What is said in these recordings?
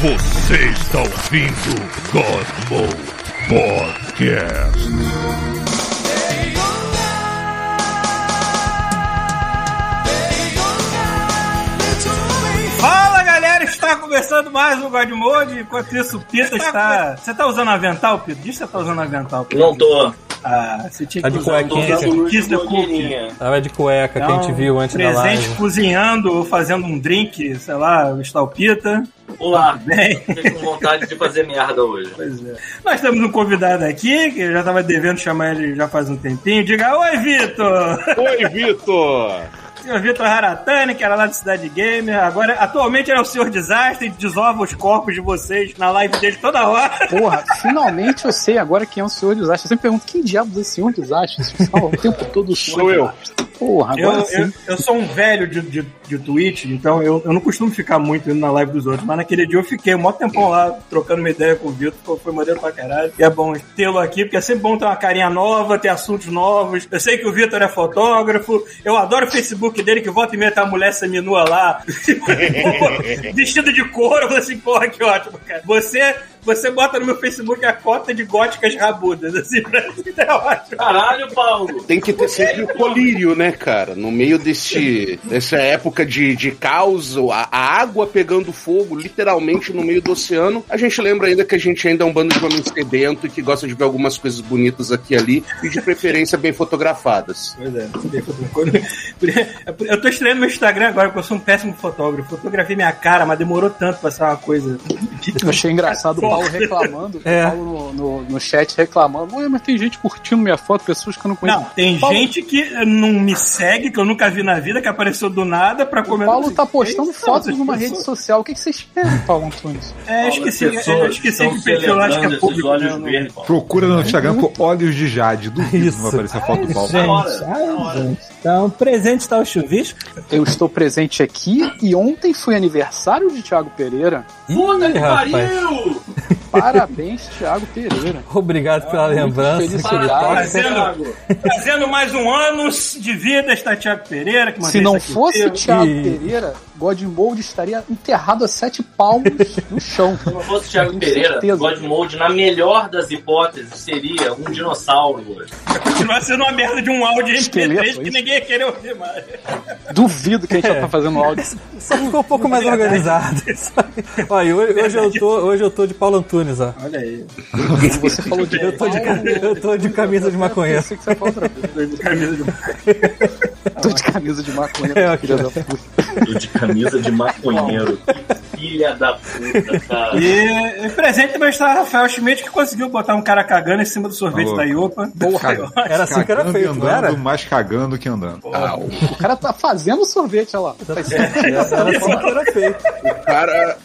Você está ouvindo God Mode Podcast. Começando mais um God Mode. Enquanto isso, o Pita está. Você está usando avental, Pita? Diz que você está usando avental. Pita. Não tô. Ah, você tinha Tá que de usar cuequinha. Tava de cueca, que a gente viu antes da presente live. cozinhando ou fazendo um drink, sei lá, está o Pita. Olá. Bem. Fiquei com vontade de fazer merda hoje. Pois é. Nós temos um convidado aqui, que eu já estava devendo chamar ele já faz um tempinho. Diga, oi, Vitor! Oi, Vitor! Senhor Vitor Haratani, que era lá de Cidade Gamer. Agora, atualmente ele é o Senhor Desastre e desova os corpos de vocês na live dele toda hora. Porra, finalmente eu sei agora quem é o Senhor Desastre. Eu sempre pergunto quem diabos é o Senhor Desastre? Fala o tempo todo Sou eu. Porra, Eu, agora sim. eu, eu sou um velho de, de, de Twitch, então eu, eu não costumo ficar muito indo na live dos outros, mas naquele dia eu fiquei um maior tempão lá, trocando uma ideia com o Vitor, foi- maneiro pra caralho. E é bom tê-lo aqui, porque é sempre bom ter uma carinha nova, ter assuntos novos. Eu sei que o Vitor é fotógrafo, eu adoro o Facebook dele, que volta e meia tá a mulher seminua lá, vestida de couro, eu falo assim, porra, que ótimo, cara. Você... Você bota no meu Facebook a cota de góticas rabudas, assim, pra mim é ótimo. Caralho, Paulo. Tem que ter sempre o colírio, né, cara? No meio desse, dessa época de, de caos, a, a água pegando fogo, literalmente no meio do oceano. A gente lembra ainda que a gente ainda é um bando de homem sedento e que gosta de ver algumas coisas bonitas aqui e ali e de preferência bem fotografadas. Pois é, eu tô estreando meu Instagram agora, porque eu sou um péssimo fotógrafo. Fotografei minha cara, mas demorou tanto pra ser uma coisa. Eu achei engraçado o Paulo reclamando, É. o Paulo no, no, no chat reclamando. Ué, mas tem gente curtindo minha foto, pessoas que eu não conheço. Não, tem Paulo- gente que não me segue, que eu nunca vi na vida, que apareceu do nada pra O comentar. Paulo tá postando fotos numa pessoas. rede social. O que, que vocês querem, Paulo Antunes? É, eu esqueci, esqueci que o perfil lá acho que é público. olhos né? Verdes, Paulo. Procura no Instagram por Olhos de Jade. Duvido que vai aparecer a foto do Paulo. Gente, ai, gente. Então, presente está o chuvisco. Eu estou presente aqui e ontem foi aniversário de Thiago Pereira. Puta que pariu! Parabéns, Thiago Pereira. Obrigado pela lembrança. Trazendo, trazendo mais um ano de vida está Thiago Pereira. Que Se não fosse. Thiago E- Pereira, Godmode estaria enterrado a sete palmos no chão. Se não fosse o Thiago Com Pereira, certeza. Godmode, na melhor das hipóteses, seria um dinossauro hoje. Continua sendo uma merda de um áudio MP3 Esqueleto, que ninguém ia querer ouvir mais. Duvido que a gente já É. tá fazendo áudio. Só ficou um pouco mais organizado. Olha, hoje, hoje eu tô, hoje eu tô de Paulo Antunes, ó. Olha aí. Você falou de Eu tô de, eu tô de camisa de maconheiro. Pensei que você falar outra coisa. Camisa de Tô de camisa de maconha, É. Eu de camisa de maconheiro. Filha da puta, cara. E, e presente também está Rafael Schmidt, que conseguiu botar um cara cagando em cima do sorvete Tá da. Iopa. Caga- Era assim que era feito, não andando, era? mais cagando que andando. O cara tá fazendo sorvete, olha lá. Sentido. Era assim que era feito. O cara,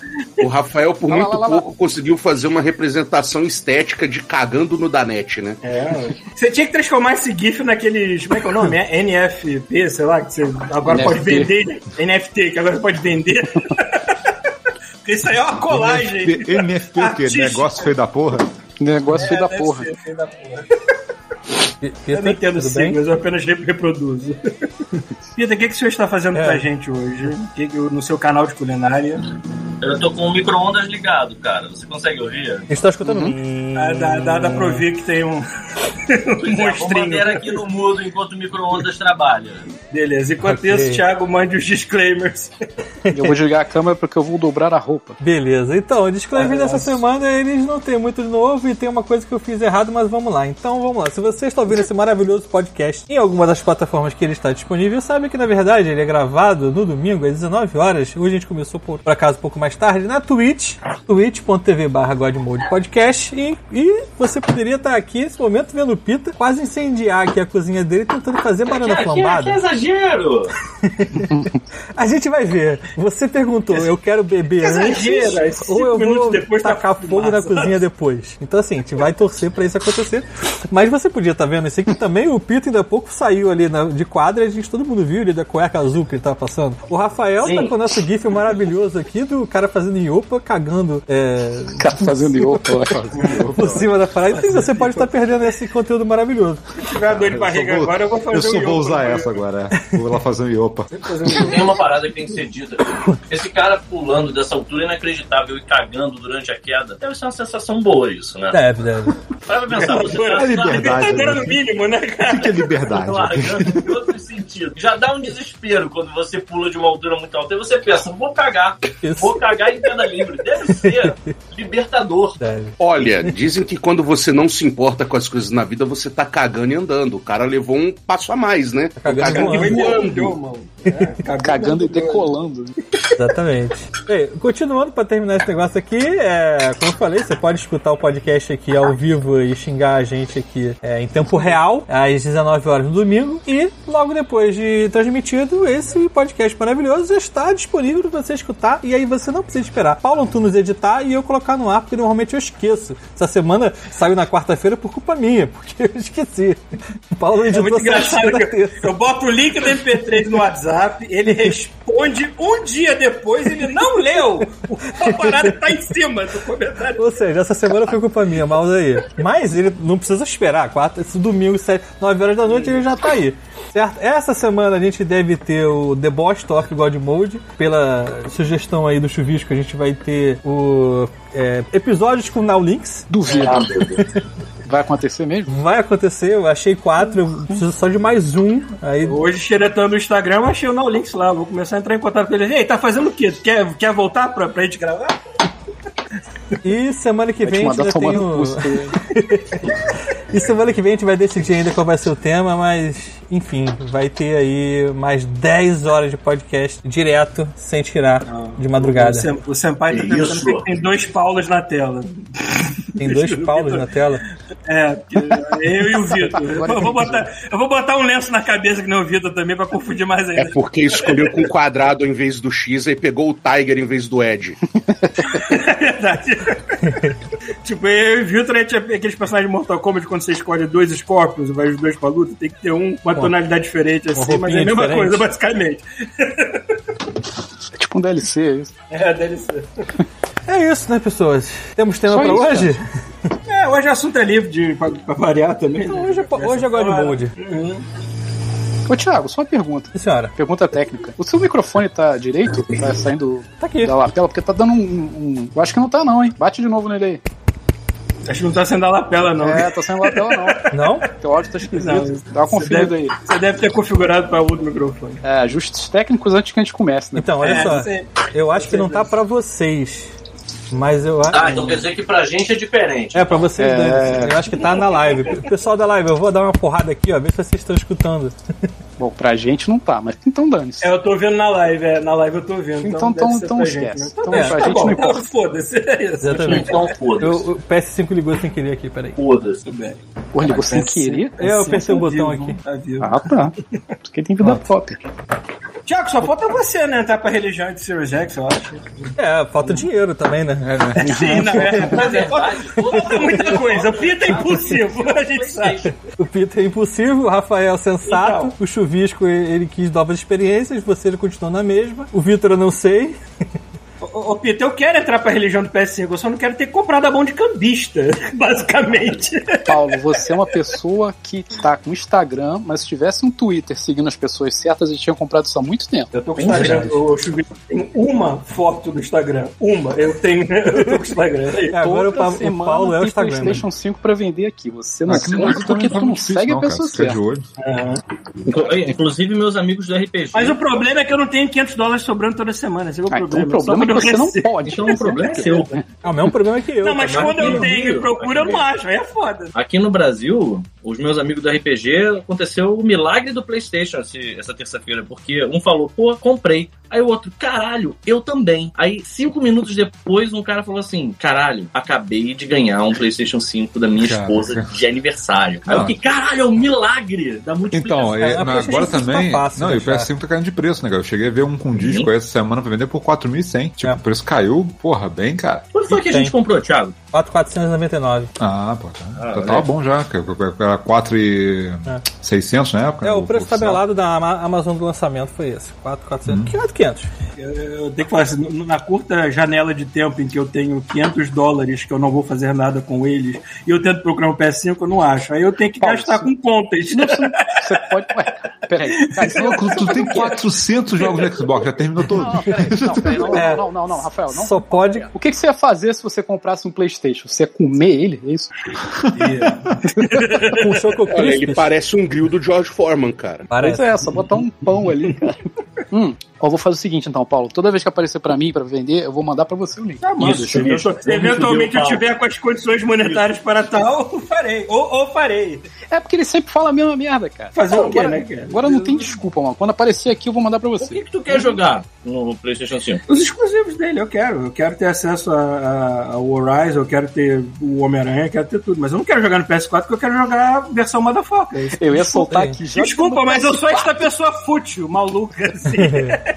o Rafael, por Lá, muito lá, lá. pouco, conseguiu fazer uma representação estética de cagando no Danete, né? Você tinha que transformar esse GIF naqueles. Como é que é o nome? É NFP, sei lá, que você agora NFT. pode vender. NFT, que agora pode vender. Isso aí é uma colagem. NFP, NFP o quê? Negócio feio da porra? Negócio feio da porra. ser, filho da porra. Pita, Eu não entendo siglas, eu apenas re- reproduzo. Pita, o que, que o senhor está fazendo É. pra gente hoje? Que que- no seu canal de culinária? Eu tô com o micro-ondas ligado, cara. Você consegue ouvir? A gente tá escutando. Uhum. Hum, Ah, Dá, dá, dá pra ouvir que tem um, um Pois é, vou manter aqui no mudo enquanto o micro-ondas trabalha. Beleza, enquanto Ok. isso, Thiago, mande os disclaimers. Eu vou desligar a câmera porque eu vou dobrar a roupa. Beleza, então, o disclaimer dessa semana eles não tem muito de novo e tem uma coisa que eu fiz errado, mas vamos lá. Então vamos lá. Se você está ouvindo esse maravilhoso podcast em alguma das plataformas que ele está disponível, sabe que na verdade ele é gravado no domingo às 19 horas. Hoje a gente começou por, por acaso um pouco mais tarde na twitch, twitch.tv barra Podcast e, e você poderia estar aqui nesse momento vendo do Pita quase incendiar aqui a cozinha dele tentando fazer banana Que, que, que flambada. exagero! A gente vai ver. Você perguntou, eu quero beber exagero, antes cinco ou eu vou depois tá tacar fogo na cozinha depois. Então assim, a gente vai torcer pra isso acontecer. Mas você podia estar vendo isso aqui também. O Pita ainda há pouco saiu ali na- de quadra e a gente todo mundo viu ele da cueca azul que ele tava passando. O Rafael Sim. tá com o nosso gif maravilhoso aqui do cara fazendo iopa, cagando é, O cara fazendo iopa por cima da parada. E você pode estar perdendo esse conteúdo maravilhoso. Se tiver dor de barriga vou- agora, eu vou fazer Eu só o vou usar essa agora. é. Vou lá fazer um iopa. Tem uma parada que tem que ser dita. Esse cara pulando dessa altura inacreditável e cagando durante a queda, deve ser uma sensação boa isso, né? Deve, deve. Para pra pensar, você tá É liberdade. Né? no mínimo, né, cara? O que é liberdade? largando em outro sentido. Já dá um desespero quando você pula de uma altura muito alta e você pensa, vou cagar, vou cagar em queda livre. Deve ser libertador. Deve. Olha, dizem que quando você não se importa com as coisas na vida, você tá cagando e andando. O cara levou um passo a mais, né? cagando e e voando. mano. É, Cagando e decolando. Exatamente. Bem, continuando pra terminar esse negócio aqui, é, como eu falei, você pode escutar o podcast aqui ao vivo e xingar a gente aqui é, em tempo real, às 19 horas no domingo. E logo depois de transmitido, esse podcast maravilhoso já está disponível para você escutar. E aí você não precisa esperar Paulo Antunes editar e eu colocar no ar, porque normalmente eu esqueço. Essa semana saiu na quarta-feira por culpa minha, porque eu esqueci. O Paulo É editou muito só na engraçado eu, eu boto o link do MP3 no WhatsApp, ele responde um dia depois, ele não leu. A parada tá em cima do comentário. Ou seja, essa semana foi culpa minha, mal aí. Mas ele não precisa esperar. Quatro, esse domingo, sete, 9 horas da noite, ele já tá aí. Certo? Essa semana a gente deve ter o The Boss Talk God Mode. Pela sugestão aí do chuvisco, a gente vai ter o é, episódios com Now Links. Duvido. Ah, meu Deus. Vai acontecer mesmo? Vai acontecer, eu achei quatro, eu preciso só de mais um. Aí Hoje, xeretando no Instagram, eu achei o No Links lá. Vou começar a entrar em contato com ele. Ei, tá fazendo o quê? Quer, quer voltar pra, pra gente gravar? E semana que te vem a gente E semana que vem a gente vai decidir ainda qual vai ser o tema, mas enfim, vai ter aí mais 10 horas de podcast direto, sem tirar de O, madrugada. Sen- o Senpai tá pensando Isso. que tem dois Paulos na tela. Tem dois paulos na tela. É, eu e o Vitor. Eu vou, botar, eu vou botar um lenço na cabeça que nem o Vitor também pra confundir mais É ainda. porque escolheu com quadrado em vez do X e pegou o Tiger em vez do Ed. É verdade. tipo, eu e o Vitor, a gente é aqueles personagens de Mortal Kombat, quando você escolhe dois Scorpions e vai os dois pra luta, tem que ter um, uma tonalidade diferente, assim, mas é a mesma diferente. coisa, basicamente. É tipo um DLC, é isso. É, ser. É isso, né, pessoas? Temos tema Só pra isso, hoje? É, hoje o assunto é livre de, pra, pra variar também. né? Hoje, é- hoje é God Mode. Ô, Thiago, só uma pergunta. Sim, senhora. Pergunta técnica. O seu microfone tá direito? Tá saindo Tá aqui. da lapela? Porque tá dando um, um- Eu acho que não tá, não, hein? Bate de novo nele aí. Acho que não tá sendo a lapela, não. É, tá saindo lapela, não. Não? Teu áudio tá esquisito. Não, Dá uma conferida aí. Você deve ter configurado para outro microfone. É, ajustes técnicos antes que a gente comece, né? Então, olha É, só. você- Eu acho que não tá pra vocês. Mas eu acho. Ah, então quer dizer que pra gente é diferente. É, pra vocês É. dois. Eu acho que tá na live. Pessoal da live, eu vou dar uma porrada aqui, ó, ver se vocês estão escutando. Bom, pra gente não tá, mas então dane-se. É, eu tô vendo na live, é, na live eu tô vendo. Então, deve então, ser então pra esquece. gente, né? Então, pra tá gente bom, não importa. Foda-se, é isso. Exatamente. Então foda-se. Eu, o PS5 ligou sem querer aqui, peraí. Foda-se. Tudo bem. Porra, ligou sem querer? Eu apertei o botão vivo, aqui. Tá vivo. Ah, tá. Porque tem vida própria. Tiago, só falta você, né? Entrar pra religião de Sirius X, eu acho. É, falta dinheiro também, né? Sim, na verdade. Na verdade, Falta muita coisa. O Pita é impulsivo, a gente sabe. O Peter é impulsivo, o Rafael é sensato, Então. O Chuvisco ele quis novas experiências, você continuou na mesma. O Vitor eu não sei. Ô, Pita, eu quero entrar pra religião do PS5, eu só não quero ter comprado a mão de cambista, basicamente. Paulo, você é uma pessoa que tá com Instagram, mas se tivesse um Twitter seguindo as pessoas certas, eles tinham comprado isso há muito tempo. Eu tô com o Instagram, o Chuvisco tem uma foto do Instagram. Uma, eu tenho, eu tô com o Instagram. É, agora o, Toda o semana Paulo é o tem Instagram. né? PlayStation 5 pra vender aqui. Você não Ah, porque tu não segue a não, pessoa certa. Inclu- Inclusive meus amigos do RPG. Mas o problema é que eu não tenho 500 dólares sobrando toda semana. Esse é o Ah, então problema. o problema é você não pode. Então o problema é seu. É o mesmo problema que eu. Não, mas quando eu tenho e procuro, eu não acho. Aí é foda. Aqui no Brasil, os meus amigos do RPG, aconteceu o milagre do PlayStation esse- essa terça-feira, porque um falou, pô, comprei. Aí o outro, caralho, eu também. Aí, cinco minutos depois, um cara falou assim: caralho, acabei de ganhar um PlayStation 5 da minha esposa de aniversário. Aí eu Não. fiquei, caralho, é um milagre da multiplicação. Então, é, É, agora cinco também. tá fácil não, de e o achar. PS5 tá caindo de preço, né, cara? Eu cheguei a ver um com disco essa semana pra vender por 4.100. Tipo, É. o preço caiu, porra, bem, cara. Quanto foi que a gente comprou, Thiago? 4,499. Ah, pô, tá, Ah, tá- tava aí. bom já. Era 4,600 na época. É, o preço oficial. tabelado da Ama- Amazon do lançamento foi esse. 4,400. 4,500. Eu, eu tenho que falar assim, na curta janela de tempo em que eu tenho 500 dólares que eu não vou fazer nada com eles e eu tento procurar um PS5, eu não acho. Aí eu tenho que Paulo, gastar se- com contas. Você pode. Ué, peraí. Cara, Não, quando tu tem 400 jogos no Xbox, já terminou todo. Não, peraí, não, peraí, não, É. não, não, não, Rafael, não. Só pode. O que, que você ia fazer se você comprasse um Playstation? Você ia comer ele? É isso? Com Choco Olha, ele parece um grill do George Foreman, cara. Parece. Pois é, só botar um pão ali, cara. hum, ó, vou fazer o seguinte então, Paulo. Toda vez que aparecer pra mim pra vender, eu vou mandar pra você o link. Tá bom, Isso, se eu- isso. se eventualmente eu tiver com as condições monetárias para tal, eu farei. Ou, ou farei. É porque ele sempre fala a mesma merda, cara. Fazer o quê, agora, né, cara? Agora não tem desculpa, mano. Quando aparecer aqui, eu vou mandar pra O você. que, que tu quer jogar no PlayStation 5? Os exclusivos dele, eu quero. Eu quero ter acesso a- a- ao Horizon, eu quero ter o Homem-Aranha, eu quero ter tudo. Mas eu não quero jogar no PS4 porque eu quero jogar a versão motherfucker. Isso. Eu ia soltar aqui já. Desculpa, mas eu sou esta pessoa fútil, maluca, assim.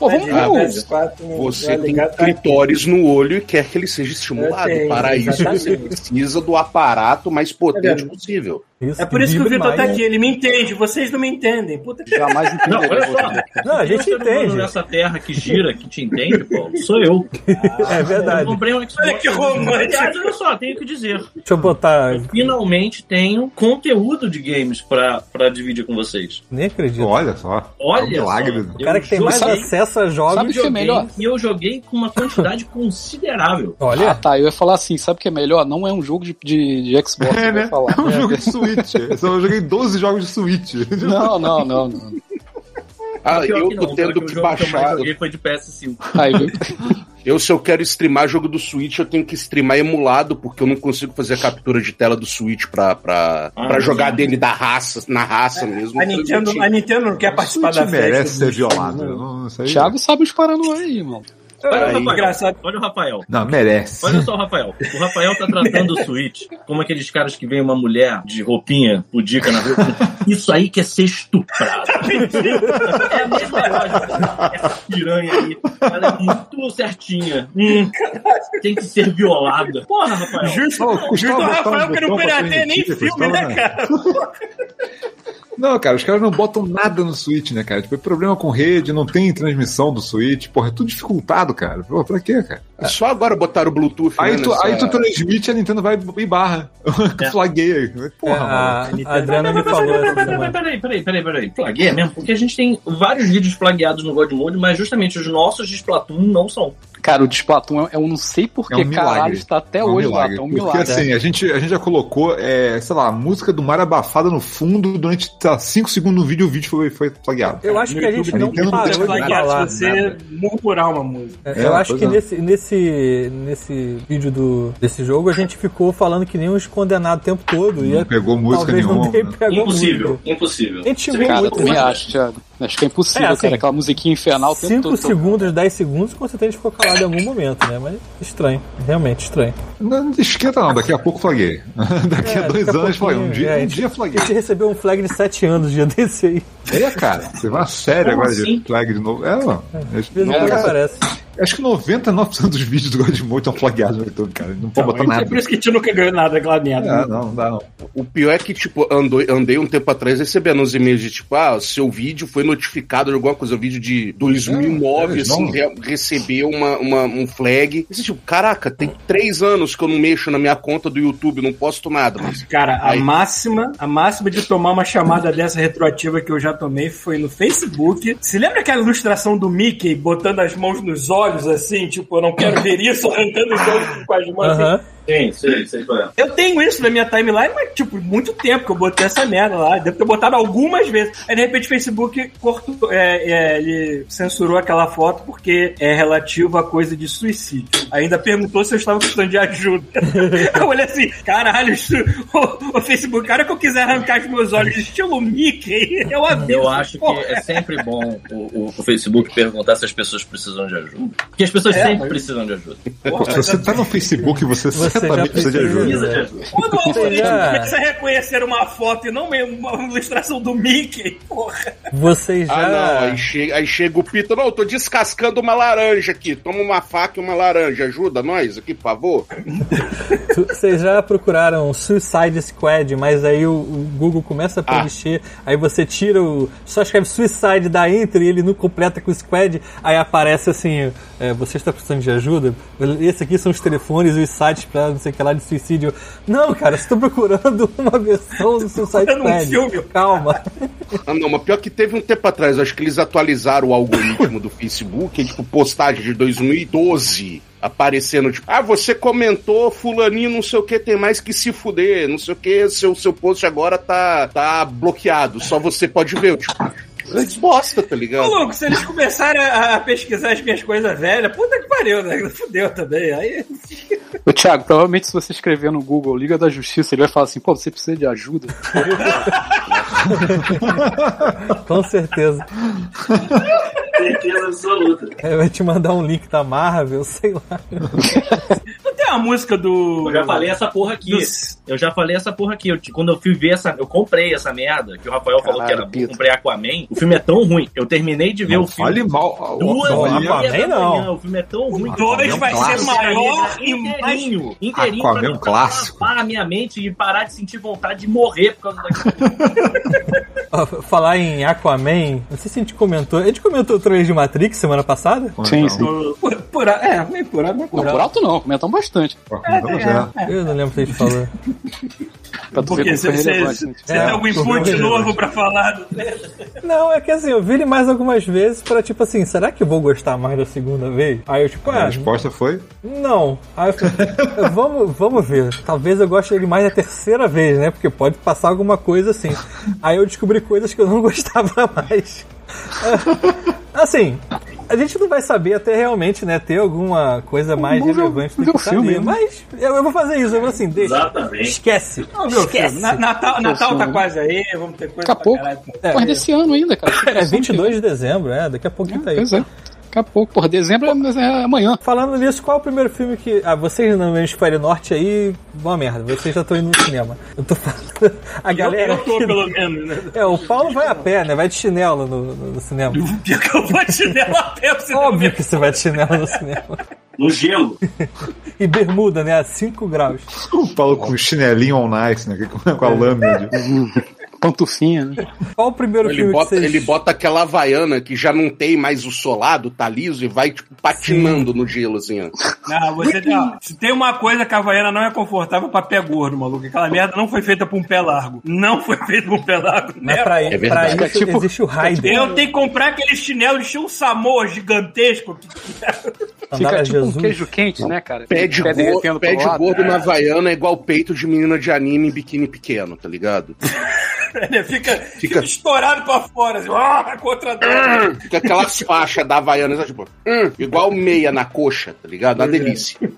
Pô, vamos ver o. PS4, Você tem tá clitóris no olho e quer que ele seja estimulado. Tenho, Para isso, exatamente. você precisa do aparato mais potente vendo? possível. É por isso que o Vitor tá aqui, ele me entende, vocês não me entendem. Puta que Jamais Não, olha só. Não, a gente entende. nessa terra que gira, que te entende, Paulo, sou eu. É Eu verdade. comprei um Xbox. Olha que romântico. Olha só, tenho que dizer. Deixa eu botar. Finalmente tenho conteúdo de games pra, pra dividir com vocês. Nem acredito. Olha só. Olha É um milagre. só, O cara que tem eu mais joguei- acesso a jogos. Sabe o que é melhor? E eu joguei com uma quantidade considerável. Ah, Olha, tá. Eu ia falar assim, sabe o que é melhor? Não é um jogo de, de, de Xbox É, eu né? falar. É um jogo de Switch. Eu só joguei 12 jogos de Switch. Não, não, não, não. Ah, eu que tô não, tendo que o jogo que eu mais baixar. joguei foi de PS5. Aí, viu? Eu, se eu quero streamar jogo do Switch, eu tenho que streamar emulado, porque eu não consigo fazer a captura de tela do Switch pra, pra, Ah, pra jogar dele da raça, na raça mesmo. A Nintendo, a Nintendo não quer participar Switch da festa. merece ser violado. Aí- Thiago sabe os paranoia aí, mano. Olha o Aí, Rafael. engraçado. Olha o Rafael. Não, merece. Olha só o Rafael. O Rafael tá tratando o Switch como aqueles caras que vem uma mulher de roupinha pudica na rua. Isso aí quer ser estuprado. É a mesma lógica. Essa piranha aí, ela é muito certinha. Hum, tem que ser violada. Porra, Rafael. Justo, o um Rafael que não pirateia nem filme, né, né? cara? Não, cara, os caras não botam nada no Switch, né, cara? Tipo, é problema com rede, não tem transmissão do Switch. Porra, é tudo dificultado, cara. Pô, pra quê, cara? Só agora botaram o Bluetooth. Aí, né, tu, nessa- aí tu transmite, a Nintendo vai e barra. É. Flagueia. é, Porra, mano. a, a Adriana me falou semana. Peraí, peraí, peraí, peraí. Flagueia mesmo? Porque a gente tem vários vídeos flagueados no God Mode, mas justamente os nossos de Splatoon não são. Cara, o de Splatoon, eu não sei por É que um milagre. caralho está até É um hoje milagre. lá. É um Porque milagre. assim, a gente, a gente já colocou, é, sei lá, a música do Mario abafada no fundo durante 5 segundos no vídeo, o vídeo foi, foi flagueado. Eu acho que a gente A não parou de Plagiado falar. se você murmurar uma música. É, É, eu acho que é. nesse, nesse, nesse vídeo do, desse jogo a gente ficou falando que nem uns condenados o tempo todo. E Não é- pegou música talvez nenhuma. não tenha né? pegou Impossível, muito. impossível. A gente eu muito, também né? acho, Thiago. Acho que é impossível, É, assim, cara. Aquela musiquinha infernal o tempo 5 todo. segundos, 10 segundos, com certeza a ficou calado em algum momento, né? Mas estranho, realmente estranho. Não, não esquenta não, daqui a pouco flaguei. daqui a É, dois daqui a anos flaguei. Um dia, é, a um gente- dia A flaguei. gente recebeu um flag de 7 anos dia desse aí. É, cara, você vai a sério Como agora assim? de flag de novo. É, mano. Vez em quando Cara, aparece. Acho que 99% dos vídeos do God Mode estão flagueados no YouTube, cara. Não pode botar É nada. por isso que a gente nunca ganhou nada daquela merda. É, não, não dá não. O pior é que, tipo, andou, andei um tempo atrás recebendo uns e-mails de, tipo, ah, seu vídeo foi notificado de alguma coisa, o vídeo de 2009, É, assim, não. re- recebeu uma, uma- um flag. Esse, tipo, caraca, tem três anos que eu não mexo na minha conta do YouTube, não posto nada, mas... Cara, a Aí. máxima, a máxima de tomar uma chamada dessa retroativa que eu já tomei foi no Facebook. Se lembra aquela ilustração do Mickey botando as mãos nos olhos assim, tipo, eu não quero ver isso, arrancando os olhos com as mãos Aham. assim? Sim, sei qual é. Eu tenho isso na minha timeline, mas, tipo, muito tempo que eu botei essa merda lá. Devo ter botado algumas vezes. Aí, de repente, o Facebook cortou, é, é, ele censurou aquela foto porque é relativo a coisa de suicídio. Ainda perguntou se eu estava precisando de ajuda. eu olhei assim, caralho, o, o Facebook, cara que eu quiser arrancar os meus olhos estilo Mickey, eu aviso. Eu acho que porra. é sempre bom o, o- o Facebook perguntar se as pessoas precisam de ajuda. Porque as pessoas É, sempre mas- precisam de ajuda. Pô, se você tá no Facebook, você, Você já certamente precisa de ajuda. Né? Quando o Você algoritmo já- começa a reconhecer uma foto e não uma ilustração do Mickey, porra. Vocês já. Ah, não, aí chega, aí chega o Pito, não, eu tô descascando uma laranja aqui, toma uma faca e uma laranja, ajuda nós aqui, por favor. Vocês já procuraram Suicide Squad, mas aí o, o Google começa a Ah. preencher, aí você tira o. Só escreve Suicide da Enter e ele não completa com Squad, aí aparece assim: é, você está precisando de ajuda? Esse aqui são os telefones e os sites pra não sei o que lá de suicídio. Não, cara, você tá procurando uma versão do Suicide Procurando um filme. Calma. Ah, não, mas pior que teve um tempo atrás, acho que eles atualizaram o algoritmo do Facebook, tipo, postagem de 2012, aparecendo, tipo, ah, você comentou fulaninho, não sei o que, tem mais que se fuder, não sei o que, seu, seu post agora tá, tá bloqueado, só você pode ver, tipo, eles bosta, tá Ô, ligado? louco, se eles começarem a, a pesquisar as minhas coisas velhas, puta que pariu, né? Fudeu também. Aí. Ô, Thiago, provavelmente se você escrever no Google Liga da Justiça, ele vai falar assim, pô, você precisa de ajuda. Com certeza. Certeza absoluta. Aí vai te mandar um link da Marvel, sei lá. Não uma música do. Eu já falei essa porra aqui. Dos- Eu já falei essa porra aqui. Eu, quando eu fui ver essa. Eu comprei essa merda, que o Rafael falou que Caralho, era bom. Pito. Comprei Aquaman. O filme é tão ruim. Eu terminei de ver Não o filme. fale mal. Duas Olha, e meia Aquaman da não. manhã. O filme é tão ruim. O dois é vai ser clássico. maior e mais. Inteirinho. Inteirinho. Aquaman pra é um clássico. Lavar a minha mente e parar de sentir vontade de morrer por causa daquilo. Falar em Aquaman, não sei se a gente comentou. A gente comentou outra vez de Matrix semana passada? Sim, Então, sim. Por, por, é, nem por, mas Não, por, por alto não, comentam bastante. pô, vamos já. Eu não lembro se a gente falou. Pra tu ver Porque você relevante. né? tem algum É, input novo pra falar do Não, é que assim, eu vi ele mais algumas vezes pra tipo assim, será que eu vou gostar mais da segunda vez? Aí eu tipo, A ah, resposta foi: não. Aí eu falei, vamos, vamos ver. Talvez eu goste dele mais da terceira vez, né? Porque pode passar alguma coisa assim. Aí eu descobri coisas que eu não gostava mais. Assim, a gente não vai saber até realmente, né, ter alguma coisa mais relevante do que o tá filme, ali. né? Mas eu, eu vou fazer isso, eu vou assim, deixa. Exatamente. Esquece. Não, meu Esquece. Na- Natal, Natal tá quase aí, vamos ter coisa Daqui a pra pouco. caralho. É, desse ano ainda, cara. é 22 de dezembro, é, daqui a pouco tá aí. Pois é. Daqui a pouco, porra, dezembro é, é amanhã. Falando nisso, qual é o primeiro filme que. Ah, vocês no Hemisfério Norte aí, boa merda, vocês já estão indo no cinema. Eu tô falando. A galera. eu, eu tô, aqui- pelo menos, né? É, o Paulo vai a pé, né? Vai de chinelo no, no- no cinema. Pior que eu vou te der a pé pra você Óbvio que você vai de chinelo no cinema. No gelo. E bermuda, né? A 5 graus. o Paulo com chinelinho on ice, né? Com com a lâmina. de- Pantufinha, né? Qual o primeiro Ele filme bota, que vocês... ele bota aquela havaiana que já não tem mais o solado, tá liso, e vai, tipo, patinando no gelo, assim, ó. Não, você tem, ó, se tem uma coisa que a Havaiana não é confortável pra pé gordo, maluco. Aquela merda não foi feita pra um pé largo. Não foi feita pra um pé largo. Mas né? pra, É pra verdade. isso É tipo- existe o Raider. Eu tenho que comprar aquele chinelo estilo Samoa gigantesco. que- Fica tipo um Jesus. queijo quente, né, cara? Pé de, Pé gordo, pé de gordo na havaiana é igual peito de menina de anime em biquíni pequeno, tá ligado? Ele fica, fica estourado pra fora, assim, ah, contra a Fica aquelas faixas da havaiana, sabe, tipo, hum, igual meia na coxa, tá ligado? Uma delícia.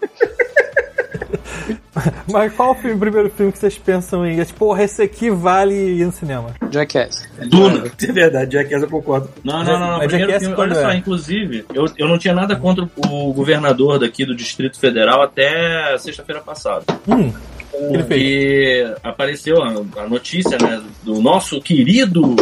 Mas qual o filme- primeiro filme que vocês pensam em? Tipo, porra, esse aqui vale ir no cinema. Jackass. Duna. É verdade, Jackass eu concordo. Não, não, não. não. Mas Primeiro Jackass filme, quando olha só, é? inclusive, eu, eu não tinha nada contra o governador daqui do Distrito Federal até sexta-feira passada. Hum, ele fez. Porque apareceu a, a notícia né, do nosso querido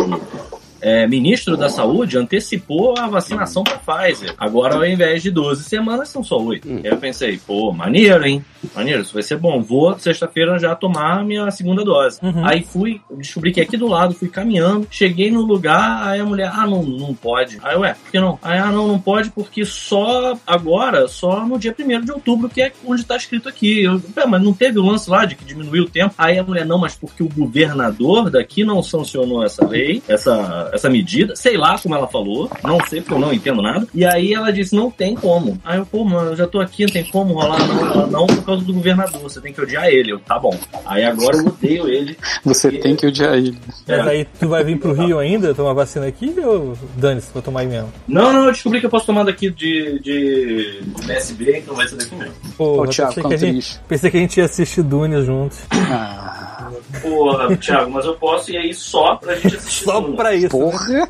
é, ministro da Saúde antecipou a vacinação para Pfizer. Agora, ao invés de 12 semanas, são só 8. Hum. Eu pensei, pô, maneiro, hein? Maneiro, isso vai ser bom. Vou sexta-feira já tomar a minha segunda dose. Uhum. Aí fui, descobri que aqui do lado, fui caminhando, cheguei no lugar, aí a mulher, ah, não, não pode. Aí, ué, por que não? Aí, ah, não, não pode porque só agora, só no dia 1 de outubro, que é onde tá escrito aqui. Eu, "Pé, mas não teve o lance lá de que diminuiu o tempo? Aí a mulher, não, mas porque o governador daqui não sancionou essa lei, essa, essa, essa medida. Sei lá como ela falou, não sei porque eu não entendo nada. E aí ela disse: não tem como. Aí eu, pô, mano, eu já tô aqui, não tem como rolar, não. Ela, não, por causa do governador, você tem que odiar ele. Eu, tá bom. Aí agora eu odeio ele. Você tem que odiar ele. Mas aí tu vai vir pro Rio ainda tomar vacina aqui ou dane-se, vou tomar aí mesmo? Não, não, eu descobri que eu posso tomar daqui de, de PSB, então vai ser daqui mesmo. Pô, Ô, Thiago, pensei, que a gente, pensei que a gente ia assistir Dunes juntos. Ah, Porra, Thiago, mas eu posso ir aí só pra gente assistir. Só tudo. pra isso. né? Porra!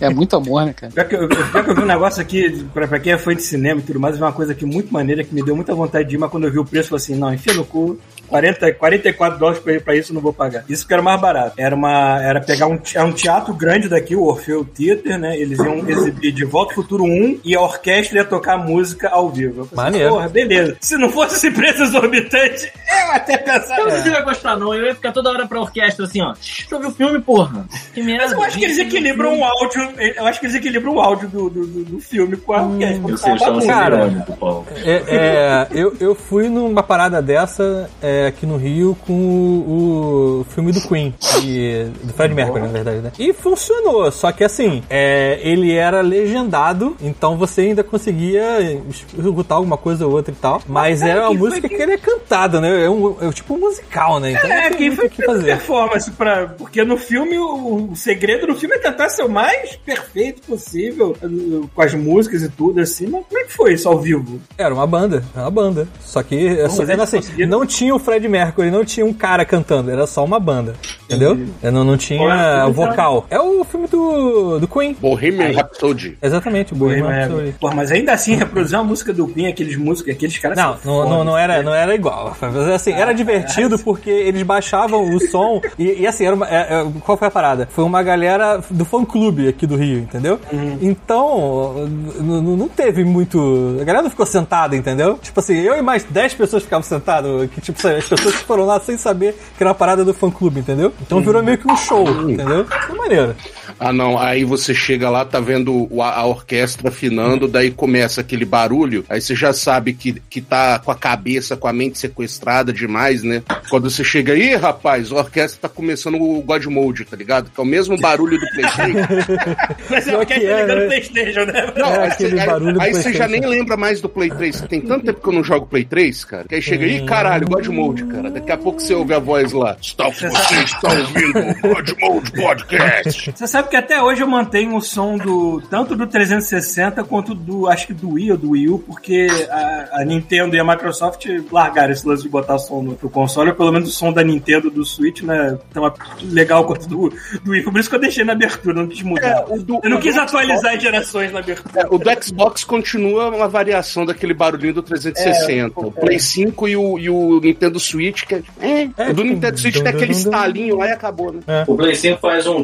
É muito amor, né, cara? Já que, eu, já que eu vi um negócio aqui, pra, pra quem é fã de cinema e tudo mais, uma coisa aqui muito maneira que me deu muita vontade de ir, mas quando eu vi o preço, eu falei assim, não, enfia no cu, 40, 44 dólares pra, ir pra isso eu não vou pagar. Isso que era mais barato. Era uma. Era pegar um, era um teatro grande daqui, o Orfeu Theater, né? Eles iam exibir de Volta ao Futuro 1 e a orquestra ia tocar música ao vivo. Eu falei assim, Maneiro. porra, beleza. Se não fosse esse preço exorbitante, eu até pensava. Eu não ia gostar, não. Eu ia ficar toda hora pra orquestra assim, ó. Deixa eu ver o filme, porra. Que merda. Eu acho que eles equilibram o áudio. Eu acho que eles equilibram o áudio do, do, do- do filme com a orquestra. Eu Tá sei. Cara. É, é, eu, eu fui numa parada dessa é, aqui no Rio com o, o filme do Queen, e- do Fred Mercury, na verdade, né? E funcionou, só que assim, é, ele era legendado, então você ainda conseguia escutar alguma coisa ou outra e tal, mas cara, era uma música que- que ele é cantada, né? É, um, é tipo um musical, né? Então É, quem foi que fazer. performance pra. Porque no filme, o, o segredo do filme é tentar ser o mais perfeito possível, uh, com as músicas e tudo, assim. Mas como é que foi isso ao vivo? Era uma banda, era uma banda. Só que, só mas que eles assim, conseguiram- não tinha o Fred Mercury, não tinha um cara cantando, era só uma banda. Entendeu? É, Não, não Qual é o tinha vocal. É o filme do, do Queen. Bohemian Rhapsody. Exatamente, o Bohemian Rhapsody. Porra, mas ainda assim, reproduzir uma música do Queen, aqueles músicos, aqueles caras. Não, não, não, não era, não era igual. Mas, assim, era divertido porque eles baixavam o som e, e, assim, era uma- é- é- qual foi a parada? Foi uma galera do fã clube aqui do Rio, entendeu? Então, n- n- não teve muito. A galera não ficou sentada, entendeu? Tipo assim, eu e mais 10 pessoas ficavam sentadas, que tipo, as pessoas foram lá sem saber que era a parada do fã clube, entendeu? Então virou meio que um show, entendeu? Foi maneiro. Ah, não. Aí você chega lá, tá vendo a orquestra afinando, daí começa aquele barulho. Aí você já sabe que, que tá com a cabeça, com a mente sequestrada demais, né? Quando você chega aí, rapaz, a orquestra tá começando o God Mode, tá ligado? Que é o mesmo barulho do PlayStation. Mas é porque que tá é, ligando né? Playstation, né? Não, É aí, aquele você, aí- barulho aí você já nem lembra mais do Play 3. Tem tanto tempo que eu não jogo Play 3, cara. Que aí chega aí, caralho, God Mode, cara. Daqui a pouco você ouve a voz lá. Está, você está ouvindo o God Mode Podcast. Você sabe que até hoje eu mantenho o som do tanto do 360 quanto do acho que do Wii ou do Wii U, porque a, a Nintendo e a Microsoft largaram esse lance de botar som no, no console, ou pelo menos o som da Nintendo do Switch, né? Tão legal quanto do, do Wii. Por isso que eu deixei na abertura, não quis mudar. É, o do- eu não quis atualizar as gerações na abertura. É, o do Xbox continua uma variação daquele barulhinho do 360. o Play 5 e o, e o Nintendo Switch, que é, é, É, o do Nintendo Switch tem aquele estalinho lá e acabou, né? O Play 5 faz um.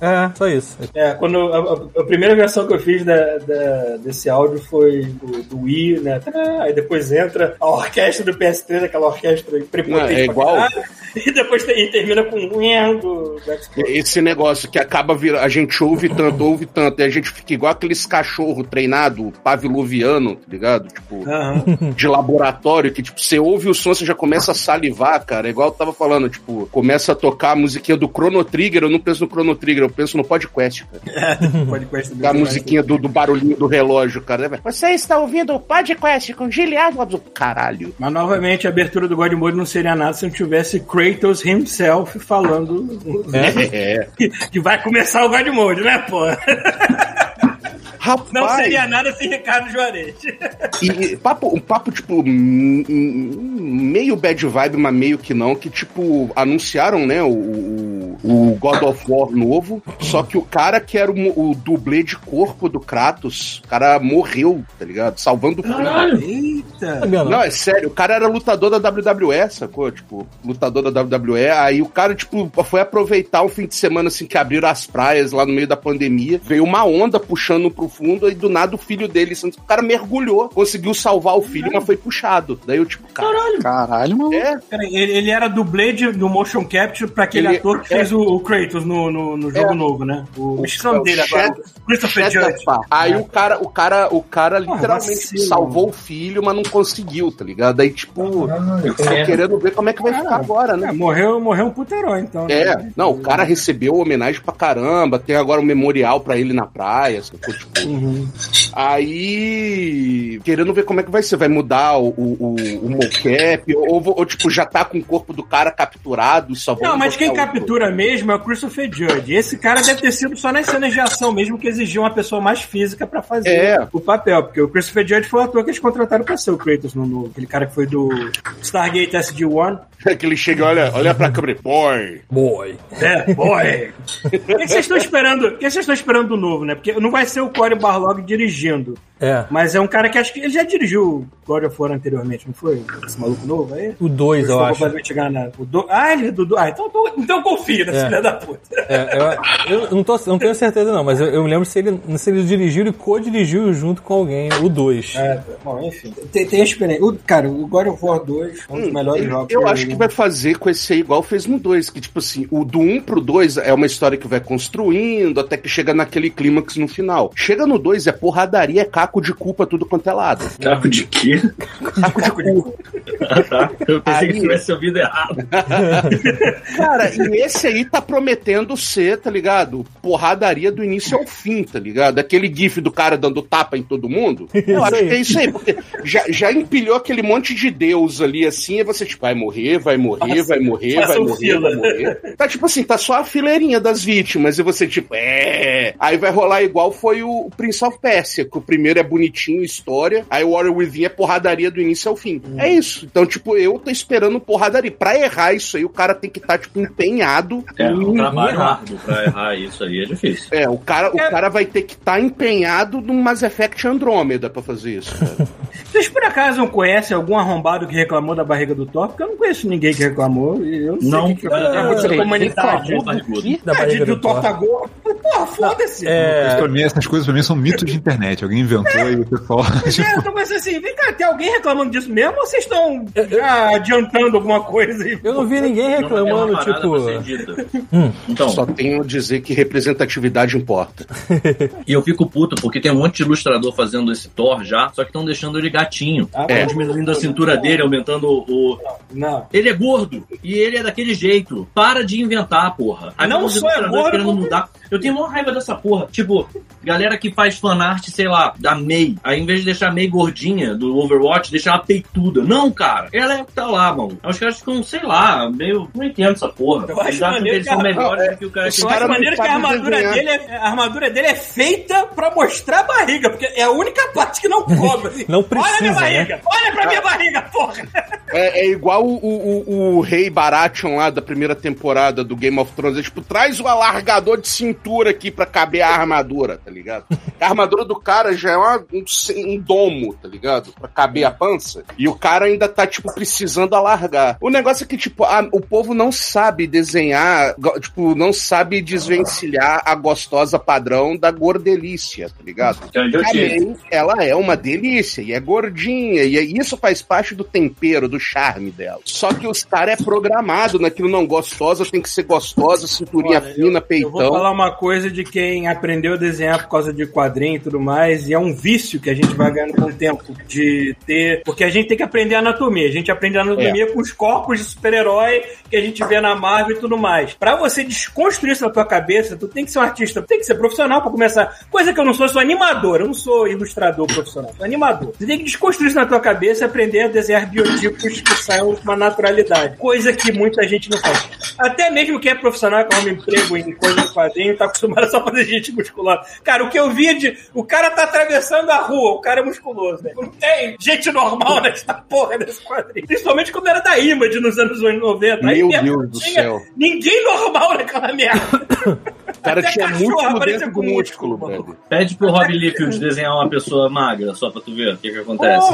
É, só isso. É, quando a, a- a primeira versão que eu fiz da, da- desse áudio foi do, do Wii, né? Aí depois entra a orquestra do PS3, aquela orquestra prepotente. Não, é pra igual. E depois e termina com um do, do Xbox. Esse negócio que acaba virando. A gente ouve tanto, ouve tanto, e a gente fica igual aqueles cachorro treinado pavloviano, tá ligado? Tipo, Aham. de laboratório, que, tipo, você ouve o som, você já começa a salivar, cara. É igual eu tava falando, tipo, começa a tocar a musiquinha do Chrono Trigger, eu não penso no Chrono Trigger, eu penso no podcast, cara. Pode quest A musiquinha do, do barulhinho do relógio, cara. Você está ouvindo o podcast com Giliado? Caralho. Mas novamente a abertura do God Mode não seria nada se não tivesse Kratos himself falando É. que vai começar o God Mode, né, pô? Rapaz, Não seria nada sem Ricardo Juarez. E, e papo, um papo, tipo, meio bad vibe, mas meio que não, que, tipo, anunciaram, né, o, o, o God of War novo, só que o cara que era o, o dublê de corpo do Kratos, o cara morreu, tá ligado? Salvando o filme. Eita. Sabia não. É sério, o cara era lutador da WWE, sacou? Tipo, lutador da WWE, aí o cara, tipo, foi aproveitar um fim de semana, assim, que abriram as praias lá no meio da pandemia, veio uma onda puxando pro fundo, e do nada o filho dele, assim, o cara mergulhou, conseguiu salvar o filho, mas foi puxado. Daí eu, tipo, caralho, Caralho, mano. é, Peraí, ele, ele era dublê de, do motion capture pra aquele Ele- ator que é. Fez o, o Kratos no, no, no jogo É. novo, né? O, O- o nome o dele agora. Christopher Judge. Aí o cara, o cara, o cara literalmente salvou o filho, mas não conseguiu, tá ligado? Aí, tipo, eu tô é. querendo ver como é que vai ficar agora, né? É, morreu, morreu um puto herói, então. É, né? não, o cara recebeu homenagem pra caramba, tem agora um memorial pra ele na praia, sacou? Tipo, Uhum. aí, querendo ver como é que vai ser, vai mudar o, o, o, o mocap, ou, ou, tipo, já tá com o corpo do cara capturado, só vão Não, mas quem botar mesmo é o Christopher Judge. Esse cara deve ter sido só nas cenas de ação mesmo que exigiam uma pessoa mais física pra fazer É. o papel. Porque o Christopher Judge foi o ator que eles contrataram pra ser o Kratos, no, no- aquele cara que foi do Stargate SG-1. que ele chega e olha, olha pra câmera, boy. Boy. É, boy! O que vocês estão esperando? O que vocês estão esperando do novo, né? Porque não vai ser o Corey Barlog dirigindo. É. Mas é um cara que acho que ele já dirigiu God of War anteriormente, não foi? Esse maluco novo aí? O 2, eu Foi acho. completamente enganado. O do... Ah, ele é do. do- Ah, então, então, então eu confio nesse É. filho da puta. É, eu, eu não, tô, não tenho certeza não, mas eu, eu me lembro se ele, se ele dirigiu e co-dirigiu junto com alguém, o 2. É, bom, enfim. Tem, tem a experiência. O, cara, o God of War 2 é um dos melhores Eu- jogos. Eu acho que vai fazer com esse aí igual fez no 2, que tipo assim, o do 1 pro 2 é uma história que vai construindo até que chega naquele clímax no final. Chega no 2 é porradaria, é caco de culpa, tudo quanto é lado. Caco de quê? Caco de cu. Ah, tá. Eu pensei Aí- que tivesse ouvido errado. Cara, e esse aí tá prometendo ser, tá ligado? Porradaria do início ao fim, tá ligado? Aquele gif do cara dando tapa em todo mundo. Eu acho que é isso aí, porque já, já empilhou aquele monte de deus ali assim, e você, tipo, vai morrer, vai morrer, vai morrer, vai morrer, fila. vai morrer. Tá tipo assim, tá só a fileirinha das vítimas, e você, tipo, é. Aí vai rolar igual foi o, o Prince of Persia, que o primeiro é bonitinho, história, aí o Warrior Within é porradaria do início ao fim. É isso. Então, tipo, eu tô esperando porradaria. Pra errar isso aí, o cara tem que estar, tipo, empenhado É um em trabalho errar. árduo pra errar isso aí, é difícil. é, o cara, o cara vai ter que estar empenhado num Mass Effect Andromeda pra fazer isso. Vocês por acaso não conhecem algum arrombado que reclamou da barriga do Thor? Porque eu não conheço ninguém que reclamou. E eu não sei Não, o que, que é, aconteceu com a. Reclamou, barrigudo. Da Ah, barriga do do Thor tá gordo. Porra, foda-se. É, Isso pra mim, essas coisas pra mim são mitos de internet. Alguém inventou tipo, É, eu tô pensando assim, vem cá, tem alguém reclamando disso mesmo ou vocês estão já adiantando alguma coisa aí? eu não vi ninguém Não, é reclamando, uma parada tipo. pra ser dita. Então, Só tenho a dizer que representatividade importa. e eu fico puto porque tem um monte de ilustrador fazendo esse Thor já, só que estão deixando ele gatinho. Ah, Estão diminuindo a cintura dele, aumentando o, Não. Ele é gordo e ele é daquele jeito. Para de inventar, porra. Aí Não só é gordo, querendo como- mudar. Eu tenho maior raiva dessa porra. Tipo, galera que faz fanart, sei lá, da May. Aí em vez de deixar a May gordinha do Overwatch, deixar ela peituda. Não, cara. Ela é que tá lá, mano. Os caras ficam, sei lá, meio. Não entendo essa porra. Eu acho maneiro eles são que a- melhores do que o cara que Eu cara acho não maneiro que a armadura, desenhar. dele é, a armadura dele é feita pra mostrar a barriga, porque é a única parte que não cobre. Assim. Não olha minha precisa, barriga, olha pra minha barriga, porra! É, é igual o, o, o- o rei Baratheon lá da primeira temporada do Game of Thrones. É tipo, traz o alargador de cintura aqui pra caber a armadura, tá ligado? A armadura do cara já é uma- um, um domo, tá ligado? Pra caber a pança. E o cara ainda tá, tipo, precisando alargar. O negócio é que, tipo, a- o povo não sabe desenhar, tipo, não sabe desvencilhar a gostosa padrão da gordelícia, tá ligado? É. Também, ela é uma delícia e é gordinha, e é- isso faz parte do tempero, do charme dela. Só que os caras é programado naquilo não gostosa, tem que ser gostosa, cinturinha Olha, fina, Eu peitão. vou falar uma coisa de quem aprendeu a desenhar por causa de quadrinho e tudo mais, e é um vício que a gente vai ganhando com o tempo de ter. Porque a gente tem que aprender anatomia. A gente aprende anatomia com os corpos de super-herói que a gente vê na Marvel e tudo mais. Pra você desconstruir isso na tua cabeça, tu tem que ser um artista, tem que ser profissional pra começar. Coisa que eu não sou, eu sou animador, eu não sou ilustrador profissional, sou animador. Você tem que desconstruir isso na tua cabeça e aprender a desenhar biotipos que saiam com uma naturalidade. Coisa que muita gente não faz. Até mesmo quem é profissional, que arruma emprego em coisa de quadrinho, tá acostumado só a fazer gente musculosa. Cara, o que eu via de. O cara tá atravessando a rua, o cara é musculoso, né? Não tem gente normal nessa porra desse quadrinho. Principalmente quando era da Image nos anos 90. Aí Meu mesmo Deus do tinha céu. Ninguém normal naquela merda. O cara Até tinha músculo dentro do com músculo. Pede pro Rob Liefeld desenhar uma pessoa magra, só pra tu ver o que que acontece.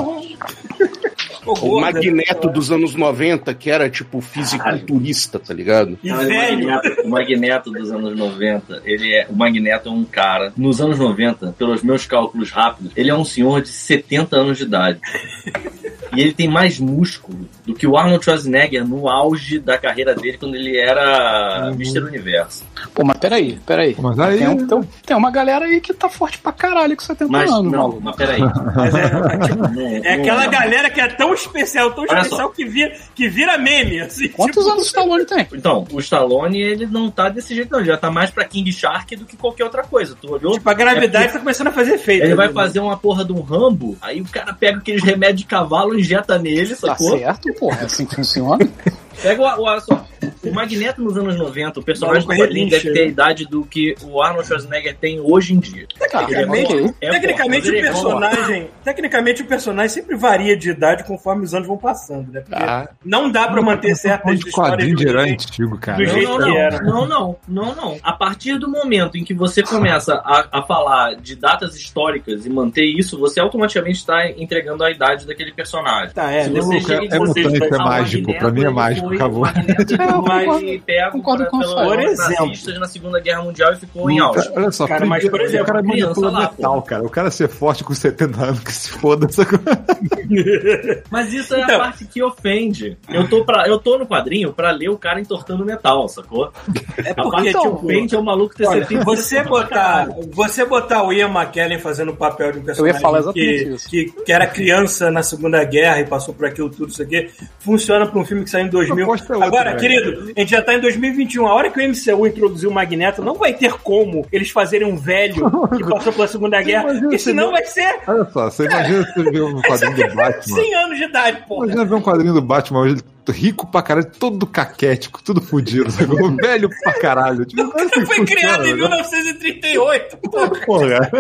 Pô, O gorda, Magneto dos anos 90, que era tipo fisiculturista, tá ligado? E velho. Magneto, o Magneto dos anos 90, ele é. O Magneto é um cara. Nos anos 90, pelos meus cálculos rápidos, ele é um senhor de 70 anos de idade. E ele tem mais músculo do que o Arnold Schwarzenegger no auge da carreira dele, quando ele era Mr. Universo. Pô, mas peraí, peraí. Mas aí. Tem, um- tem tem uma galera aí que tá forte pra caralho com 70 Mas anos, não, maluco. mas peraí. Mas é, tipo, é não, aquela galera que é tão especial, tão Olha especial que vira, que vira meme, assim. Quantos tipo, anos o Stallone tem? Então, o Stallone, ele não tá desse jeito, não. Ele já tá mais pra King Shark do que qualquer outra coisa. Tu olhou? Tipo, a gravidade tá começando a fazer efeito. Ele vai né? fazer uma porra de um Rambo, aí o cara pega aqueles remédios de cavalo, injeta nele, Tá sacou? certo, porra. É assim que funciona. Pega o, o, olha só, o Magneto nos anos 90, o personagem do quadrinho deve ter a né? idade do que o Arnold Schwarzenegger tem hoje em dia. Tecnicamente, ok. É tecnicamente forte, o é personagem, tecnicamente o personagem sempre varia de idade conforme os anos vão passando, né? Porque Ah. não dá pra manter certas de quadrinho de do herói jeito- antigo, cara. do Não, jeito não, que não, era. não, não, não, não. A partir do momento em que você começa a, a falar de datas históricas e manter isso, você automaticamente está entregando a idade daquele personagem. Tá, é, Se não, você Luca, chega é você mutante, é mágico. Magneto, Pra mim é mágico, foi- acabou. o Magneto É, eu foi concordo- pego concordo pra- com Fábio. Por exemplo. nazistas na Segunda Guerra Mundial e ficou em auge. Olha só, Cara, mas, por exemplo, o cara criança manipula lá, metal, cara. O cara ser forte com 70 anos, que se foda. Essa coisa. Mas isso é Então. a parte que ofende. Eu tô, pra, eu tô no quadrinho pra ler o cara entortando metal, sacou? É A porque, parte que tipo, ofende é o maluco ter Olha, 70 você botar, você botar o Ian McKellen fazendo o papel de um personagem que, que, que era criança na Segunda Guerra e passou por aquilo tudo, isso aqui, funciona pra um filme que saiu em 2000. Proposta é outra, Agora, velho. querido, a gente já tá em 2021. A hora que o MCU introduziu o Magneto, não vai ter como eles fazerem um velho que passou pela Segunda Guerra, porque se senão não- vai ser Olha só, você imagina você ver um quadrinho do Batman. 100 anos de idade, porra. Imagina ver um quadrinho do Batman hoje, rico pra caralho, todo caquético, tudo fudido, velho pra caralho. Tipo, O cara foi criado em né? 1938, porra. Porra.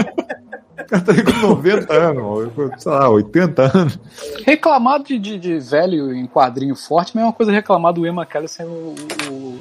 Cara tá com 90 anos, sei lá, 80 anos. Reclamar de, de, de velho em quadrinho forte, mas é uma coisa reclamar do Ian McKellen sendo o,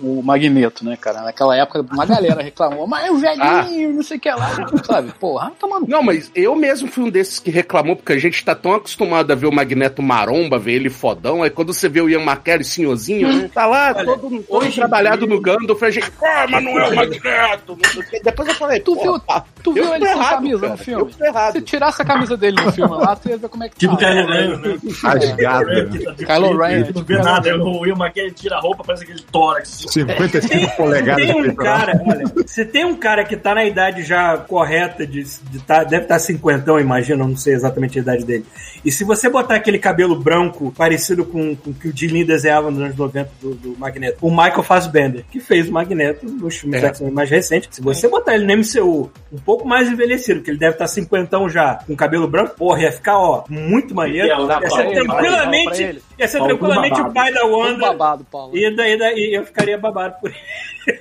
o, o Magneto, né, cara? Naquela época, uma galera reclamou, mas o velhinho, não sei o que lá, sabe? Porra, tomando. Não, mas eu mesmo fui um desses que reclamou, porque a gente tá tão acostumado a ver o Magneto maromba, ver ele fodão, aí quando você vê o Ian McKellen senhorzinho, né, tá lá, todo, todo hoje em trabalhado dia- no Gandalf, a gente, ah, mas não é o Magneto, não sei o quê. Depois eu falei, Tu viu, tá, tu viu ele sem camisa cara, no Eu filme? Tô errado. Se tirasse a camisa dele no filme lá, tu ia ver como é que Tipo tá. Kylo Ren, né? Rasgado. né? Kylo Ren, Não vê nada, o Will McKellen tira a roupa, parece aquele tórax. 55 polegadas Tem de um cara, olha, você tem um cara que tá na idade já correta de, de tá, deve estar tá cinquentão, imagina, eu não sei exatamente a idade dele. E se você botar aquele cabelo branco parecido com, com o que o Jim desenhava nos anos 90 do, do Magneto, o Michael Fassbender, que fez o Magneto nos filmes É. X-Men mais recentes, se você botar ele no MCU um pouco mais envelhecido, que ele deve estar cinquentão já, com cabelo branco, porra, ia ficar, ó, muito maneiro. Ia ser ele, tranquilamente, ele. ia ser tranquilamente o pai da Wanda. babado, Paulo. E daí, daí eu ficaria babado por ele.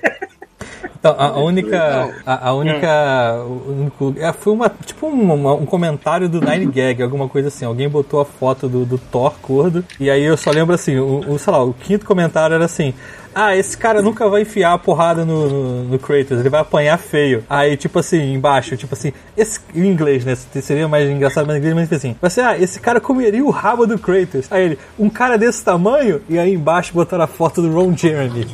Então, a, única. A, a única. o único- é, foi uma. Tipo um, uma- um comentário do Nine Gag, alguma coisa assim. Alguém botou a foto do, do Thor gordo. E aí eu só lembro assim, o, o, sei lá, o quinto comentário era assim. Ah, esse cara nunca vai enfiar a porrada no, no, no Kratos, ele vai apanhar feio. Aí, tipo assim, embaixo, tipo assim, esse, em inglês, né? Seria mais engraçado, mas em inglês, mas assim. Vai ser, ah, esse cara comeria o rabo do Kratos. Aí ele, um cara desse tamanho? E aí embaixo botaram a foto do Ron Jeremy.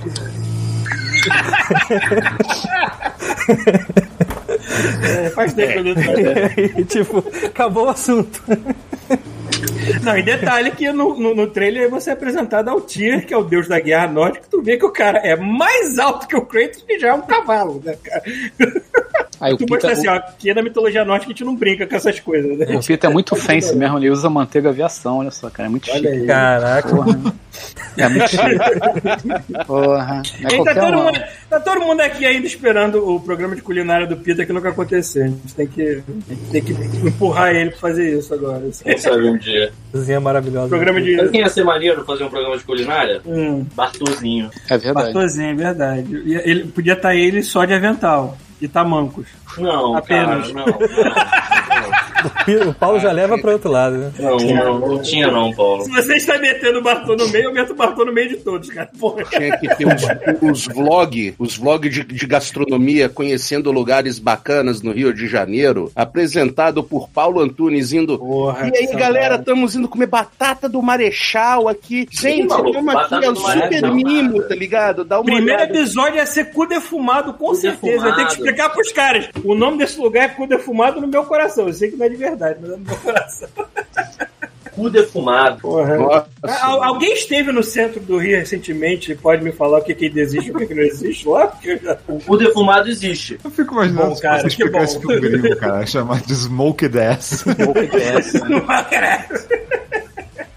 É, faz tempo que eu E, tipo, acabou o assunto. Não, e detalhe que no, no, no trailer você é apresentado ao Tyr, que é o deus da guerra nórdica, tu vê que o cara é mais alto que o Kratos, que já é um cavalo, né, cara? Aí o Tu Peter, mostra assim, ó, aqui na mitologia nórdica a gente não brinca com essas coisas, né? o, o Peter é muito fancy mesmo, ele usa manteiga aviação, olha só, cara, é muito chique. Olha aí. Caraca. Porra. É muito chique. Porra. É tá, todo mundo, tá todo mundo aqui ainda esperando o programa de culinária do Peter que nunca aconteceu. A gente tem que, gente tem que empurrar ele pra fazer isso agora. Quem sabe um dia. Cozinha maravilhosa. Programa de. Quem ia ser maneiro fazer um programa de culinária? Hum, Bartozinho. É verdade. Bartozinho, é verdade. E Ele, podia estar ele só de avental e tamancos. Não, Apenas. cara, não. Não, O Paulo já leva para outro lado, né? não, não, não tinha não, Paulo. Se você está metendo o Bartô no meio, eu meto o Bartô no meio de todos, cara. Porra. Tinha que ter os, os vlog, os vlog de, de gastronomia, conhecendo lugares bacanas no Rio de Janeiro, apresentado por Paulo Antunes indo. Porra, E aí, galera, estamos indo comer batata do Marechal aqui. Gente, vamos aqui, é o super Marechal, mimo, tá ligado? Dá uma Primeiro olhada. episódio ia ser cu defumado, com Cu certeza. Eu tenho que defumado. Explicar pros caras. O nome desse lugar é cu defumado no meu coração. Eu sei que não é de verdade, mas é no meu coração. cu defumado. Porra. Nossa. Al- alguém esteve no centro do Rio recentemente e pode me falar o que, que existe e o que, que não existe lá? Porque eu já- O cu defumado existe. Eu fico imaginando Bom, se cara, você um gringo, cara, chamar de smoked ass. não parece.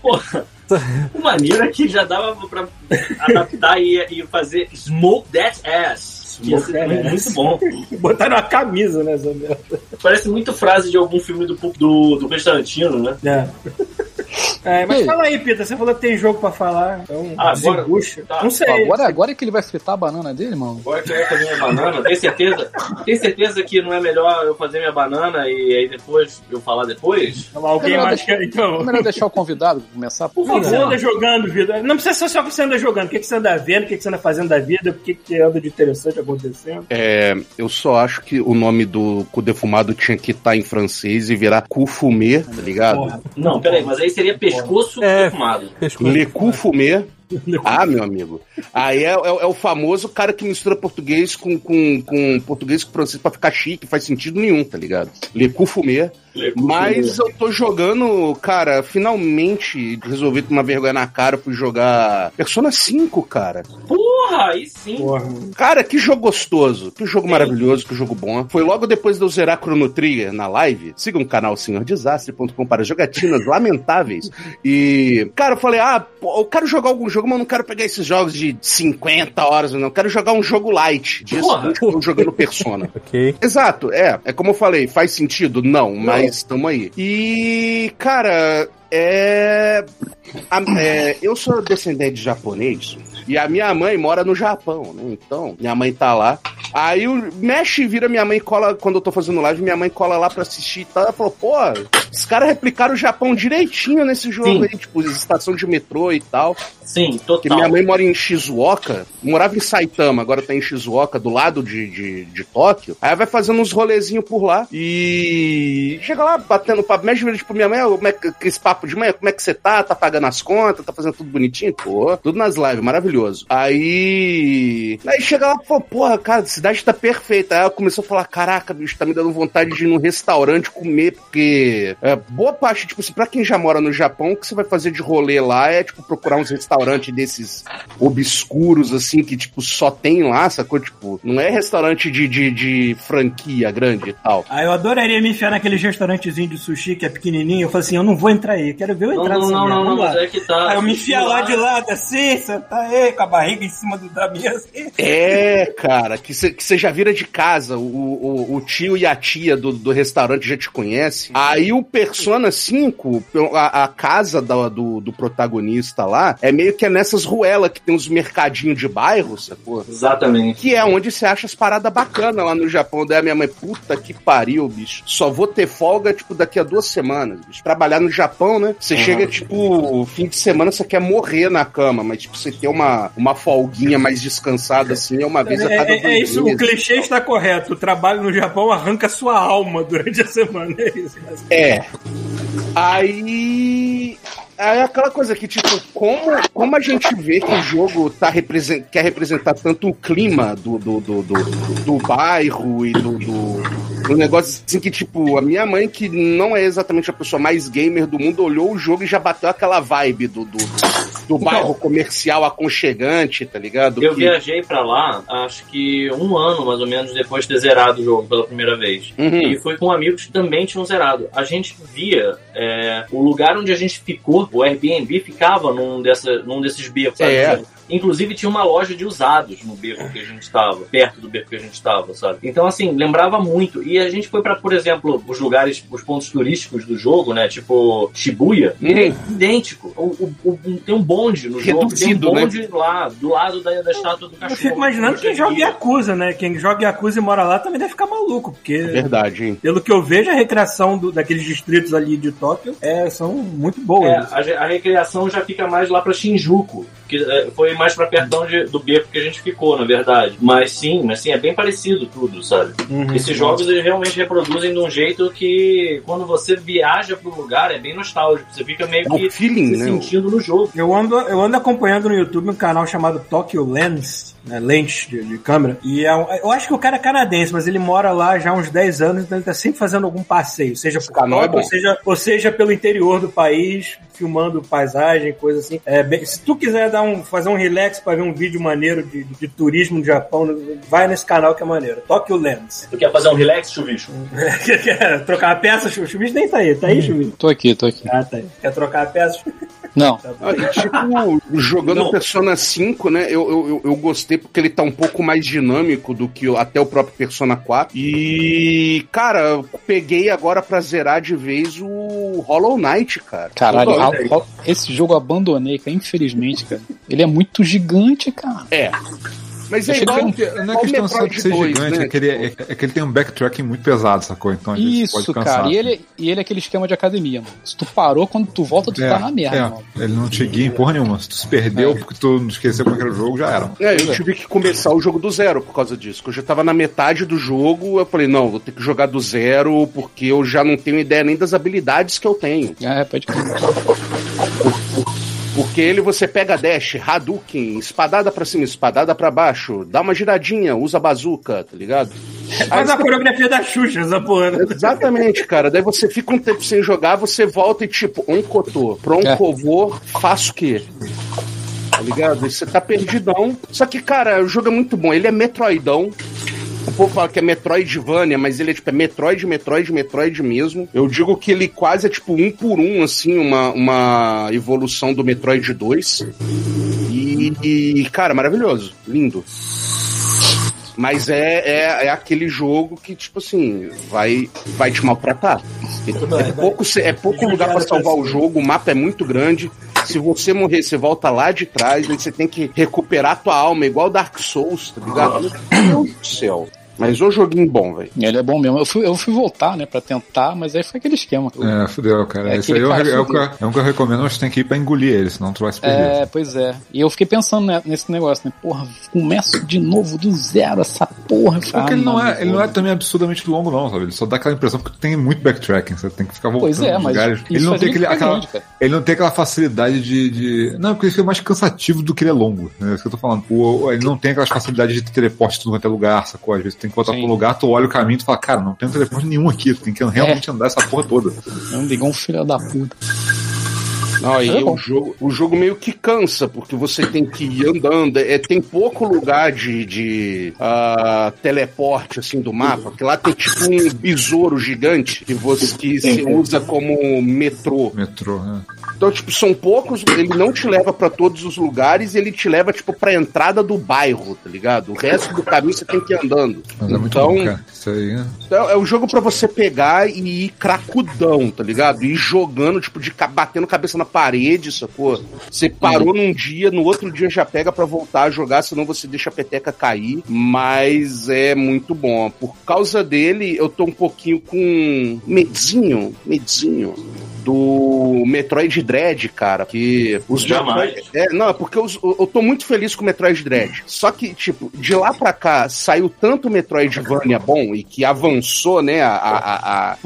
Porra. O maneiro é que já dava pra adaptar e, e fazer Smoke That Ass. Que that muito bom. Botaram uma camisa nessa merda. Parece muito frase de algum filme do, do, do Constantino, né? É. É, mas Ei. fala aí, Pita. Você falou que tem jogo pra falar. Então, Ah, agora- tá. Não sei. Agora, agora é que ele vai fritar a banana dele, mano. Agora que fazer minha banana, tem certeza? Tem certeza que não é melhor eu fazer minha banana e aí depois eu falar depois? Alguém Melhor mais deixar- quer, então. É melhor deixar o convidado começar. Por que você favor. anda jogando, vida? Não precisa ser só que você anda jogando. O que que você anda vendo, o que que você anda fazendo da vida, o que que anda de interessante acontecendo. É, eu só acho que o nome do cu defumado tinha que estar em francês e virar cu fumé, tá ligado? Porra. Não, peraí, mas aí seria pescoço É. defumado. Pescoço. Le cu fumé. Ah, meu amigo. Aí é, é- é o famoso cara que mistura português com, com, com português com francês pra ficar chique, faz sentido nenhum, tá ligado? Le cu fumé. Mas eu tô jogando, cara, finalmente resolvi tomar vergonha na cara, fui jogar Persona 5, cara. Porra, aí sim. Porra. Cara, que jogo gostoso, que jogo maravilhoso, que jogo bom. Foi logo depois de eu zerar Chrono Trigger na live. Siga o canal senhordesastre.com para jogatinas lamentáveis. E, cara, eu falei, ah, pô, eu quero jogar algum jogo, mas eu não quero pegar esses jogos de 50 horas, não. Eu quero jogar um jogo light. Dia Porra. seguinte eu tô jogando Persona. Ok. Exato, é. É como eu falei, faz sentido? Não, mas estamos aí. E, cara, é... a- é, Eu sou descendente de japonês e a minha mãe mora no Japão, né? Então, minha mãe tá lá. Aí o mexe e vira minha mãe cola, quando eu tô fazendo live, minha mãe cola lá pra assistir e tal. Ela falou, pô, os caras replicaram o Japão direitinho nesse jogo Sim. aí, tipo, estação de metrô e tal. Sim, Porque total. minha mãe mora em Shizuoka, morava em Saitama, agora tá em Shizuoka, do lado de, de, de Tóquio. Aí vai fazendo uns rolezinhos por lá e chega lá batendo papo. Mexe tipo, minha mãe, como é que que esse papo de mãe, como é que você tá? Tá pagando as contas? Tá fazendo tudo bonitinho? Pô, tudo nas lives, maravilhoso. Aí. Aí chega lá, pô, porra, cara, a cidade tá perfeita. Aí ela começou a falar: caraca, bicho, tá me dando vontade de ir num restaurante comer, porque é, boa parte, tipo assim, pra quem já mora no Japão, o que você vai fazer de rolê lá é, tipo, procurar uns restaurantes desses obscuros, assim, que, tipo, só tem lá, sacou? Tipo, não é restaurante de, de, de franquia grande e tal. Ah, eu adoraria me enfiar naquele restaurantezinho de sushi que é pequenininho. Eu falei assim, eu não vou entrar aí, eu quero ver eu entrar não, nessa não, não, não, mas lá. é que tá. Aí eu me enfia lá de lado assim, sentar aí, com a barriga em cima do, da mesa. Assim. É, cara, que você já vira de casa, o, o, o tio e a tia do, do restaurante já te conhecem. Aí o Persona 5, a, a casa da- do, do protagonista lá, é meio que é nessas ruelas que tem uns mercadinhos de bairro, sacou? Exatamente. Que é onde você acha as paradas bacanas lá no Japão. Daí a minha mãe, puta que pariu, bicho. Só vou ter folga, tipo, daqui a duas semanas, bicho. Trabalhar no Japão, né? Você chega, tipo, fim de semana você quer morrer na cama, mas, tipo, você ter uma, uma folguinha mais descansada, assim, é uma vez a É, cada é- dois é isso, o meses. clichê está correto. O trabalho no Japão arranca sua alma durante a semana. É isso. É. Aí. É aquela coisa que, tipo, como, como a gente vê que o jogo tá represent, quer representar tanto o clima do, do, do, do, do bairro e do, do, do negócio assim que, tipo, a minha mãe, que não é exatamente a pessoa mais gamer do mundo, olhou o jogo e já bateu aquela vibe do, do, do bairro comercial aconchegante, tá ligado? Eu Que- viajei pra lá, acho que um ano mais ou menos depois de ter zerado o jogo pela primeira vez. Uhum. E foi com amigos que também tinham zerado. A gente via é, o lugar onde a gente ficou, o Airbnb ficava num, dessa, num desses becos. sabe? É. Inclusive tinha uma loja de usados no beco que a gente estava, perto do beco que a gente estava, sabe? Então, assim, lembrava muito. E a gente foi pra, por exemplo, os lugares, os pontos turísticos do jogo, né? Tipo Shibuya. E é idêntico. O, o- o- tem um bonde no jogo. Tem um né? bonde lá, do lado da, da estátua do Eu cachorro. fico imaginando quem joga Yakuza, né? Quem joga Yakuza e mora lá também deve ficar maluco, porque Verdade, hein? pelo que eu vejo, a recreação do- daqueles distritos ali de Tóquio é, são muito boas. É, a, a recriação já fica mais lá pra Shinjuku. Que é, foi mais pra perto de, do beco que a gente ficou, na verdade. Mas sim, mas sim, é bem parecido tudo, sabe? Uhum. Esses jogos eles realmente reproduzem de um jeito que quando você viaja pro lugar é bem nostálgico. Você fica meio É que feeling, se né? sentindo no jogo. Eu ando, eu ando acompanhando no YouTube um canal chamado Tokyo Lens, né, lente de, de câmera. E é um- eu acho que o cara é canadense, mas ele mora lá já há uns 10 anos, então ele tá sempre fazendo algum passeio, seja por é Tóquio, bom. ou seja, ou seja pelo interior do país, filmando paisagem, coisa assim. É, bem- se tu quiser dar um, fazer um relax pra ver um vídeo maneiro de, de turismo no Japão, vai nesse canal que é maneiro. Tokyo Lens. Tu quer fazer um relax, chuvisco? Quer trocar a peça? O Chubicho nem tá aí. Tá aí, Chubicho? Tô aqui, tô aqui. Ah, tá aí. Quer trocar a peça? Não. Ah, e, tipo, jogando Não. Persona 5, né? Eu, eu, eu- eu gostei porque ele tá um pouco mais dinâmico do que até o próprio Persona 4. E, cara, eu peguei agora pra zerar de vez o Hollow Knight, cara. Caralho, esse jogo eu abandonei, cara, infelizmente, cara. Ele é muito gigante, cara. É. Mas é que igual. foi Não é igual questão só de ser 2, gigante, né? é, que ele, é, é que ele tem um backtracking muito pesado, sacou? Então Isso, pode cansar. cara. E ele, e ele é aquele esquema de academia, mano. Se tu parou, quando tu volta, tu É, tá na merda, é, mano. ele não te guia em porra nenhuma. Se tu se perdeu É. porque tu não esqueceu como é que era o jogo, já era. É, eu tive que começar o jogo do zero por causa disso. que Eu já tava na metade do jogo, eu falei, não, vou ter que jogar do zero, porque eu já não tenho ideia nem das habilidades que eu tenho. É, pode crer. Porque ele você pega dash, Hadouken, espadada pra cima, espadada pra baixo, dá uma giradinha, usa bazuca, tá ligado? Faz a coreografia da Xuxa, essa porra. né? Exatamente, cara. Daí você fica um tempo sem jogar, você volta e tipo, um cotô, pronto, É. vou, faço o quê? Tá ligado? E Você tá perdidão. Só que, cara, o jogo é muito bom. Ele é Metroidão. O povo fala que é Metroidvania, mas ele é tipo é Metroid, Metroid, Metroid mesmo. Eu digo que ele quase é tipo um por um, assim, uma, uma evolução do Metroid 2. E, e, cara, maravilhoso. Lindo. Mas é, é, é aquele jogo que, tipo assim, vai, vai te maltratar. É pouco, é pouco lugar pra salvar o jogo, o mapa é muito grande. Se você morrer, você volta lá de trás, aí você tem que recuperar tua alma, igual Dark Souls, tá ligado? Meu Deus do céu. Mas o joguinho bom, velho. Ele é bom mesmo. Eu fui, eu fui voltar, né, pra tentar, mas aí foi aquele esquema. É, fudeu, cara. É Esse aí eu, cara é, o que, é um que eu recomendo, mas tem que ir pra engolir ele, senão tu vai se perder. É, pois é. E eu fiquei pensando ne- nesse negócio, né? Porra, começo de novo do zero essa porra. Eu falei, Porque ah, ele não, é, ele não é também absurdamente longo, não, sabe? Ele só dá aquela impressão que tu tem muito backtracking, você tem que ficar voltando Pois é, mas isso Ele não tem ele aquele, aquela, grande, cara. ele não tem aquela facilidade de, de- Não, porque ele fica mais cansativo do que ele é longo. né? É isso que eu tô falando. O- ele não tem aquelas facilidades de teleporte em tudo quanto é lugar, sacou? Às vezes tem que voltar Sim. pro lugar, tu olha o caminho e tu fala, cara, não tem teleporte nenhum aqui, tu tem que realmente andar essa porra toda. É um bigão filho da puta. Não, e É o, jogo, o jogo meio que cansa, porque você tem que ir andando. É, tem pouco lugar de, de ah, teleporte assim do mapa, porque lá tem tipo um besouro gigante que você que se usa como metrô. Metrô, né? Então, tipo, são poucos, ele não te leva pra todos os lugares, ele te leva, tipo, pra entrada do bairro, tá ligado? O resto do caminho você tem que ir andando. Mas é muito então, bom, cara. Isso aí, né? então, é um jogo pra você pegar e ir cracudão, tá ligado? Ir jogando, tipo, de batendo cabeça na parede, sacou? Você parou num dia, no outro dia já pega pra voltar a jogar, senão você deixa a peteca cair. Mas é muito bom. Por causa dele, eu tô um pouquinho com medinho, medinho do Metroid Dread, cara. Que os Jamais. Metroid- É, não, é porque eu, eu tô muito feliz com o Metroid Dread. Só que, tipo, de lá pra cá saiu tanto Metroidvania bom e que avançou, né, a- a- a,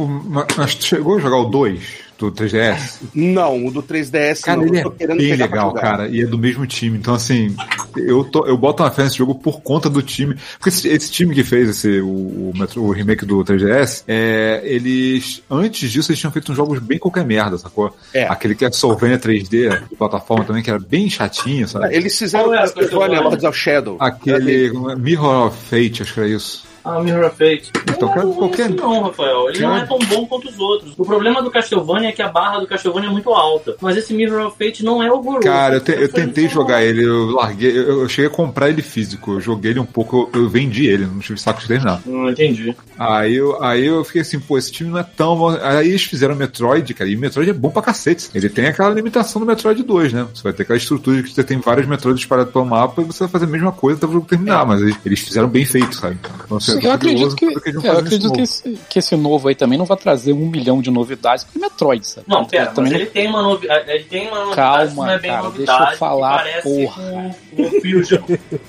Mas tu chegou a jogar o 2 do 3DS? Não, o do 3DS Cara, não. ele eu é tô querendo bem legal, cara, e é do mesmo time. Então, assim, eu, tô, eu boto uma fé nesse jogo por conta do time. Porque esse, esse time que fez esse, o, o, Metro- o remake do 3DS, é, eles, antes disso, eles tinham feito uns jogos bem qualquer merda, sacou? É. Aquele que é Solvania 3D, de plataforma também, que era bem chatinho, sabe? Eles fizeram Qual é? Lords of Shadow. Aquele Mirror of Fate, acho que era isso. Ah, Mirror of Fate. Então, não, qualquer- não, Rafael. Ele não é tão bom quanto os outros. O problema do Castlevania é que a barra do Castlevania é muito alta. Mas esse Mirror of Fate não é horroroso. Cara, eu, te- eu tentei jogar ele, eu larguei, eu, eu cheguei a comprar ele físico, eu joguei ele um pouco, eu, eu vendi ele, não tive saco de terminar. Não entendi. Aí eu, aí eu fiquei assim, pô, esse time não é tão bom. Aí eles fizeram Metroid, cara, e o Metroid é bom pra cacete. Ele tem aquela limitação do Metroid 2, né? Você vai ter aquela estrutura de que você tem vários Metroids espalhados pelo mapa e você vai fazer a mesma coisa até o jogo terminar, mas eles, fizeram bem feito, sabe? Então, assim, Eu acredito que, é, eu acredito que esse, que esse novo aí também não vai trazer um milhão de novidades pro Metroid, sabe? Não, pera, mas também ele tem uma novidade. Ele tem uma novidade Calma, é bem cara, novidade. deixa eu falar, que porra. Com, com o Fusion.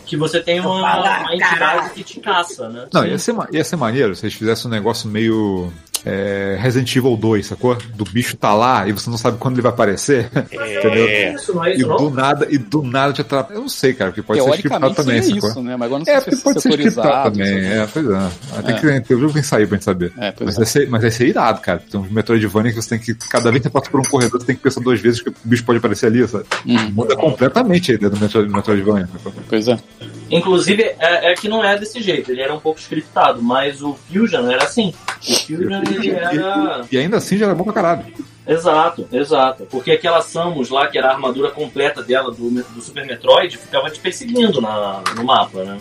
que você tem uma, uma entidade que te caça, né? Não, ia ser, ia ser maneiro se eles fizessem um negócio meio. É, Resident Evil 2, sacou? Do bicho tá lá e você não sabe quando ele vai aparecer. entendeu? É isso, não é E isso, do não? nada, e do nada te atrapalha. Eu não sei, cara, porque pode ser scriptado também, sacou? isso, né? Mas agora não É, se porque pode ser scriptado também. É, pois é. Tem É. que ter o jogo sair pra gente saber. É, Mas é. vai, ser, mas vai ser irado, cara. Tem uns Metroidvania que você tem que. Cada vez que você passa por um corredor, você tem que pensar duas vezes que o bicho pode aparecer ali, sabe? Uhum. Muda completamente a ideia do Metroid, Metroidvania. sacou? Pois é. Inclusive, é, é que não é desse jeito. Ele era um pouco scriptado, mas o Fusion era assim. O Fusion, ele era... E ainda assim já era bom pra caralho. Exato, exato. Porque aquela Samus lá, que era a armadura completa dela do, do Super Metroid, ficava te perseguindo na, no mapa, né?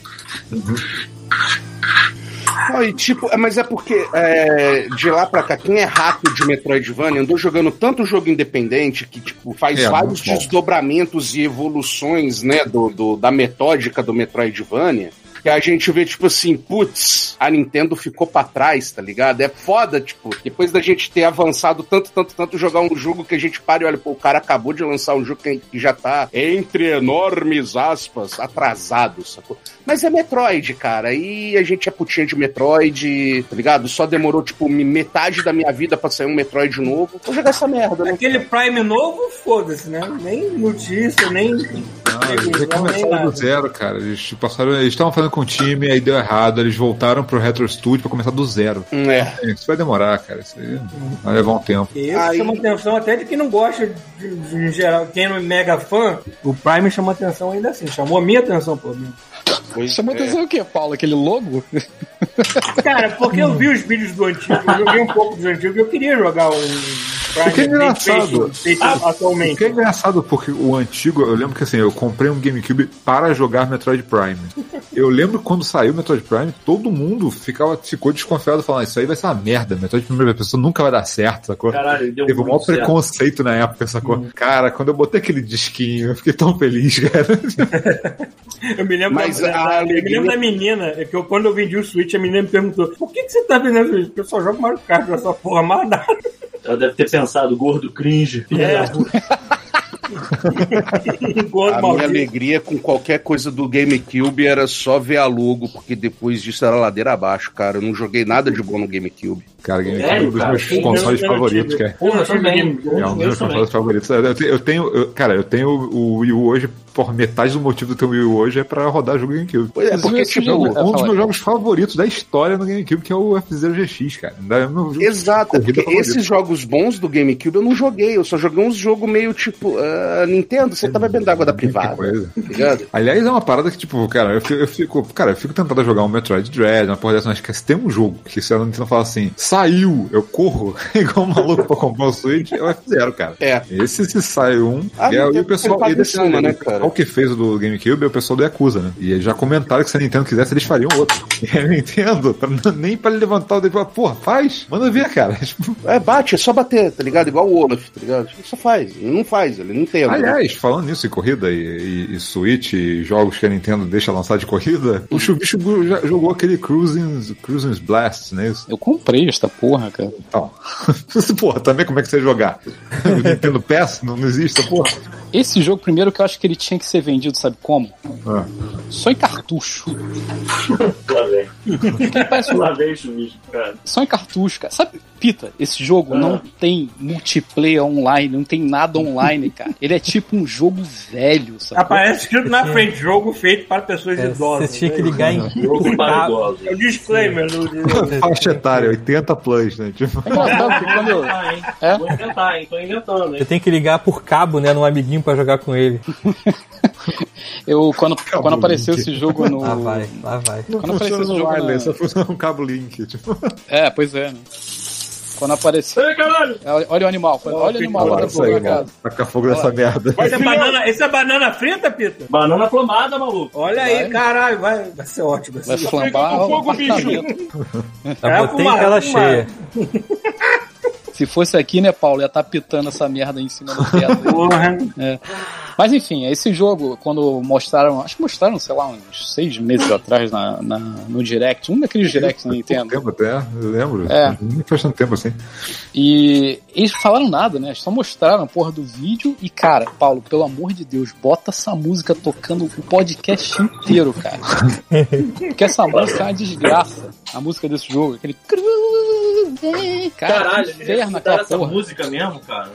E tipo, é, mas é porque é, de lá pra cá, quem é rato de Metroidvania andou jogando tanto jogo independente que, tipo, faz É, vários desdobramentos e evoluções, né, do, do- da metódica do Metroidvania. Que a gente vê, tipo assim, putz, a Nintendo ficou pra trás, tá ligado? É foda, tipo, depois da gente ter avançado tanto, tanto, tanto, jogar um jogo que a gente para e olha, pô, o cara acabou de lançar um jogo que já tá, entre enormes aspas, atrasado, sacou? Mas é Metroid, cara. E a gente é putinha de Metroid, tá ligado? Só demorou, tipo, me- metade da minha vida pra sair um Metroid novo. Vou jogar essa merda, né? Aquele Prime novo, foda-se, né? Nem notícia, nem. Não, eles recomeçaram nada. do zero, cara. Eles passaram, eles estavam fazendo com o time, aí deu errado, eles voltaram pro Retro Studio pra começar do zero. Hum, É. Isso vai demorar, cara. Isso aí vai levar um tempo. Isso Aí- chama atenção até de quem não gosta, de, de- em geral, quem não é mega fã, o Prime chama atenção ainda assim, chamou a minha atenção, pelo menos. Pois Chamou é. atenção o quê, Paulo? Aquele logo? Cara, porque eu vi os vídeos do antigo, eu joguei um pouco dos antigos, eu queria jogar um Prime Que é engraçado. feito, feito O atualmente. que é engraçado, porque o antigo, eu lembro que assim, eu comprei um GameCube para jogar Metroid Prime. Eu lembro quando saiu o Metroid Prime, todo mundo ficava, ficou desconfiado, falando, isso aí vai ser uma merda, Metroid primeira pessoa nunca vai dar certo, sacou? Caralho, deu Teve um maior certo. preconceito na época, sacou? Cara, quando eu botei aquele disquinho, eu fiquei tão feliz, cara. Eu me lembro, Mas da, a da- eu me alegria- lembro da menina, é que eu, quando eu vendi o Switch, a menina me perguntou: por que, que você tá vendendo isso? Porque eu só jogo Mario Kart, essa porra mais nada. Ela deve ter pensado, gordo cringe. É. Gordo A minha maldito. alegria com qualquer coisa do GameCube era só ver a logo, porque depois disso era ladeira abaixo, cara. Eu não joguei nada de bom no GameCube. Cara, GameCube é um dos cara? meus consoles favoritos, cara. Porra. É um dos meus consoles favoritos. Eu tenho, eu tenho- eu- cara, eu tenho o Wii U hoje, por metade do motivo de ter o Wii U hoje é pra rodar jogo GameCube. Pois é, porque, esse tipo, jogo- um dos meus jogos favoritos da história no GameCube, que é o F-Zero GX, cara. É o meu jogo Exato, é porque favorito. esses jogos bons do GameCube eu não joguei, eu só joguei uns jogos meio tipo, ah, Nintendo, você tá bebendo água da privada, coisa. tá? Aliás, é uma parada que, tipo, cara, eu fico, eu fico- cara, eu fico tentado a jogar um Metroid Dread, uma porra dessa, mas que se tem um jogo que se a Nintendo fala assim, saiu, eu corro, igual um maluco pra comprar o Switch, é o F0, cara. É. Esse se sai um, Ah, e aí o pessoal, e cima, né, cara? Pessoal que fez o do GameCube é o pessoal do Yakuza, né? E eles já comentaram que se a Nintendo quisesse, eles fariam outro. E a Nintendo, pra- nem pra ele levantar o dedo e falar, porra, faz, manda ver, cara. É, bate, é só bater, tá ligado? Igual o Olaf, tá ligado? Ele só faz, ele não faz, ele não entende. Aliás, falando nisso em corrida e, e, e Switch, e jogos que a Nintendo deixa lançar de corrida, o Chubicho já jogou aquele Cruising, Cruising Blast, né? Isso? Eu comprei esta porra, cara. Então, porra, também como é que você ia jogar? O Nintendo PES não, não existe essa porra? Esse jogo, primeiro, que eu acho que ele tinha que ser vendido, sabe como? Ah. Só em cartucho. Lá vem. Que parece um- Lá vem, bicho, cara. Só em cartucho, cara. Sabe, Pita, esse jogo Ah. não tem multiplayer online, não tem nada online, cara. Ele é tipo um jogo velho, sabe? Aparece escrito na frente, jogo feito para pessoas É, idosas. você tinha que né? ligar em Jogo para idosos. É o disclaimer do. do- Faixa etária, 80 plus, né? Tipo, É engraçado porque quando eu... Vou inventar, hein? É? Vou inventar, hein? Tô inventando, Você hein? tem que ligar por cabo, né, num amiguinho pra jogar com ele. eu quando, quando apareceu esse jogo no... Lá vai, lá vai. não Quando apareceu esse no jogo wireless, na- só funciona um cabo link. Tipo, É, pois é, né? Quando apareceu... Ei, caralho! Olha olha o animal, olha o animal lá aí, cara. Taca fogo nessa merda. Isso é banana, isso é banana frita, Pita? Banana flambada, maluco. Olha aí, Vai. caralho, vai, vai ser ótimo. Vai flambar o apartamento. Já É, botei fumar, tela fumar. cheia. Se fosse aqui, né, Paulo, ia estar pitando essa merda aí em cima do teto. Porra. Mas enfim, esse jogo, quando mostraram, acho que mostraram, sei lá, uns seis meses atrás na, na- no Direct, um daqueles Directs na Nintendo. tempo até, eu lembro. É. Não faz tanto tempo assim. E eles falaram nada, né? Só mostraram a porra do vídeo e, cara, Paulo, pelo amor de Deus, bota essa música tocando o podcast inteiro, cara. Porque essa música é uma desgraça. A música desse jogo, aquele. Cara, Caralho, inferno aquela essa porra. música mesmo, cara.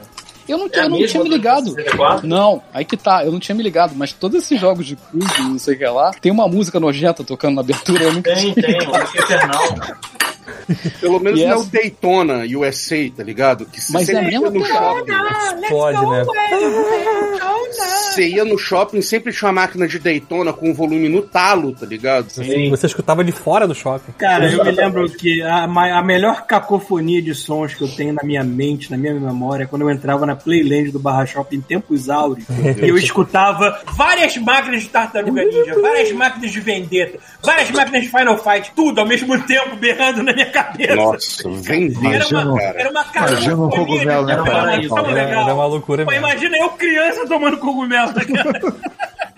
Eu não, É eu não tinha me do ligado. 64? Não, aí que tá, eu não tinha me ligado, mas todos esses jogos de cruise, não sei o que lá, tem uma música nojenta tocando na abertura, eu nunca Tem, tinha tem, música infernal. Pelo menos E não é o Daytona USA, tá ligado? Que se Mas você é mesma no shopping, Pode, né? Você ia no shopping sempre tinha uma máquina de Daytona com o volume no talo, tá ligado? Sim. Você escutava de fora do shopping. Cara, eu me lembro que a, a melhor cacofonia de sons que eu tenho na minha mente, na minha memória, é quando eu entrava na Playland do Barra Shopping em tempos áureos e eu escutava várias máquinas de Tartaruga Ninja, várias máquinas de Vendetta, várias máquinas de Final Fight, tudo ao mesmo tempo berrando na minha cabeça. Nossa, Era vendeu, uma, cara. era uma Imagina um cacofonia cogumelo, né, Era, era uma loucura Pô, mesmo. imagina eu criança tomando cogumelo, tá ligado?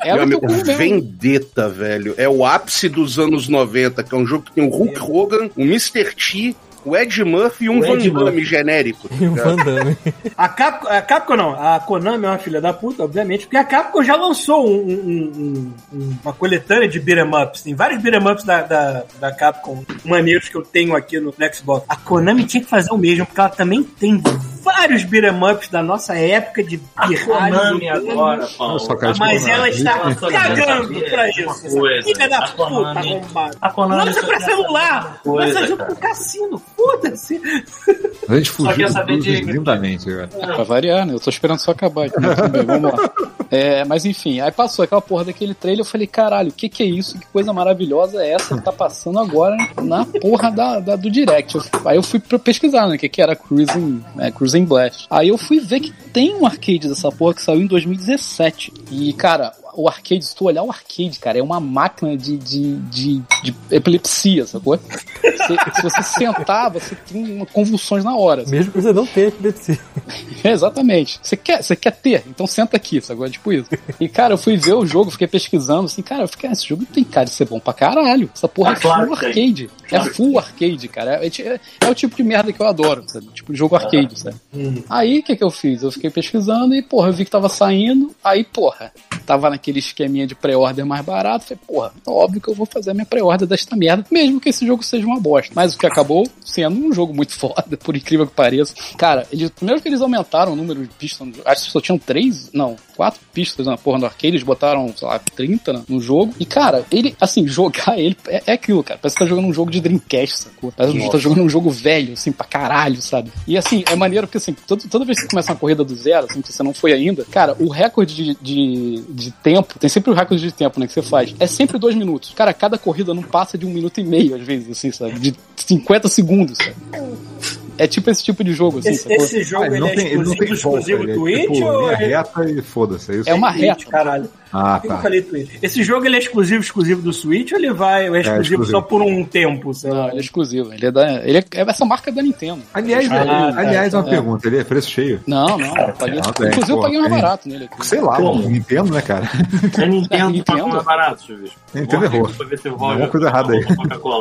Era Meu amigo. Vendetta, velho. É o ápice dos anos 90, que é um jogo que tem o Hulk Hogan, o Mr. T, o Ed Murphy e um Van Damme genérico. tá E ligado? Van Damme. A Capcom, a Capcom não, a Konami é uma filha da puta, obviamente, porque a Capcom já lançou um- um- um- um- uma coletânea de beat'em ups. Tem vários beat'em ups da, da, da Capcom maneiros que eu tenho aqui no Xbox. A Konami tinha que fazer o mesmo, porque ela também tem vários beat'em ups da nossa época de. Konami agora, Paulo. Cara, de Mas ela está cagando pra isso. Filha da puta arrombada. A Konami Lança pra celular! Lança junto com o cassino! Foda-se! A gente fugiu do de- lindamente, cara. Pra variar, né? Eu tô esperando só acabar. Então, tudo bem, vamos lá. É, mas enfim, aí passou aquela porra daquele trailer, eu falei, caralho, o que que é isso? Que coisa maravilhosa é essa que tá passando agora na porra da, da- do Direct? Aí eu fui pra pesquisar, né, o que que era Cruising, né, Cruising Blast. Aí eu fui ver que tem um arcade dessa porra que saiu em 2017. E, cara, o arcade, se tu olhar o arcade, cara, é uma máquina de, de, de, de epilepsia, sacou? Você- se você sentar, você tem convulsões na hora. Mesmo que você não tenha epilepsia. É, exatamente. Você quer, você quer ter, então senta aqui, agora tipo isso. E cara, eu fui ver o jogo, fiquei pesquisando, assim, cara, eu fiquei, ah, esse jogo tem cara de ser bom pra caralho. Essa porra Ah, é claro full que tem. arcade. É full arcade, cara. É, é- é o tipo de merda que eu adoro, sabe? Tipo de jogo arcade, sabe? Aí o que que eu fiz? Eu fiquei pesquisando e, porra, eu vi que tava saindo. Aí, porra, tava naquele esqueminha de pré-order mais barato. Falei, porra, é óbvio que eu vou fazer a minha pré-order desta merda, mesmo que esse jogo seja uma bosta. Mas o que acabou sendo um jogo muito foda, por incrível que pareça. Cara, eles, primeiro que eles aumentaram o número de pistas, acho que só tinham três, não, quatro pistas na porra do arcade, eles botaram, sei lá, 30 no- jogo. E, cara, ele, assim, jogar ele é, é aquilo, cara. Parece que tá jogando um jogo de Dreamcast, sacou? Parece que tá jogando um jogo velho, assim, pra caralho, sabe? E, assim, é maneiro porque, assim, todo- toda vez que você começa uma corrida do zero, assim, que você não foi ainda, cara, o recorde de, de, de tempo, tem sempre o recorde de tempo, né, que você faz, é sempre dois minutos. Cara, cada corrida não passa de um minuto e meio, às vezes, assim, sabe? De 50 segundos, sabe? É tipo esse tipo de jogo, assim, Esse, esse jogo Ah, ele ele, não é tem, ele não exclusivo, tem volta, exclusivo ele é Twitch tipo, ou linha é reta e foda-se, é isso? É uma Twitch, reta. caralho? Ah, Por que eu tá. Esse jogo ele é exclusivo, exclusivo do Switch ou ele vai, ou é exclusivo, exclusivo. só por um tempo, sei Não, lá? ele é exclusivo. Ele é da. Ele é, é essa marca da Nintendo. Aliás, Ah, tá, aliás, uma é. pergunta, ele é preço cheio? Não, não. Eu paguei, Ah, bem, inclusive, eu pô, paguei mais barato nele aqui. Sei lá, mano, Nintendo, né, cara? É Nintendo, Nintendo? mais barato, deixa eu ver. Nintendo errou. alguma coisa errada aí.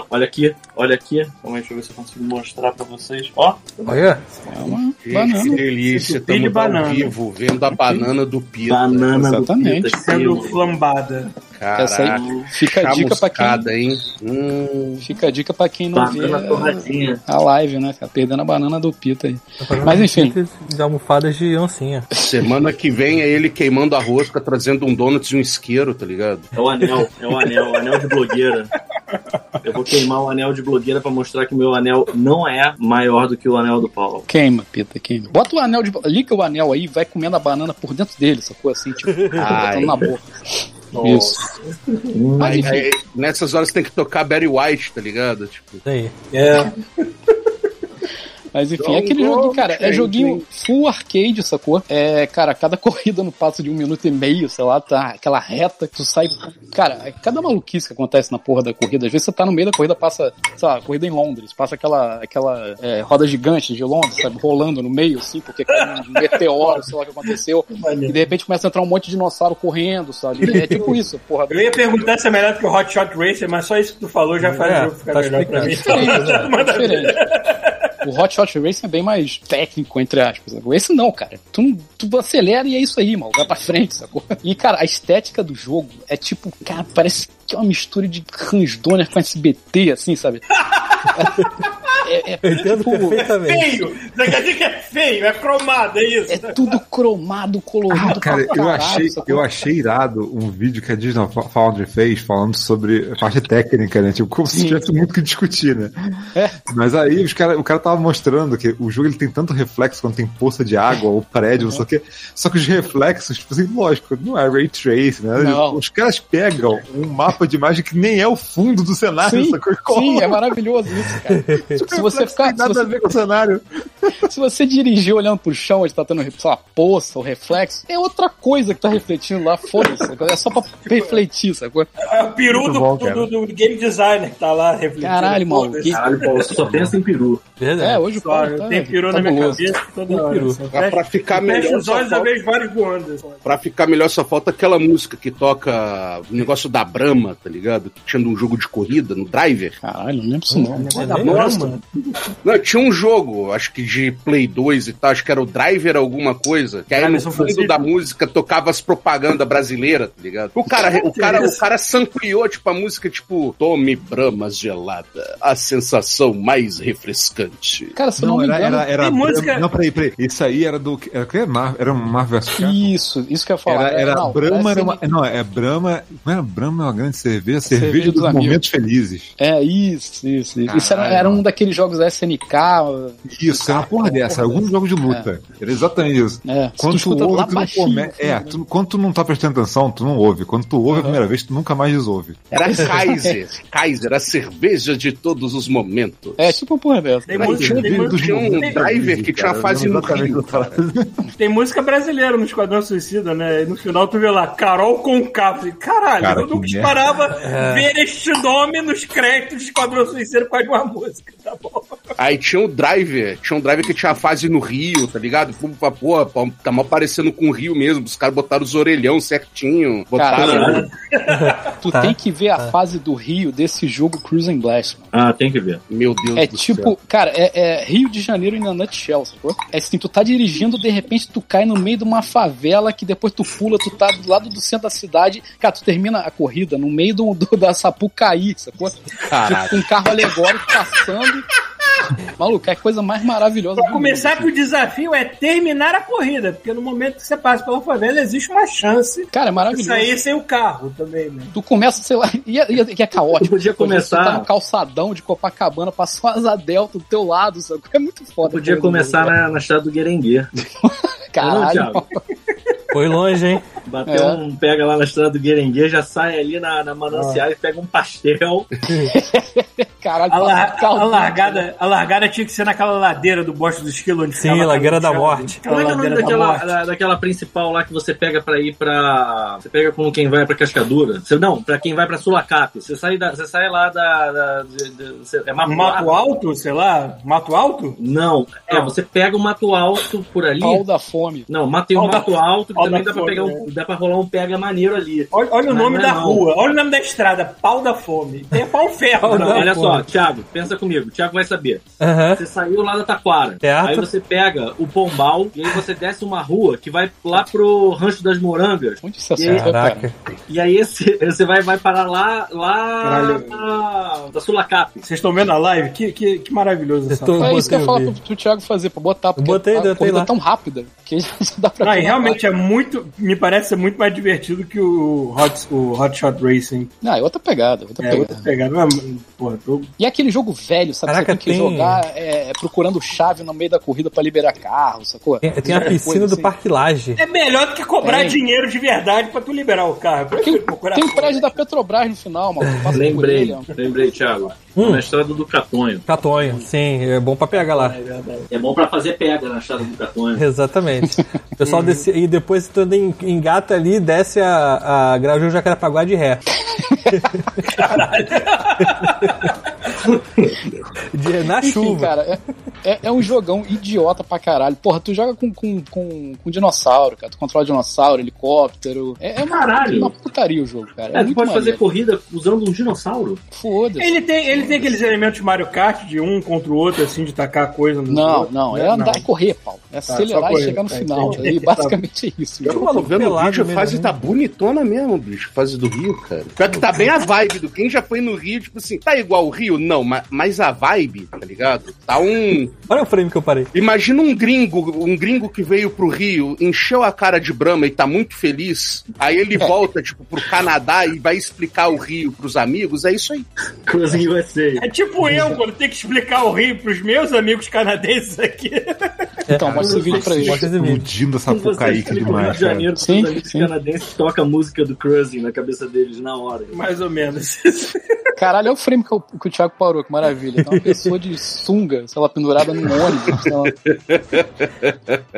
Olha aqui, olha aqui. Calma aí, deixa eu ver se eu consigo mostrar pra vocês. Ó, Olha, É uma Gente, que banana. delícia, estamos ao banana. vivo, vendo a banana do Pita. banana Exatamente. do Pita, Sendo flambada. Essa aí Caraca, fica a dica pra quem. hein? Hum, Fica a dica pra quem não vê torradinha. a live, né, cara? Perdendo a banana do Pita aí. Mas enfim. De almofadas de oncinha. semana que vem é ele queimando a rosca, trazendo um donuts e um isqueiro, tá ligado? É o anel, é o anel, o anel de blogueira. Eu vou queimar o anel de blogueira pra mostrar que o meu anel não é maior do que o anel do Paulo. Queima, Pita, queima. Bota o anel de. Liga o anel aí, vai comendo a banana por dentro dele, sacou? Assim, tipo, Ai. botando na boca. Isso. Mas Aí, enfim. aí, nessas horas tem que tocar Barry White, tá ligado? Tipo, aí. É. Mas enfim, é aquele joguinho, cara, é joguinho full arcade, sacou? É, cara, cada corrida no passo de um minuto e meio, sei lá, tá aquela reta que tu sai. Cara, é cada maluquice que acontece na porra da corrida. Às vezes você tá no meio da corrida, passa, sei lá, corrida em Londres, passa aquela, aquela é, roda gigante de Londres, sabe, rolando no meio, assim, porque cai um meteoro, sei lá o que aconteceu. E de repente começa a entrar um monte de dinossauro correndo, sabe? É tipo isso, porra. Eu ia perguntar se é melhor que o Hot Shot Racer, mas só isso que tu falou já faz É, o jogo ficar tá melhor pra mim. Ver. diferente. O Hot Shot Racing é bem mais técnico, entre aspas. Esse não, cara. Tu, tu acelera e é isso aí, mano. Vai pra frente, sacou? E, cara, a estética do jogo é tipo, cara, parece que é uma mistura de Hans Donner com SBT, assim, sabe? É, é, Eu entendo tipo, perfeitamente. Feio! Você quer dizer que é feio, é cromado, é isso? é tudo cromado, colorido. Ah, cara, pra eu caralho, achei, eu achei irado um vídeo que a Disney Foundry fez falando sobre a parte técnica, né? Tipo, como se tivesse muito o que discutir, né? É. Mas aí os cara, o cara tava mostrando que o jogo ele tem tanto reflexo quando tem poça de água ou prédio, não sei o quê. Só que os reflexos, tipo assim, lógico, não é ray trace, né? Não. Os caras pegam um mapa de imagem que nem é o fundo do cenário, Sim, sacou? Sim, é maravilhoso isso, cara. Se você ficar, Não tem nada se a ver com o cenário. Se você dirigir olhando pro chão, onde tá tendo, sei lá, poça ou reflexo, é outra coisa que tá refletindo lá, foda-se. É só pra refletir, sacou? É o peru do, bom, do, do- do game designer que tá lá refletindo. Caralho, maluco. Foda-se. Caralho, Paulo, você só pensa em peru. É, Verdade. hoje o Paulo eu tá, tenho peru na minha cabeça toda Tem hora. Pra, ficar Fecha os olhos, eu falta, vejo vários voando. pra ficar melhor, só falta aquela música que toca o negócio da Brahma, tá ligado? Que tinha um jogo de corrida no Driver. Caralho, não lembro isso não. Da Nossa. Não, tinha um jogo, acho que de Play 2 e tal, acho que era o Driver alguma coisa, que aí Ah, no fundo franceses. da música tocava as propagandas brasileiras, tá ligado? O cara, o cara, o cara sampleou, tipo, a música, tipo, tome Brahma gelada, a sensação mais refrescante. Cara, se não, Não, me era, engano. era, era tem música- Não, peraí, peraí. Isso aí era do. Era? Mar, era um Marvel vs. Capcom? Isso, isso que eu ia falar. Era, era não, Brahma, era uma, não, é Brahma, não era Brahma é uma grande cerveja, cerveja, Cerveja dos, dos momentos felizes. É, isso, isso. isso. Isso era, era um daqueles jogos da SNK. Isso, era uma porra dessa, algum jogo de luta. Era exatamente isso. É, se Quando tu tu, ouve, tu não baixinho, come... É, tu, quando tu não tá prestando atenção, tu não ouve. Quando tu ouve a primeira vez, tu nunca mais desouve. Era Kaiser, Kaiser, a cerveja de todos os momentos. É, tipo porra dessa. Tem tinha, tem, tinha, música- tinha um tem- driver que tinha uma fase no Rio. tem música brasileira no Esquadrão Suicida, né? E no final tu vê lá, Carol. Falei, Caralho, Cara, eu nunca esperava ver este nome nos créditos de Esquadrão Suicida por causa de uma música, tá bom? Aí tinha o driver, tinha um driver que tinha a fase no Rio, tá ligado? Pô, pô, pô, pô, tá mal parecendo com o Rio mesmo. Os caras botaram os orelhão certinho. Botaram. Caralho. Tu Tá. tem que ver a fase do Rio desse jogo Cruising Blast. mano. Ah, tem que ver. Meu Deus É do tipo, céu. cara, é, é Rio de Janeiro na nutshell, sacou? É assim, tu tá dirigindo, de repente tu cai no meio de uma favela que depois tu pula, tu tá do lado do centro da cidade, cara, tu termina a corrida no meio do, do- da Sapucaí, sacou? Caralho. Com um carro alegórico passando. Maluco, é a coisa mais maravilhosa Pra começar mundo. que o desafio é terminar a corrida, porque no momento que você passa pela favela existe uma chance Cara, é de maravilhoso. sair sem o carro também, né? Tu começa, sei lá, e é, e é- e é caótico. Tu podia começar- Tu tá no calçadão de Copacabana, passou asa delta do teu lado, sabe? É muito foda. Podia começar na, na estrada do Guerengue. Caralho. Thiago? Foi longe, hein? Bater É. um, pega lá na estrada do Guerengue, já sai ali na, na manancial e pega um pastel. Caralho, A, lar- caldo. a largada, a largada tinha que ser naquela ladeira do Bosque do Esquilo, onde Sim, ladeira da morte. aquela Como é que é o nome ladeira da daquela, morte. da- daquela principal lá que você pega pra ir pra. Você pega com quem vai pra Cascadura? Você, não, pra quem vai pra Sulacap. Você sai, da, você sai lá da. da de- de- você- é Mato, Mato Alto, sei lá, Mato Alto? Não, é, você pega o Mato Alto por ali. Pau da fome. Não, mas tem o Mato Alto também da dá pra, fome, pegar né? um, dá pra rolar um pega maneiro ali. Olha, olha o Mas nome é da não. rua, olha o nome da estrada, Pau da Fome. Tem pau ferro, não. da- Olha só, Thiago, pensa comigo. Thiago vai saber. Aham. Você saiu lá da Taquara. Certo. Aí você pega o Pombal e aí você desce uma rua que vai lá pro Rancho das Morangas. Onde isso é E aí-? Caraca. E aí esse, você vai, vai parar lá, lá Caralho. na, da Sulacap. Vocês estão vendo a live? Que, que, que maravilhoso essa É isso que eu ia botei falar o pro, pro Thiago fazer, pra botar, porque botei, a botei corrida lá. é tão rápida que já dá pra Não, realmente é muito. Me parece ser muito mais divertido que o Hot, o Hot Shot Racing. Não, é outra pegada, outra É, pegada. outra pegada. É, porra, tô, E é aquele jogo velho, sabe? Caraca, você tem que tem- jogar é, procurando chave no meio da corrida pra liberar carro, sacou? Tem, tem a Coisa piscina do assim. Parque Laje. É melhor do que cobrar Tem. dinheiro de verdade pra tu liberar o carro. Eu Tem, tem um prédio da Petrobras no final, mano. Lembrei, lembrei, Thiago. Hum. Na estrada do Catonho. Catonho, sim, é bom pra pegar lá. É bom pra fazer pega na estrada do Catonho. Exatamente. O pessoal desce, e depois tu ainda en- engata ali e desce a, a Grajaú Jacarepaguá de ré. De, na Enfim, chuva. cara, é, é, é um jogão idiota pra caralho. Porra, tu joga com, com, com, com dinossauro, cara. Tu controla dinossauro, helicóptero. É, é uma, Caralho. uma putaria o jogo, cara. É, É, tu muito pode fazer maneiro. corrida usando um dinossauro. Foda-se. Ele tem, ele tem aqueles elementos Mario Kart de um contra o outro, assim, de tacar coisa no Não, outro. não, é andar e correr, Paulo. É só acelerar e correr, chegar no tá, final. entendi. E basicamente é isso. Eu tô vendo o vídeo, a fase tá bonitona mesmo, bicho. Fase do Rio, cara. Pior que tá bem a vibe do quem já foi no Rio, tipo assim, tá igual o Rio? Não, ma- mas a vibe, tá ligado? Tá um. Olha o frame que eu parei. Imagina um gringo, um gringo que veio pro Rio, encheu a cara de brama e tá muito feliz. Aí ele volta, tipo, pro Canadá e vai explicar o Rio pros amigos. É isso aí. Cruising USA. É tipo eu, quando tenho que explicar o Rio pros meus amigos canadenses aqui. Então, mostra esse vídeo pra eles. Mostra esse vídeo. Explodindo essa explica o Rio demais, de. Janeiro, Sim, os amigos sim. canadenses toca a música do Cruising na cabeça deles na hora. Mais ou menos. Caralho, é o frame que, o- que o Thiago parou, que maravilha. Tem uma pessoa de sunga, sei lá, pendurada num ônibus. sei lá.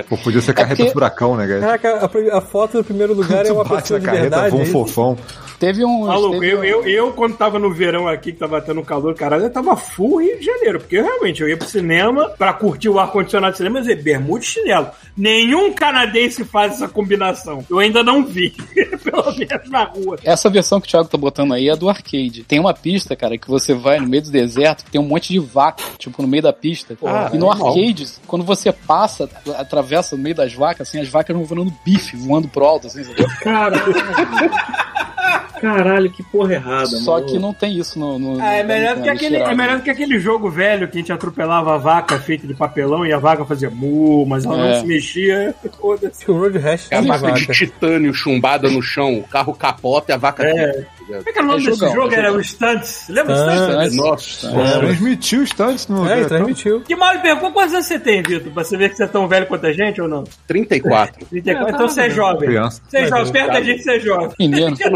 Pô, podia ser carreta porque- furacão, né, cara? Caraca, a, a foto do primeiro lugar é uma pessoa de carreta, verdade. voa um é isso? fofão. Teve um. Maluco, teve eu, um- eu, eu, quando tava no verão aqui, que tava tendo calor, caralho, eu tava full Rio de Janeiro, porque realmente eu ia pro cinema pra curtir o ar-condicionado do cinema, mas é bermuda e chinelo. Nenhum canadense faz essa combinação. Eu ainda não vi, pelo menos na rua. Essa versão que o Thiago tá botando aí é do arcade. Tem uma pista, cara, que você vai no meio do deserto, que tem um monte de vaca, tipo, no meio da pista. Ah, e no animal. arcade, quando você passa, atravessa no meio das vacas, assim, as vacas vão voando bife, voando pro alto, assim, sabe? Caralho. Caralho, que porra errada, Só mano. que não tem isso no. no Ah, é, no- melhor no- do que no aquele, é melhor do que aquele jogo velho que a gente atropelava a vaca feita de papelão e a vaca fazia mu, mas ela É. não se mexia. Foda-se. O Road Rash É a vaca de titânio chumbada no chão, o carro capota e a vaca. É. tá ligado? Como é que era o nome É desse jogão, jogo? é Era o Stunts. Lembra o Stunts. Stunts? Nossa. Pô, Transmitiu os tantos no. É, transmitiu. Que mal perguntou quantos anos você tem, Vitor? Pra você ver que você é tão velho quanto a gente ou não? 34. 34. então você é jovem. Criança. Você é jovem. Perto da gente, você é jovem. Menino.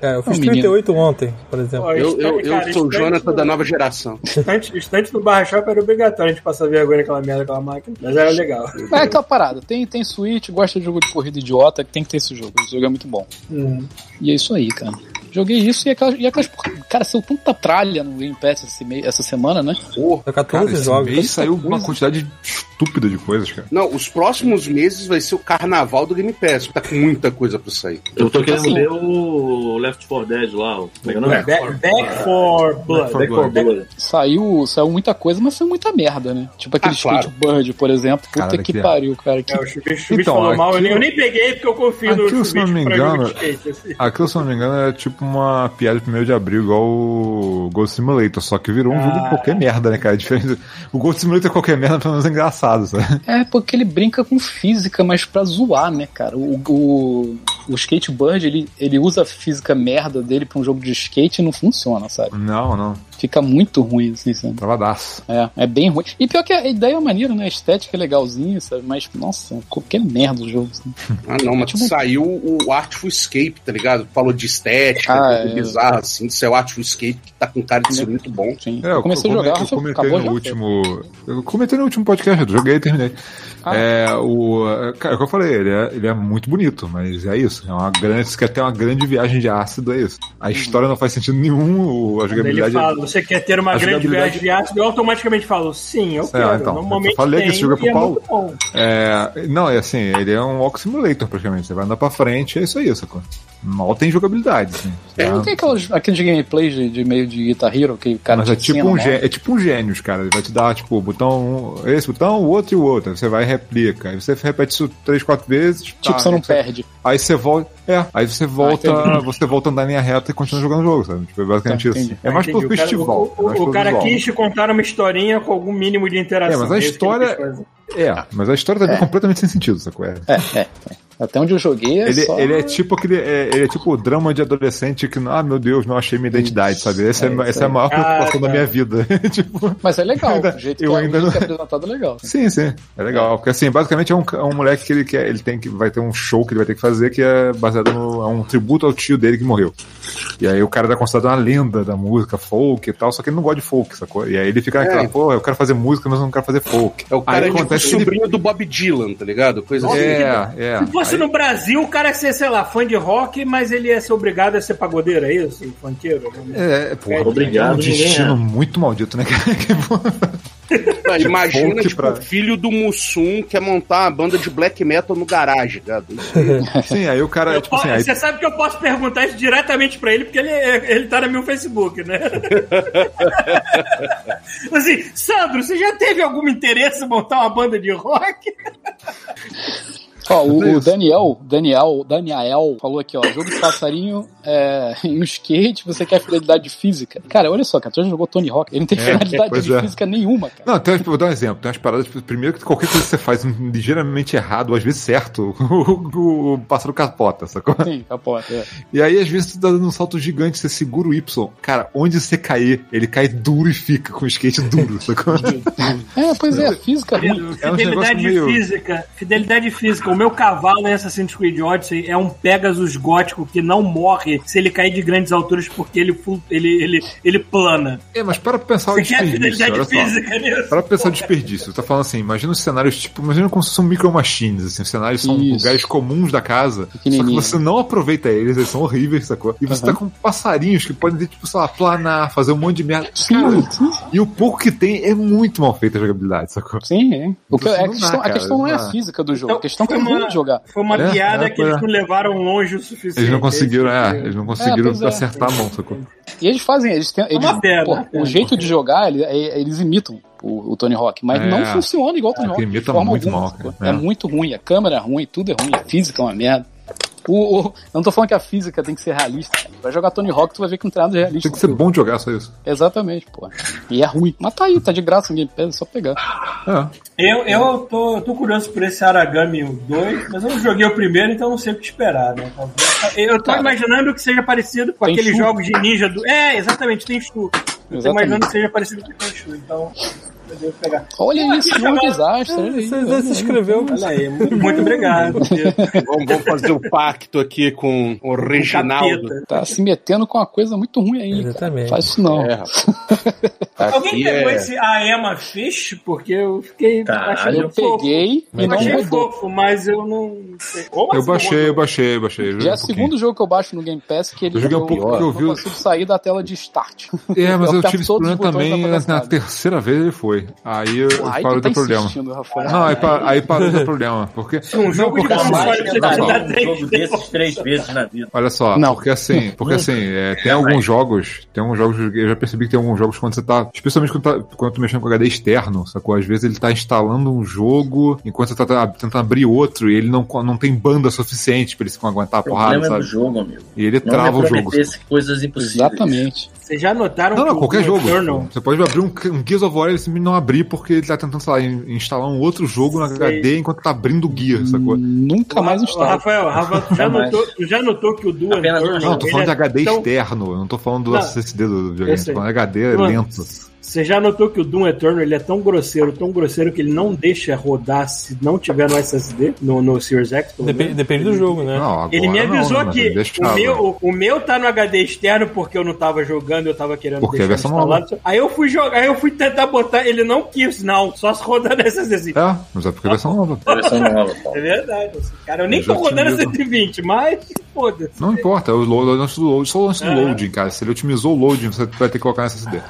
É, eu fiz É um menino. 38 ontem, por exemplo. Eu, eu, eu cara, sou o Jonathan da nova geração. Estante, estante no Barra Shop era obrigatório a gente passar vergonha naquela merda, naquela máquina. Mas era legal. Mas é aquela parada. Tem, tem Switch, gosta de jogo de corrida idiota, que tem que ter esse jogo. Esse jogo é muito bom. Hum. E é isso aí, cara. Joguei isso e aquelas. E aquelas cara, saiu tanta tralha no Game Pass esse mei- essa semana, né? Porra. São 14 Cara, esse jogos. mês saiu uma quantidade estúpida de coisas, cara. Não, os próximos meses vai ser o carnaval do Game Pass. Tá com muita coisa pra sair. Eu tô querendo Assim. ver o Left 4 Dead lá. o- é é? Back, Back for Blood. Back 4 Blood. Saiu, saiu muita coisa, mas saiu muita merda, né? Tipo aquele Ah, claro. Skateboard, por exemplo. Puta Caralho, que que- pariu, cara. Que... É, o Chubicho Então, falou mal. Eu nem, eu nem peguei porque eu confio no aquilo, se não Chubicho me pra jogo engano, de skate. Assim. Aquilo, se não me engano, é tipo uma piada de 1 de abril, igual o Ghost Simulator, só que virou um jogo de qualquer merda, né, cara? Diferente. O Ghost Simulator é qualquer merda, pelo menos é engraçado, sabe? É, porque ele brinca com física, mas pra zoar, né, cara? O, o, o Skateboard, ele, ele usa a física merda dele pra um jogo de skate e não funciona, sabe? Não, não. Fica muito ruim, assim, sabe? Travadaço. É, é bem ruim. E pior que a ideia é maneira, né? A estética é legalzinha, sabe? Mas, nossa, qualquer merda o jogo. Assim. Ah, não, mas Tipo- saiu o Artful Escape, tá ligado? Falou de estética, Ah, é. bizarra, assim. Isso é o Artful Escape, que tá com cara de ser muito bom. Sim. É, eu comecei a jogar, eu comentei acabou no último. Eu comentei no último podcast, eu joguei e terminei. Ah. É, o, cara, é o que eu falei, ele é, ele é muito bonito, mas é isso. É uma grande, se quer ter uma grande viagem de ácido, é isso. A história não faz sentido nenhum, a Ele jogabilidade. é fala, você quer ter uma grande viagem de ácido? Eu automaticamente falo, sim, eu quero. então, Normalmente eu falei que tem, esse jogo é pro e Paulo. muito bom. É, não, é assim, ele é um walk simulator praticamente. Você vai andar pra frente, é isso aí, sacou? Mal tem jogabilidade, assim. É, não tem aqueles, aqueles gameplays de, de meio de Guitar Hero que o cara Mas é tipo, ensina, um né? gê, é tipo um gênios, cara. Ele vai te dar, tipo, botão, esse botão, o outro e o outro. Aí Você vai e replica. Aí você repete isso três, quatro vezes. Tipo, tá, você não aí perde. Aí você volta. É, aí você volta. entendi. você volta a andar em linha reta e continua jogando o jogo, sabe? Tipo, é basicamente Tá, isso. É mais Entendi. pro O cara- festival. O, é o, cara quis te contar uma historinha com algum mínimo de interação. É, mas a ele história-. É, mas a história também é completamente sem sentido, sacou? É. É, é. Até onde eu joguei é Ele, só... ele é tipo aquele. É, ele é tipo o drama de adolescente que, ah, meu Deus, não achei minha identidade, sabe? Essa é, é isso essa é a maior preocupação Ah, da tá. minha vida. tipo, Mas é legal, ainda- o jeito eu que, é, ainda jeito não- que é apresentado é legal. Sim, sim. É legal. Porque assim, basicamente é um, é um moleque que ele quer. Ele tem que. Vai ter um show que ele vai ter que fazer que é baseado no. É um tributo ao tio dele que morreu. E aí o cara é considerado uma lenda da música, folk e tal, só que ele não gosta de folk, sacou? E aí ele fica naquela, É. pô, eu quero fazer música, mas eu não quero fazer folk. É o cara aí tipo acontece que ele- sobrinho do Bob Dylan, tá ligado? Coisa assim. É, é. Se fosse Aí- no Brasil, o cara ia ser, sei lá, fã de rock, mas ele ia ser obrigado a ser pagodeiro, é isso? Funkeiro? É, porra, Obrigado, é um destino é. muito maldito, né, cara? Que porra. Não, Imagina, tipo, pra- o filho do Mussum quer montar uma banda de black metal no garagem, ligado? Sim, aí o cara, Eu tipo po- assim, aí Você sabe que eu posso perguntar isso diretamente pra ele, porque ele, ele tá no meu Facebook, né? assim, Sandro, você já teve algum interesse em montar uma banda de rock? Ó, o, É o. Daniel, Daniel, Daniel falou aqui, ó, jogo de passarinho é, em um skate, você quer fidelidade física. Cara, olha só, cara, tu já jogou Tony Hawk, ele não tem É, fidelidade é. física nenhuma, cara. Não, tem, vou dar um exemplo. Tem umas paradas, primeiro que qualquer coisa que você faz ligeiramente errado, ou às vezes certo, o, o pássaro capota, sacou? Sim, capota, é. E aí, às vezes, tu tá dando um salto gigante, você segura o Y. Cara, onde você cair, ele cai duro e fica com o skate duro, sacou? É, pois é, física ruim. É um Fidelidade meio- física. Fidelidade física. O meu cavalo em Assassin's Creed Odyssey é um Pegasus gótico que não morre se ele cair de grandes alturas porque ele, ele, ele, ele plana. É, mas para pensar o desperdício, olha só. Para pensar o desperdício, tá falando assim, imagina os cenários tipo, imagina como se são micro machines, assim, os cenários são Isso. lugares comuns da casa, só que você não aproveita eles, eles são horríveis, sacou? E você Aham. tá com passarinhos que podem ter, tipo, sei lá, planar, fazer um monte de merda. Sim, Cara, e o pouco que tem é muito mal feita a jogabilidade, sacou? Sim, é. O que, Você é a, não dá, questão, a cara, questão não é a física do jogo, Então, a questão é que é ruim uma- de jogar. Foi uma É, piada é, que eles foi. não levaram longe o suficiente. Eles não conseguiram, Eles- é, eles não conseguiram pois é. acertar a mão, sacou? E eles fazem, eles têm. Eles, uma pena, pô, o jeito de jogar, ele- é- eles imitam o, o Tony Hawk, mas É. não funciona igual o Tony É, Hawk. imita forma muito alguma, mal, cara. É. É. muito ruim, a câmera é ruim, tudo é ruim, a física é uma merda. O, o- eu não tô falando que a física tem que ser realista. Vai jogar Tony Hawk, tu vai ver que não tem nada de realista. Tem que ser bom de jogar, só isso. Exatamente, pô. E é ruim. Mas tá aí, tá de graça no Game Pass, é só pegar. É. Eu, eu tô, tô curioso por esse Aragami 2, mas eu não joguei o primeiro, então não sei o que esperar, né? Talvez- Eu tô Cara, imaginando que seja parecido com tem aqueles Shu. jogos de ninja do. É, exatamente, tem Shu. Eu tô imaginando que seja parecido com o Shu, então pegar. Olha isso, um desastre. Olha Você aí. se inscreveu. Olha aí, muito, muito obrigado. vamos, vamos fazer o pacto aqui com o Reginaldo. Tá se metendo com uma coisa muito ruim aí. cara. Exatamente. Faz isso não. É, rapaz. Alguém Aqui pegou é- esse Aema Fish? Porque eu fiquei achando Eu fofo. peguei e Eu não achei fofo, mas eu não sei. Como Eu assim, baixei, eu baixei, eu baixei. eu Já é um o segundo jogo que eu baixo no Game Pass que ele Eu joguei um pouco porque eu não vi consigo sair da tela de start. É, mas eu, aperto tive esse problema também na, terceira vez ele foi. Aí eu parou tá de ter problema. Rafael. Não, aí, pa- aí parou de ter problema. Porque. Um jogo de porque assim, um jogo desses três vezes na vida. Olha só, Não. porque assim, porque assim, é, tem alguns jogos, tem alguns jogos, eu já percebi que tem alguns jogos quando você tá, especialmente quando, tá, quando tô mexendo com HD externo, sacou? Às vezes ele tá instalando um jogo enquanto você tá, tá tentando abrir outro e ele não, não tem banda suficiente pra eles aguentar a O porrada, problema é do sabe? jogo, amigo. E ele Não trava o jogo. coisas impossíveis. Exatamente. Vocês já notaram Não, que não, qualquer jogo. Eternal- Você pode abrir um, um Gears of War e ele não abrir porque ele tá tentando, sei lá, in- instalar um outro jogo no Sei. HD enquanto tá abrindo o Gear, sacou? Nunca mais Ô, instalo. Rafael, Rafael, tu já, notou, tu já notou que o Apenas Eternal... Não, eu tô ele falando de é HD tão- externo, eu não tô falando do Não, SSD do videogame, tô falando de HD Mano, lento. Você já notou que o Doom Eternal ele é tão grosseiro, tão grosseiro que ele não deixa rodar se não tiver no SSD, no, no Series X? Depende, depende do jogo, né? Não, Ele me não, avisou né, mas que o meu, o, o meu tá no HD externo porque eu não tava jogando, eu tava querendo Porque é a deixar versão instalado. Aí eu fui jogar, aí eu fui tentar botar, ele não quis, não, só se rodar no SSD. É, mas é porque a versão nova. A versão nova, Paulo. É verdade. assim, cara, eu nem Eu tô rodando tinha- 120, mas foda-se. Não importa, é o load, o lance do load, só o lance do Aham. loading, cara. Se ele otimizou o loading, você vai ter que colocar no SSD.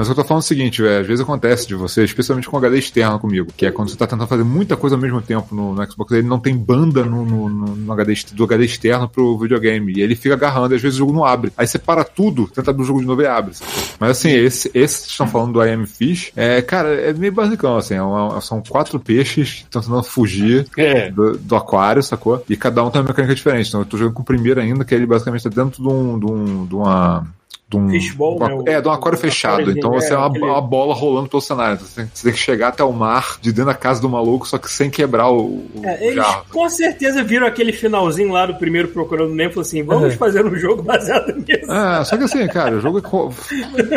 Mas o que eu tô falando é o seguinte, velho, às vezes acontece de você, especialmente com HD externo comigo, que é quando você tá tentando fazer muita coisa ao mesmo tempo no, no Xbox, ele não tem banda no, no, no- HD, do HD externo pro videogame, e ele fica agarrando, e às vezes o jogo não abre. Aí você para tudo, tenta abrir o jogo de novo e abre. Mas assim, esse, esse que estão falando do I Am Fish, é, cara, é meio basicão, assim, é uma- são quatro peixes tentando fugir É. do, do aquário, sacou? E cada um tem uma mecânica diferente. Então eu tô jogando com o primeiro ainda, que ele basicamente tá dentro de, um, de, um, de uma. De um, Fishbowl, uma- né, o- é, de um aquário o fechado. Então você é é, uma, aquele- uma bola rolando pelo cenário. Você tem, você tem que chegar até o mar de dentro da casa do maluco, só que sem quebrar o, o É, eles jarro. com certeza viram aquele finalzinho lá do primeiro Procurando e falaram assim: vamos Uhum. fazer um jogo baseado nisso. É, só que assim, cara, o jogo é, co-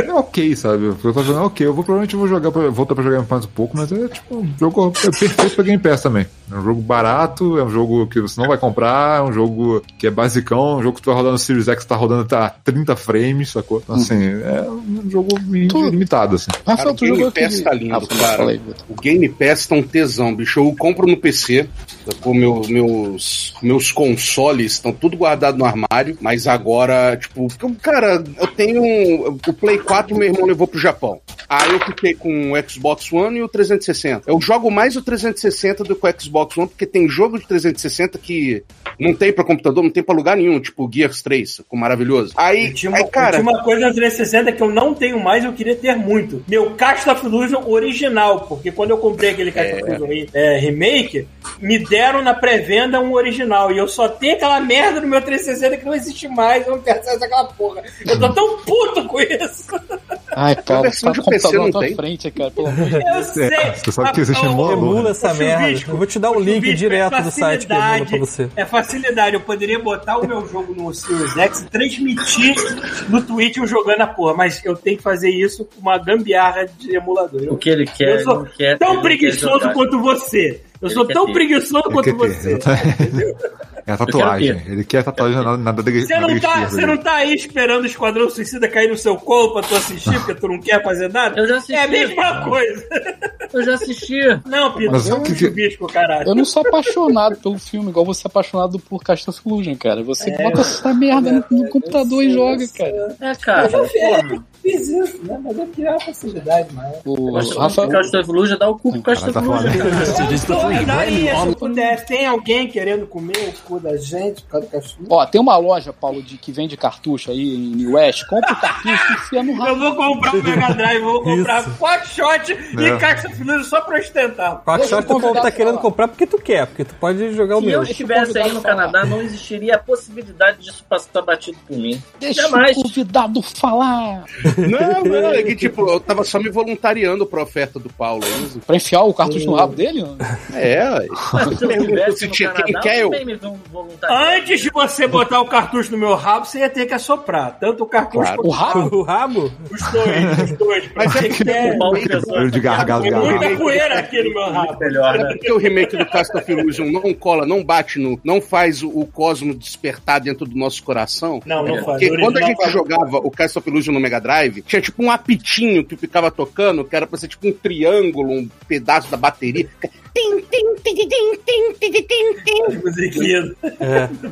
é ok, sabe? Eu tô jogando é ok. Eu vou, provavelmente vou jogar pra, voltar pra jogar mais um pouco, mas é tipo um jogo é perfeito pra Game Pass também. É um jogo barato, é um jogo que você não vai comprar, é um jogo que é basicão, um jogo que tu vai rodando no Series X, tá rodando tá 30 frames, sacou? Então, assim, é um jogo Tu- limitado, assim. Rafael, Cara, o tu jogou Game Pass aquele... tá lindo, Ah, cara. Vitor. O Game Pass tá um tesão, bicho. Eu compro no PC, com meu, meus, meus consoles estão tudo guardado no armário, mas agora, tipo, porque, cara, eu tenho um- o Play 4 meu irmão levou pro Japão. Aí eu fiquei com o Xbox One e o 360. Eu jogo mais o 360 do que o Xbox One, porque tem jogo de 360 que não tem pra computador, não tem pra lugar nenhum, tipo Gears 3, ficou maravilhoso. Aí, aí cara, uma coisa no 360 que eu não tenho mais e eu queria ter muito. Meu Cast of Illusion original, porque quando eu comprei aquele Cast of Illusion re- é, remake, me deram na pré-venda um original. E eu só tenho aquela merda no meu 360 que não existe mais. Eu não quero acesso àquela porra. Eu tô tão puto com isso. Ai, Paulo, versão tá de com o computador na tua tem? frente, cara, pelo amor de Deus. Sei. você sabe que existe um Emula essa merda. Eu vou te dar o link Chubisco, direto é do site que emula pra facilidade, você. É facilidade. Eu poderia botar o meu jogo no Series X e transmitir no Twitch eu jogando a porra, mas eu tenho que fazer isso com uma gambiarra de emulador. O que ele quer, eu sou quer. tão preguiçoso quanto você. Eu Ele sou tão ter. preguiçoso Ele quanto você. exatamente. É a tatuagem. Ele quer a tatuagem na, na, na, Você não, tá, você não tá aí esperando o Esquadrão Suicida cair no seu colo pra tu assistir, porque tu não quer fazer nada? Eu já assisti. É a mesma coisa. Eu já assisti. Não, Pito, Mas eu o que não que- chubisco, caralho. Eu não sou apaixonado pelo filme, igual você é apaixonado por Cast of Illusion, cara. Você bota essa merda no, no computador e joga, cara. É, cara. Eu já. Fiz isso, né? Mas eu queria a facilidade, mas... O Mas Rafael, o Cast of Illusion dá o cu pro tá Illusion. falando. Eu tô, eu daria, se eu pudesse. Tem alguém querendo comer o cu da gente por causa do cachorro? ó, tem uma loja, Paulo, de, que vende cartucho aí em New West. Compra o cartucho e enfia no Eu rabo. vou comprar o Mega Drive, vou comprar. Quackshot e. Caixa Fluido só pra ostentar. Quackshot eu tu tá querendo pra- comprar porque tu quer, porque tu pode jogar o Se meu. eu estivesse aí no Canadá, não existiria a possibilidade disso passar batido por mim. Deixa Jamais. o convidado falar. Não, não, é que tipo, eu tava só me voluntariando pra oferta do Paulo. é isso? Pra enfiar o cartucho no rabo dele? É, se eu tinha- quem quer eu? Antes de você botar o cartucho no meu rabo, você ia ter que assoprar. Tanto o cartucho Claro. O rabo? O rabo? quanto os dois. Os dois. Mas é Paulo Cresson Barulho de gargalo, tem gargalo. muita poeira aqui no meu rabo. melhor, né? porque o remake do Cast of Illusion não cola, não bate no. não faz o, o cosmo despertar dentro do nosso coração. Não, não faz. Porque quando a gente faz. jogava o Cast of Illusion no Mega Drive, tinha tipo um apitinho que ficava tocando, que era pra ser tipo um triângulo, um pedaço da bateria. Musiquinhas.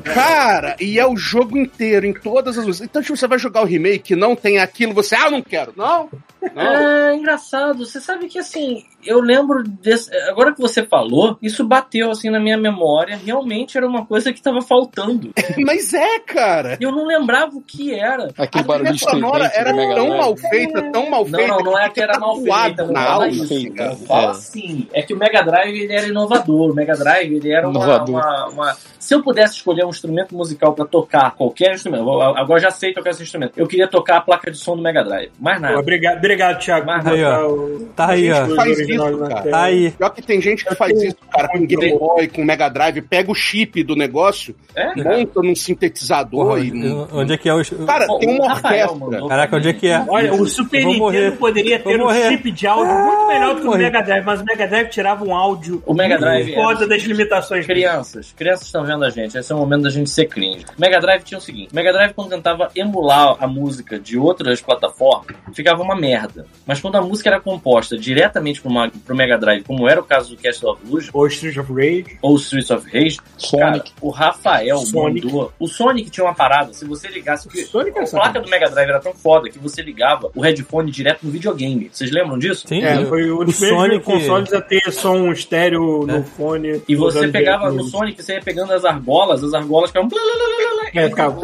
Cara, e é o jogo inteiro, em todas as músicas. Então, tipo, você vai jogar o remake, não tem aquilo, você, ah, não quero. Não, não. É engraçado. Você sabe que assim, eu lembro desse. Agora que você falou, isso bateu assim na minha memória. Realmente era uma coisa que tava faltando. Mas é, cara. Eu não lembrava o que era. Aquele A barulho trilha sonora era tão mal feita, tão mal Não, feita. não, não é que era mal feita, não na fala isso. feita, cara. é. Fala assim. É que o Mega Drive ele era inovador. O Mega Drive ele era uma, uma- uma- Se eu pudesse escolher um instrumento musical pra tocar qualquer instrumento, eu- agora já sei tocar esse instrumento. Eu queria tocar a placa de som do Mega Drive. Mais Pô, nada. Obrigado, obrigado, Thiago. aí, ó. botar o- Tá aí, ó. Faz isso, cara. Tá aí. Pior que tem gente que faz isso, cara, com Game Boy, com Mega Drive, pega o chip do negócio, É? monta num sintetizador Porra, e. eu- onde é que é o. Cara, Pô, tem uma Rafael orquestra. mandou Caraca, onde é que é? Olha, o Super Nintendo morrer. poderia ter um chip de áudio muito melhor do que o. Mega Drive, mas o Mega Drive tirava um áudio O Mega Drive muito foda era- das limitações. Crianças, crianças estão vendo a gente, esse é o momento da gente ser cringe. Mega Drive tinha o seguinte: Mega Drive, quando tentava emular a música de outras plataformas, ficava uma merda. Mas quando a música era composta diretamente pro, pro Mega Drive, como era o caso do Castle of Illusion Ou Street of Rage. ou Streets of Rage, cara, Sonic. o Rafael Sonic. mandou. O Sonic tinha uma parada, se você ligasse. porque Sonic é a placa do Mega Drive era tão foda que você ligava o headphone direto no videogame. Vocês lembram disso? Sim, É, foi o primeiros Sonic. consoles a ter som estéreo É. no fone. E você pegava no Sonic, você ia pegando as argolas, as argolas ficavam. É, ficava...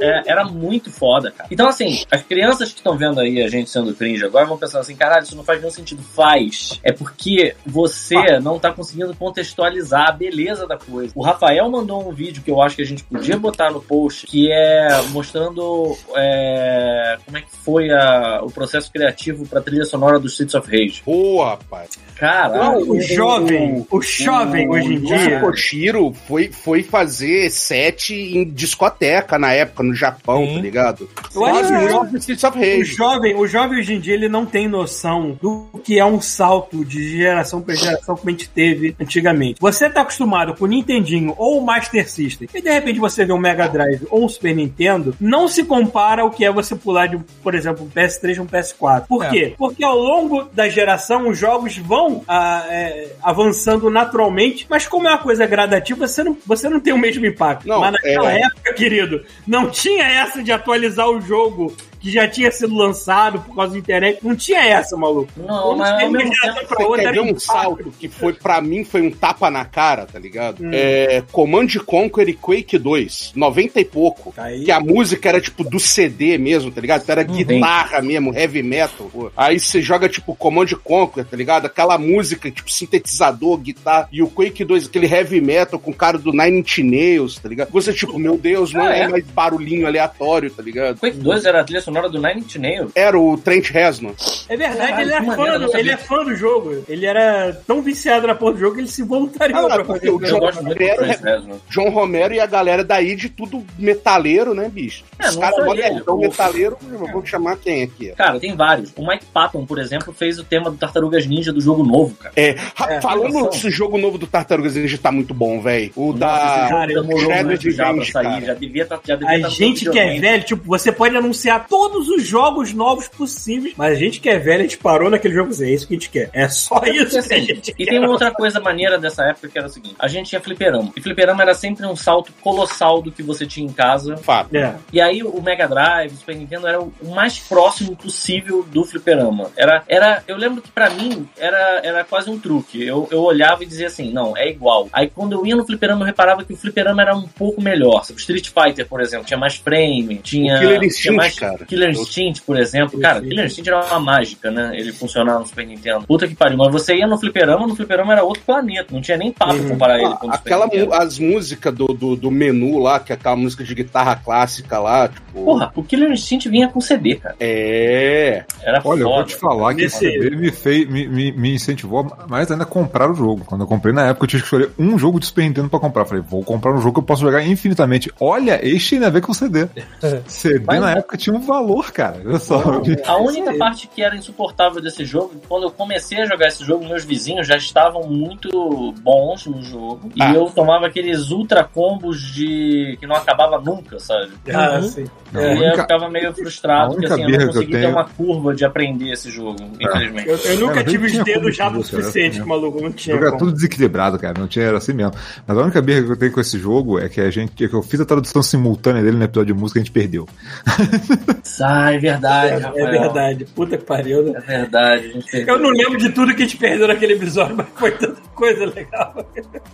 É, era muito foda, cara. Então, assim, as crianças que estão vendo aí a gente sendo cringe agora, vão pensar assim, caralho, isso não faz nenhum sentido. Faz. É porque você não tá conseguindo contextualizar a beleza da coisa. O Rafael mandou um vídeo que eu acho que a gente podia botar no post, que é mostrando é, como é que foi a- o processo criativo pra trilha sonora do Streets of Rage. Boa, rapaz. Caralho. O jovem, o jovem hoje em O dia. Koshiro foi, foi fazer set em discoteca na época, no Japão, Sim. tá ligado? Eu acho que o o of O jovem, o jovem hoje em dia ele não tem noção do que é um salto de geração para geração como a gente teve antigamente. Você tá acostumado com o Nintendinho ou o Master System e de repente você vê um Mega Drive ou um Super Nintendo, não se compara ao que é você pular de, por exemplo, um PS3 e um PS4. Por É. quê? Porque ao longo da geração os jogos vão ah, é, avançando naturalmente, mas como é uma coisa gradativa, você não, você não tem o mesmo impacto. Não, mas naquela é- época, querido, não tinha essa de atualizar o jogo que já tinha sido lançado por causa da internet. Não tinha essa, maluco. Não, Quando mas ao mesmo uma geração tempo pra outra, era um impacto. salto que foi, pra mim, foi um tapa na cara, tá ligado? Hum. É, Command Conquer e Quake 2, 90 e pouco. Tá Aí. Que a música era tipo do CD mesmo, tá ligado? Era guitarra mesmo, heavy metal. pô. Aí você joga tipo Command Conquer, tá ligado? Aquela música, tipo sintetizador, guitarra. E o Quake 2, aquele heavy metal com o cara do Nine Inch Nails, tá ligado? Você, tipo, meu Deus, não Ah, é é? mais barulhinho aleatório, tá ligado? Quake 2 era a trilha sonora do Nine Inch Nails. Era o Trent Reznor. É verdade, Caralho, ele, é que fã maneiro, do, ele é fã do jogo. Ele era tão viciado na porra do jogo que ele se voluntariou Ah, pra porque fazer o o Eu jogo. gosto muito do Romero- Trent Reznor. John Romero e a galera daí de tudo metaleiro, né, bicho? É, Os caras só modernão ele, o- metaleiro, vamos chamar quem aqui? Cara, tem vários. O Mike Patton, por exemplo, fez o tema do Tartarugas Ninja do jogo novo, cara. É, É, falando noção. desse jogo novo do Tartarugas Ninja tá muito bom, velho. O Nossa, da cara, eu- demorou Shredder muito já sair. cara. Já devia tá, já devia A tá gente que é velho, tipo, você pode anunciar todos os jogos novos possíveis, mas a gente que é velho, a gente parou naquele jogo e é isso que a gente quer. É só isso que a Assim, gente e quer. tem uma outra coisa maneira dessa época que era o seguinte: a gente tinha fliperama. E fliperama era sempre um salto colossal do que você tinha em casa. Fato. É. E aí o Mega Drive, o Super Nintendo era o mais próximo possível do fliperama. Era, era, eu lembro que pra mim era, era quase um truque. Eu, eu olhava e dizia assim, não, é igual. Aí quando eu ia no fliperama eu reparava que o fliperama era um pouco melhor. O Street Fighter, por exemplo, tinha mais frame, tinha, O Killer tinha Instinct, mais cara. Killer Instinct, por exemplo. Cara, Killer Instinct era uma mágica, né? Ele funcionava no Super Nintendo. Puta que pariu. Mas você ia no fliperama, no fliperama era outro planeta. Não tinha nem papo comparar ele com o Ah, Super aquela, Nintendo. as músicas do, do, do menu lá, que é aquela música de guitarra clássica lá, tipo. Porra, o Killer Instinct vinha com CD, cara. É. Era Olha, eu foda. vou te falar que esse CD me, fez, me, me, me incentivou mais ainda a comprar o jogo. Quando eu comprei na época, eu tinha que escolher um jogo de Super Nintendo pra comprar. Falei, vou comprar um jogo que eu posso jogar infinitamente. Olha, este tem a ver com CD. CD Mas- na época tinha um valor, cara. Olha só. A única parte que era insuportável desse jogo, quando eu comecei a jogar esse jogo, meus vizinhos já estavam muito bons no jogo. Ah. E eu tomava aqueles ultra combos de. que não acabava nunca, sabe? Ah, Uhum. sim. E aí eu única- ficava meio frustrado, porque assim, eu não que eu consegui ter tenho- uma curva de aprender esse jogo, infelizmente. Eu, eu nunca É, tive os dedos como já o suficiente, assim, maluco. Não O tinha. jogo era como. tudo desequilibrado, cara. Não tinha, era assim mesmo. Mas a única birra que eu tenho com esse jogo é que a gente. é que eu fiz a tradução simultânea dele no episódio de música e a gente perdeu. Ah, é verdade, É, Rafael. é verdade. Puta que pariu, né? É verdade. Eu não lembro de tudo que a gente perdeu naquele episódio, mas foi tanta coisa legal.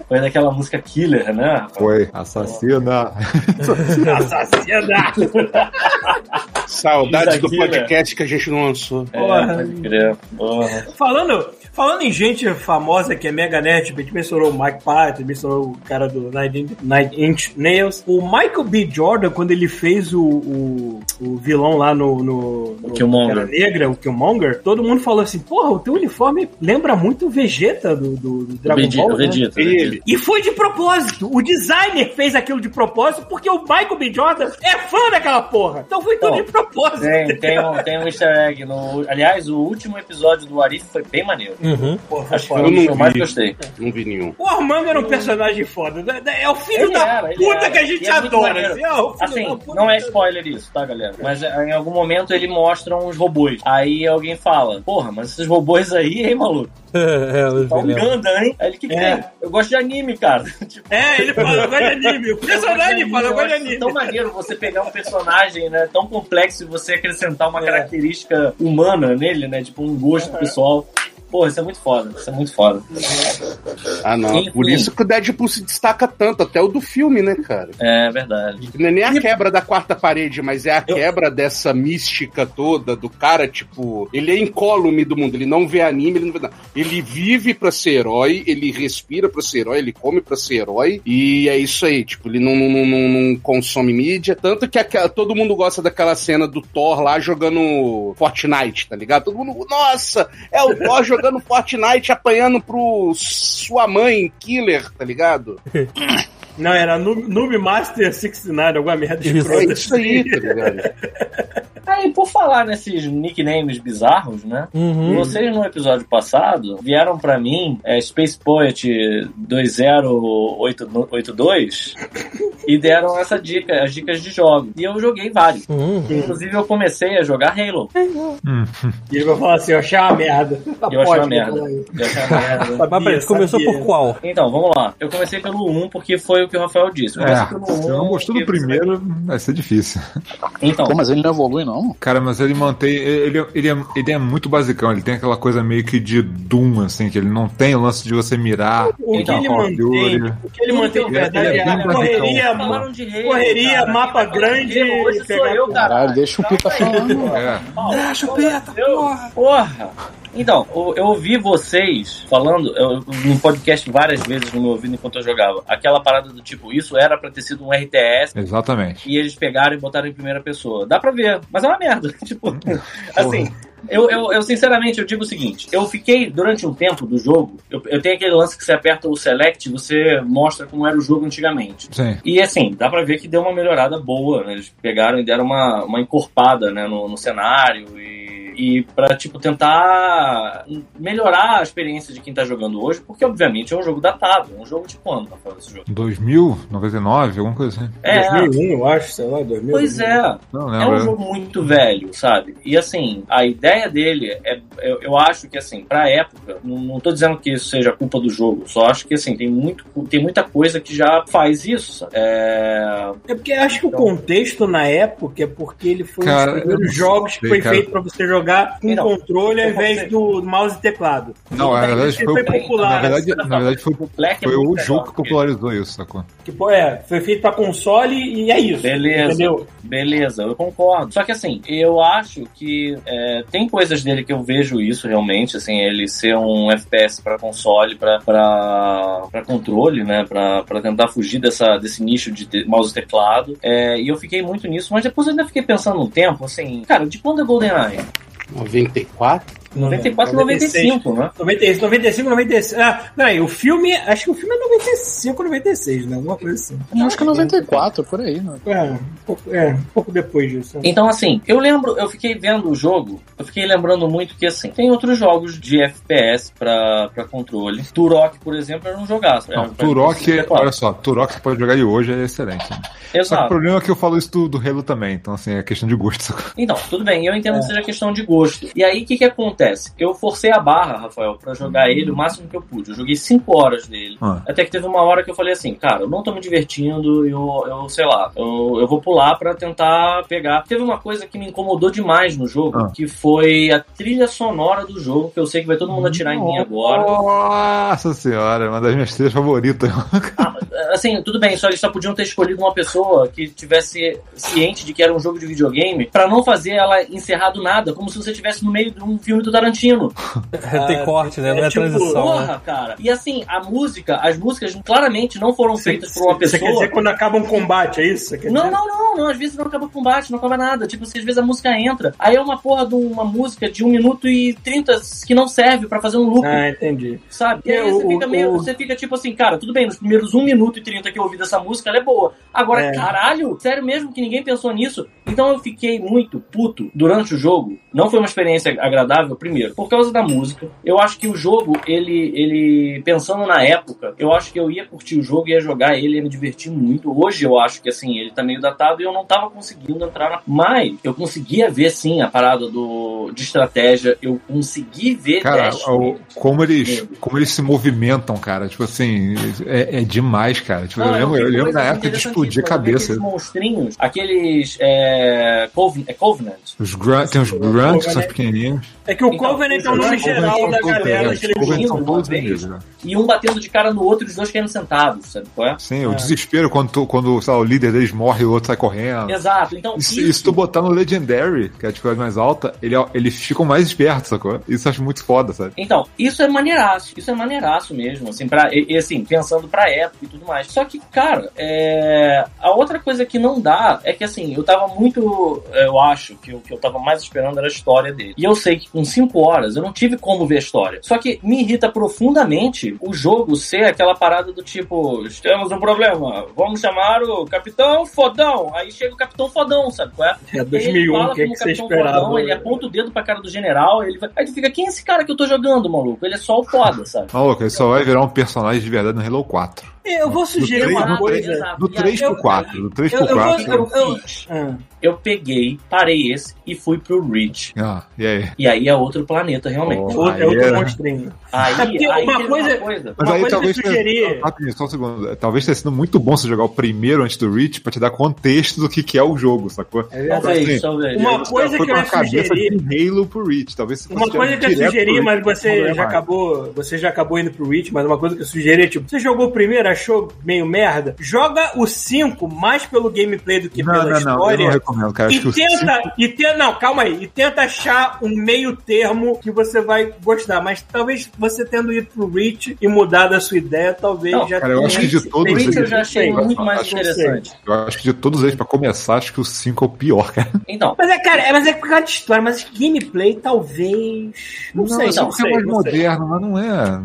Foi daquela música Killer, né? Rafael? Foi. Assassina. Assassinato. Saudades do podcast que a gente não lançou. É, Porra. pode crer. Porra. Falando, falando em gente famosa que é mega nerd, a gente mencionou o Mike Patton, mencionou o cara do Nine Nine Inch Nails. O Michael B. Jordan, quando ele fez o, o, o vilão lá no, no, no Killmonger. Negra, o Killmonger, todo mundo falou assim, porra, o teu uniforme lembra muito o Vegeta do, do, do Dragon Vegeta, Ball, né? Vegeta. Vegeta. E foi de propósito. O designer fez aquilo de propósito porque o Michael B. Jordan é fã daquela porra. Então foi tudo Bom, de propósito. Tem, tem, um, tem um easter egg. No, aliás, o último episódio do Arif foi bem maneiro. Uhum. Porra, Acho que foda. que eu não mais gostei. Não vi nenhum. O Armando era um personagem foda. É o filho Ele da era, puta era. que a gente é adora. assim, filho Assim, não é spoiler isso, tá, galera? Mas é, em algum momento ele mostra uns robôs. Aí alguém fala, porra, mas esses robôs aí, hein, maluco? é, Tá um. Gundam, hein? Aí ele, que que É. tem? Eu gosto de anime, cara. tipo, É, ele fala, eu gosto de anime. O personagem fala, eu gosto de anime. tão maneiro você pegar um personagem, né, tão complexo e você acrescentar uma É. característica humana nele, né, tipo um gosto pessoal. Porra, isso é muito foda. Isso é muito foda. Ah, não. Enfim. Por isso que o Deadpool se destaca tanto, até o do filme, né, cara? É verdade. Não é nem a quebra da quarta parede, mas é a Eu- quebra dessa mística toda do cara, tipo, ele é incólume do mundo, ele não vê anime, ele não vê nada. Ele vive pra ser herói, ele respira pra ser herói, ele come pra ser herói, e é isso aí, tipo, ele não, não, não, não consome mídia. Tanto que aquela- todo mundo gosta daquela cena do Thor lá jogando Fortnite, tá ligado? Todo mundo, nossa, é o Thor jogando Fortnite apanhando pro sua mãe, Killer, tá ligado? Não, era Noob, Noob Master 69, alguma merda escrota. É isso aí, tá ligado? Aí, por falar nesses nicknames bizarros, né? Uhum. Vocês no episódio passado vieram pra mim é, Space Poet 2082 e deram essa dica, as dicas de jogos. E eu joguei vários. Uhum. Inclusive eu comecei a jogar Halo. E ele vai falar assim, eu achei uma merda. Eu achei uma merda. Eu achei uma merda. Mas peraí, Sabia, você começou sabia. por qual? Então, vamos lá. Eu comecei pelo 1 porque foi o que o Rafael disse. Eu É, pelo se 1 não gostou do primeiro, vai ser difícil. Então, Pô, mas ele não evolui, não? Cara, mas ele mantém. Ele, ele, é, ele é muito basicão, ele tem aquela coisa meio que de Doom, assim, que ele não tem o lance de você mirar. O que Então, ele Call of mantém, o que ele mantém Ele é- verdade ele é é correria, Halo, correria, cara. mapa de grande Hoje sou eu, cara. Caralho, deixa o Pita falando. É. Ah, chupeta, porra. Porra. Então, eu, ouvi vocês falando eu, no podcast várias vezes no meu ouvido enquanto eu jogava. Aquela parada do tipo, isso era pra ter sido um RTS Exatamente. e eles pegaram e botaram em primeira pessoa. Dá pra ver, mas é uma merda. tipo, assim. Eu, eu, eu, sinceramente, eu digo o seguinte: eu fiquei durante um tempo do jogo. Eu, eu tenho aquele lance que você aperta o select e você mostra como era o jogo antigamente. Sim. E assim, dá pra ver que deu uma melhorada boa, né? Eles pegaram e deram uma, uma encorpada né, no, no cenário e, e pra, tipo, tentar melhorar a experiência de quem tá jogando hoje, porque obviamente é um jogo datado, é um jogo de quando, Rafael, esse jogo? 2000, 99, alguma coisa assim. É, 2001, eu acho, sei lá, 2000. pois é. Não É um lembro. jogo muito velho, sabe? E assim, a ideia dele é. Eu, eu acho que assim, pra época, não, não tô dizendo que isso seja culpa do jogo, só acho que assim, tem, muito, tem muita coisa que já faz isso, sabe? É. É porque acho que o contexto na época é porque ele foi Cara, um dos primeiros jogos que foi cara. feito pra você jogar com Então, controle ao invés do mouse e teclado. Não, na verdade Ele foi, foi popular, na verdade, assim, na verdade foi, é foi o muito jogo que popularizou isso, sacou? Que pô, é, foi feito pra console e é isso. Beleza. Entendeu? Beleza, eu concordo. Só que assim, eu acho que é, tem coisas dele que eu vejo isso realmente, assim, ele ser um FPS pra console, pra, pra, pra controle, né? Pra, pra tentar fugir dessa, desse nicho de te- mouse e teclado. É, e eu fiquei muito nisso, mas depois eu ainda fiquei pensando um tempo, assim, cara, de quando é GoldenEye? 94? 94 e 95, né? 96, 95, 96. Ah, peraí, o filme. Acho que o filme é 95, 96, né? Alguma coisa assim. Eu acho que é 94, por aí, né? É, um pouco, é, um pouco depois disso. né? Então, assim, eu lembro, eu fiquei vendo o jogo, eu fiquei lembrando muito que, assim, tem outros jogos de FPS pra, pra controle. Turok, por exemplo, era um jogaço. Era Não, Turok, 64. olha só, Turok você pode jogar de hoje é excelente. né? Só que o Exato. problema é que eu falo isso do, do Halo também, então assim, é questão de gosto. Então, tudo bem, eu É. entendo que seja questão de gosto. E aí, o que que acontece? Eu forcei a barra, Rafael, pra jogar ele o máximo que eu pude. Eu joguei 5 horas dele. Ah. Até que teve uma hora que eu falei assim, cara, eu não tô me divertindo, eu, eu sei lá, eu, eu vou pular pra tentar pegar. Teve uma coisa que me incomodou demais no jogo, Ah. que foi a trilha sonora do jogo, que eu sei que vai todo mundo atirar em mim agora. Nossa senhora, é uma das minhas trilhas favoritas. Ah, assim, tudo bem, só eles só podiam ter escolhido uma pessoa que tivesse ciente de que era um jogo de videogame pra não fazer ela encerrar do nada, como se você estivesse no meio de um filme do Tarantino. Tem corte, né? Não é, é tipo, transição. né? Porra, cara. E assim, a música, as músicas claramente não foram feitas por uma Você quer pessoa. dizer quando acaba um combate, é isso? Você Não, não, não, não. Às vezes não acaba o combate, não acaba nada. Tipo, assim, às vezes a música entra. Aí é uma porra de uma música de 1 minuto e 30 que não serve pra fazer um loop, Ah, entendi. sabe? E aí É, você o- fica meio. o- Você fica tipo assim, cara, tudo bem, nos primeiros 1 minuto e 30 que eu ouvi dessa música, ela é boa. Agora, É. caralho, sério mesmo que ninguém pensou nisso? Então eu fiquei muito puto durante o jogo. Não foi uma experiência agradável, primeiro, por causa da música. Eu acho que o jogo, ele, ele pensando na época, eu acho que eu ia curtir o jogo, ia jogar ele, ia me divertir muito. Hoje eu acho que assim, ele tá meio datado e eu não tava conseguindo entrar na... Mas eu conseguia ver, sim, a parada do, de estratégia. Eu consegui ver Cara, o- como eles, como eles se movimentam, cara. Tipo assim, é, é demais, cara. Tipo, Não, eu lembro, eu lembro na época de explodir a cabeça. Aqueles monstrinhos, aqueles é, Coven- é Covenant. Os tem os grunts pequenininhos. É que o Então, Covenant é o nome geral da galera que ele Os Covenant são uma todos vez. vermelhos, né? E um batendo de cara no outro e os dois caindo sentados, sabe qual é? Sim, o desespero quando, tu- quando lá, o líder deles morre e o outro sai correndo. Exato. Então, Isso, isso tu botar no Legendary, que é a dificuldade mais alta, ele, eles ficam mais espertos, sacou? Isso eu acho muito foda, sabe? Então, isso é maneiraço, isso é maneiraço mesmo, assim, pra, e, e, assim, pensando pra época e tudo mais. Só que, cara, é, a outra coisa que não dá é que, assim, eu tava muito, eu acho, que o que eu tava mais esperando era história dele. E eu sei que com 5 horas eu não tive como ver a história. Só que me irrita profundamente o jogo ser aquela parada do tipo, temos um problema, vamos chamar o Capitão Fodão. Aí chega o Capitão Fodão, sabe qual é? É E aí 2001, ele fala o que, é que você Capitão esperava? Fodão, ele aponta o dedo pra cara do general, ele vai... aí tu fica, quem é esse cara que eu tô jogando, maluco? Ele é só o foda, sabe? Maluco, ele só vai virar um personagem de verdade no Halo 4. Eu vou sugerir três, uma coisa. Do E aí 3 eu- pro 4. Do 3 Eu, pro eu vou. 4. Eu, eu, ah. Eu peguei, parei esse e fui pro Reach. Ah, e aí? E aí é outro planeta, realmente. Oh. Outro, é Aí outro monstrinho. Aí, É porque aí uma coisa- coisa. Mas Uma aí coisa talvez que eu sugeri- tenha, só um segundo. Talvez tenha sido muito bom você jogar o primeiro antes do Reach pra te dar contexto do que, que é o jogo, sacou? É verdade. Assim, talvez. Uma coisa que eu ia sugerir. de Halo pro Reach. Talvez Uma coisa que eu sugeri, mas você já acabou. Você já acabou indo pro Reach, mas uma coisa que eu sugeri é tipo, você jogou o primeiro, achou meio merda? Joga o 5 mais pelo gameplay do que Não, pela não, não, eu história. não recomendo, cara. Acho que E o tenta, e tenta, não, calma aí, e tenta achar um meio termo que você vai gostar, mas talvez você tendo ido pro Reach e mudado a sua ideia, talvez Não, já cara, eu acho que de todos O Reach eu eles- já achei sei, muito mais acho interessante. Eu acho que de todos eles, pra começar, acho que o 5 é o pior, cara. Então, Mas é, cara, é, mas é por causa de história, mas gameplay talvez. Não, sei, não, é sei. mais não sei. moderno, mas não é.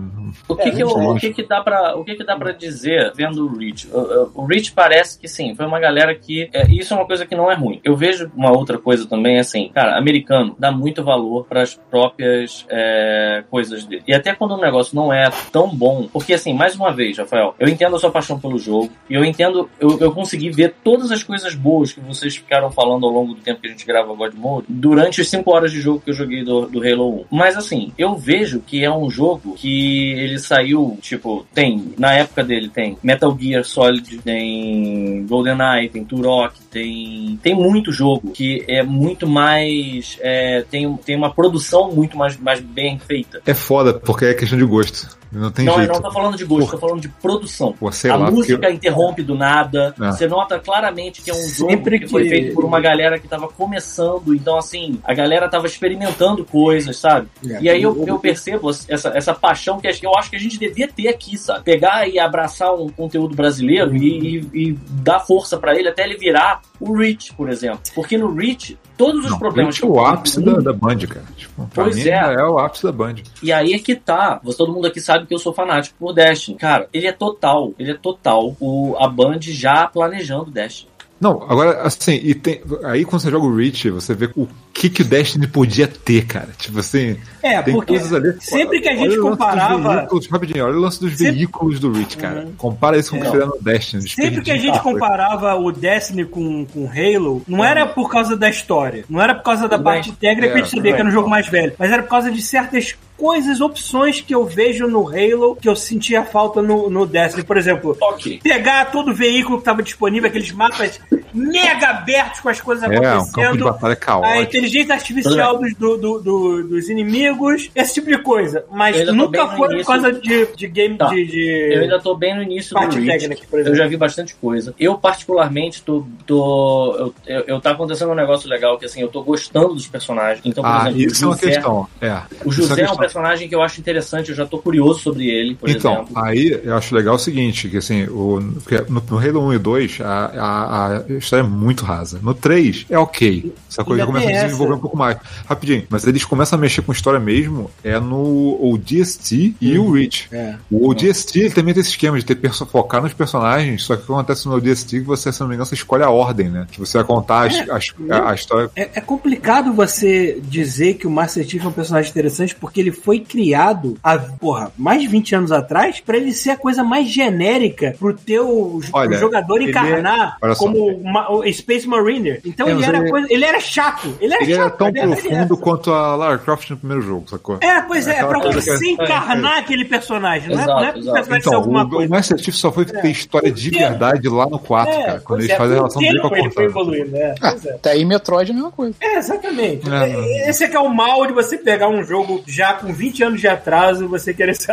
O que, É, que, eu- o que, que dá pra, o que, que dá pra dizer vendo o Reach? O, o- o Reach parece que sim, foi uma galera que. é, isso é uma coisa que não é ruim. Eu vejo uma outra coisa também, assim, cara, americano dá muito valor pras próprias é, coisas dele. E até quando um negócio não é tão bom. Porque, assim, mais uma vez, Rafael, eu entendo a sua paixão pelo jogo, e eu entendo, eu, eu consegui ver todas as coisas boas que vocês ficaram falando ao longo do tempo que a gente grava God Mode durante as 5 horas de jogo que eu joguei do, do Halo 1. Mas assim, eu vejo que é um jogo que ele saiu, tipo, tem, na época dele tem Metal Gear Solid, tem GoldenEye, tem Turok, tem tem muito jogo que é muito mais é, tem, tem uma produção muito mais, mais bem feita. É foda, porque é questão de gosto. Não tem Não, eu jeito. não tô falando de gosto, tô falando de produção. Pô, sei a lá, música porque- interrompe do nada. É. Você nota claramente que é um jogo Sempre que, foi que- feito por uma galera que tava começando. Então, assim, a galera tava experimentando coisas, sabe? É. E aí eu, eu percebo essa, essa paixão que eu acho que a gente devia ter aqui, sabe? Pegar e abraçar um conteúdo brasileiro e, e- e dar força pra ele até ele virar o Reach, por exemplo. Porque no Reach, todos os Não, problemas que é o ápice da, da Band, cara. Tipo, Pois mim é. é o ápice da Band. e aí é que tá. Você, todo mundo aqui sabe que eu sou fanático por Destiny. Cara, ele é total, ele é total o, a Band já planejando Destiny. Não, agora, assim, e tem, aí quando você joga o Reach, você vê o que que o Destiny podia ter, cara. Tipo assim, É, tem porque coisas ali. sempre que a gente comparava. rapidinho, olha o lance dos Sempre- veículos do Reach, cara. Uhum. Compara isso com o que É. fizeram no Destiny. Sempre que a gente comparava o Destiny com, com Halo, não era por causa da história, não era por causa da parte técnica que a gente É, sabia que era um jogo mais velho, mas era por causa de certas coisas, opções que eu vejo no Halo que eu sentia falta no, no Destiny. Por exemplo, Ok. pegar todo o veículo que estava disponível, aqueles mapas mega abertos com as coisas É, um campo de acontecendo. A inteligência artificial dos, do- do- do- dos inimigos, esse tipo de coisa. Mas Eu nunca foi por causa de, de game Tá. de, de- Eu ainda tô bem no início do parte Reach. técnica, por Eu exemplo. já vi bastante coisa. Eu, particularmente, tô. tô eu, eu, eu tá acontecendo um negócio legal que assim, eu tô gostando dos personagens. Então, por Ah, exemplo, isso é o uma José, questão. É. o é José é um questão. Personagem que eu acho interessante, eu já tô curioso sobre ele, por Então, exemplo. aí eu acho legal o seguinte, que assim, o, no, no Halo 1 e 2, a, a, a história é muito rasa. No 3 é ok. Essa coisa Ainda começa a desenvolver um pouco mais. Rapidinho, mas eles começam a mexer com história mesmo, é no ODST e o Reach. É. O ODST ele também tem esse esquema de ter perso focar nos personagens, só que o que acontece no ODST é que você, se não me engano, você escolhe a ordem, né? Que você vai contar as- as- a, a história. É, é complicado você dizer que o Master Chief é um personagem interessante porque ele foi criado há, porra, mais de 20 anos atrás pra ele ser a coisa mais genérica pro teu Olha, jogador ele encarnar é- como uma- o Space Mariner. Então É, ele era ele- coisa, ele era chato. Ele era Ele chato. era tão ele era- ele era- profundo quanto a Lara Croft no primeiro jogo, sacou? É, pois é, Aquela pra você que- encarnar aquele personagem. Não é, não é Exato, personagem ser Então, alguma o, coisa. o Master Chief só foi ter história de verdade lá no 4, É, cara. Quando eles é, fazem a com o relação dele com tempo a ele foi Cortana. evoluindo, né? É. Até aí Metroid é a mesma coisa. É, exatamente. É. Esse é que é o mal de você pegar um jogo já com 20 anos de atraso você querer ser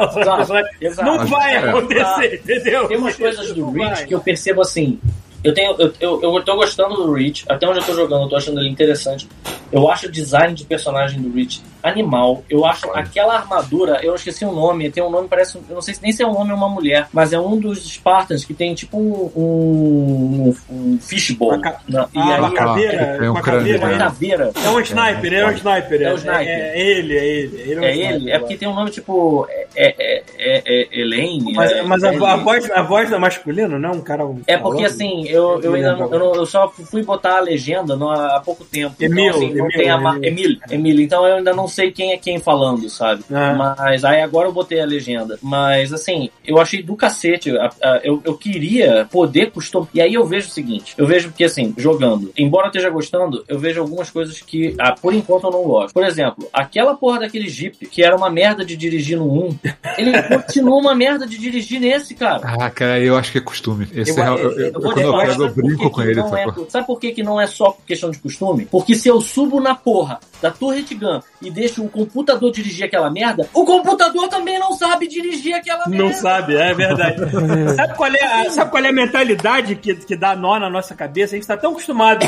Exato. Não vai acontecer, entendeu? Tem umas coisas do Reach que eu percebo assim. Eu, tenho, eu, eu, eu tô gostando do Reach, até onde eu tô jogando, eu tô achando ele interessante. Eu acho o design de personagem do Reach animal. Eu acho aquela armadura, eu esqueci o nome, tem um nome, parece. Eu não sei se nem se é um homem ou uma mulher, mas é um dos Spartans que tem tipo um. um, um fishbowl. Uma ca- Na- e Ah, uma aí, caveira, tem um uma caveira. uma né? caveira. É um sniper, é um sniper. É o sniper. É, é ele, é ele. ele é, um É sniper, ele? É porque tem um nome tipo. É, é, é, é Elaine. Mas, é, mas a, é- a voz, a voz é masculina, não é um cara. É porque assim, eu, eu ainda não, eu, não- eu só fui botar a legenda no- há pouco tempo. Emil, então, assim, não Emil, tem a Emil. Emil, Emil, então eu ainda não sei quem é quem falando, sabe? Ah. Mas aí agora eu botei a legenda. Mas assim, eu achei do cacete. a- a- eu, eu queria poder customizar. E aí eu vejo o seguinte: eu vejo que assim, jogando, embora eu esteja gostando, eu vejo algumas coisas que, ah, por enquanto, eu não gosto. Por exemplo, aquela porra daquele Jeep, que era uma merda de dirigir no 1, ele continua uma merda de dirigir nesse, cara. Ah, cara, eu acho que é costume. Esse Eu- é, eu, eu- eu- Eu vou eu eu sabe por brinco que com que ele, não é-? Sabe por que, que não é só questão de costume? Porque se eu subo na porra da Turret Gun e deixo o computador dirigir aquela merda, o computador também não sabe dirigir aquela merda. Não sabe, é verdade. sabe, qual é a, sabe qual é a mentalidade que, que dá nó na nossa cabeça? A gente tá tão acostumado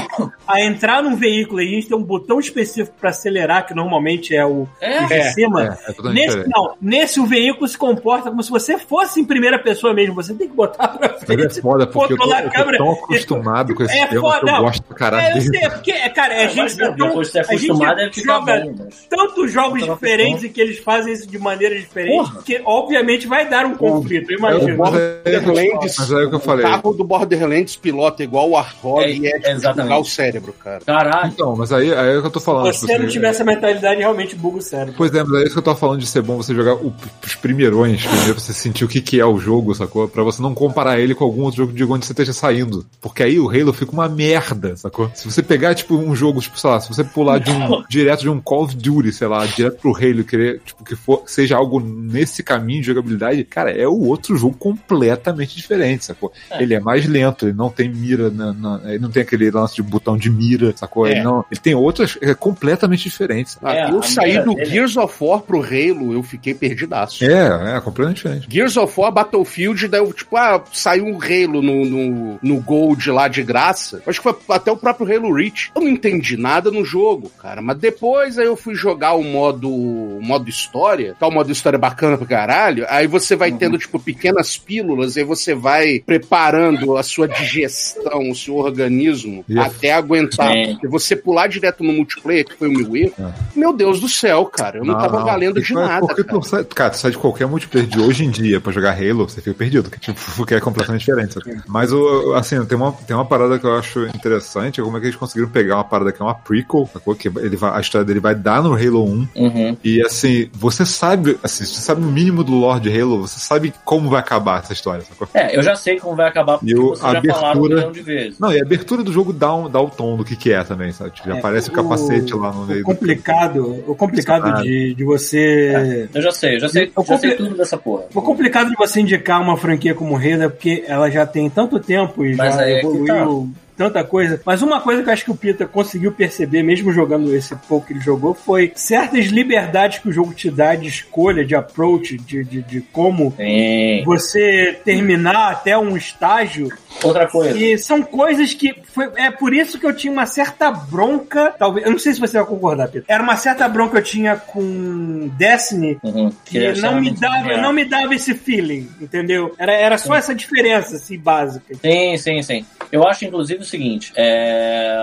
a entrar num veículo e a gente tem um botão específico pra acelerar, que normalmente é o É. o de cima. É, é Nesse, diferente. não, nesse o veículo se comporta como se você fosse em primeira pessoa mesmo. Você tem que botar pra Mas frente. é foda, porque eu tô, controlar a eu tô câmera. Tão acostumado com esse É tema foda, que eu não. gosto pra caralho É, eu sei, é porque, é, cara, a Mas, gente tá tão- depois de ser a gente acostumado, deve ficar joga bom. Mas... tantos jogos diferentes e que eles fazem isso de maneiras diferentes, Porra. que obviamente vai dar um conflito, eu imagino. Mas é, Borderlands, mas é o que eu o falei. carro do Borderlands pilota igual o Arthur É, e é tipo, exatamente. o cérebro, cara. Caralho. Então, mas aí, aí é o que eu tô falando. Se você não tiver essa mentalidade, realmente buga o cérebro. Pois é, mas é isso que eu tava falando de ser bom você jogar o- os primeirões, primeiro pra você sentir o que, que é o jogo, sacou? Pra você não comparar ele com algum outro jogo de onde você esteja saindo. Porque aí o Halo fica uma merda, sacou? Se você pegar, tipo, um jogo, tipo, sei lá, se você pular de um, direto de um Call of Duty, sei lá, direto pro Halo e querer, tipo, que for, seja algo nesse caminho de jogabilidade, cara, é o outro jogo completamente diferente, sacou? Ele é mais lento, ele não tem mira, na, na- ele não tem aquele lance de botão de mira, sacou? É. Ele, não, ele tem outras é, completamente diferentes. Ah, É, eu saí do dele- Gears of War pro Halo, eu fiquei perdidaço. É, é, completamente diferente. Gears of War, Battlefield, daí eu, tipo, ah, saiu um Halo no, no, no Gold lá de graça. Acho que foi até o próprio Halo Reach. Eu não entendi nada no jogo, cara. Mas depois aí eu fui jogar o modo, o modo história, tá o modo história bacana pra caralho. Aí você vai tendo, tipo, pequenas pílulas, aí você vai preparando a sua digestão, o seu organismo, Isso. até aguentar. Porque você pular direto no multiplayer, que foi o meu erro, meu Deus do céu, cara. Eu não, tava valendo de é nada, Porque cara. tu sai, cara, tu sai de qualquer multiplayer de hoje em dia pra jogar Halo, você fica perdido. que, Tipo, porque é completamente diferente. Mas, o, assim, tem uma, tem uma parada que eu acho interessante, é como é que eles conseguiram pegar uma parada que é uma prequel, sacou? que ele vai, a história dele vai dar no Halo 1, Uhum. e assim, você sabe, assim, você sabe o mínimo do lore de Halo, você sabe como vai acabar essa história, sacou? É, eu já sei como vai acabar, porque E o- vocês a um abertura- milhão de vezes. Não, e a abertura do jogo dá, um, dá o tom do que que é também, sabe? Tipo, já É, aparece o, o- capacete lá no meio O do... complicado, o complicado Ah. de, de você. Eu já sei, eu já sei, Eu já sei tudo dessa porra. O complicado de você indicar uma franquia como Halo é porque ela já tem tanto tempo e Mas já aí é que evoluiu tanta coisa. Mas uma coisa que eu acho que o Peter conseguiu perceber, mesmo jogando esse pouco que ele jogou, foi certas liberdades que o jogo te dá de escolha, de approach, de, de, de como Sim. você terminar até um estágio. Outra coisa. E são coisas que. Foi, é por isso que eu tinha uma certa bronca. Talvez. Eu não sei se você vai concordar, Pedro. Era uma certa bronca que eu tinha com Destiny. Uhum. Que é não me, dava, não me dava esse feeling, entendeu? Era, era só essa diferença, assim, básica. Sim, sim, sim. Eu acho, inclusive, o seguinte: é,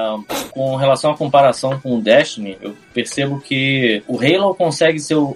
com relação à comparação com o Destiny, eu percebo que o Halo consegue ser o-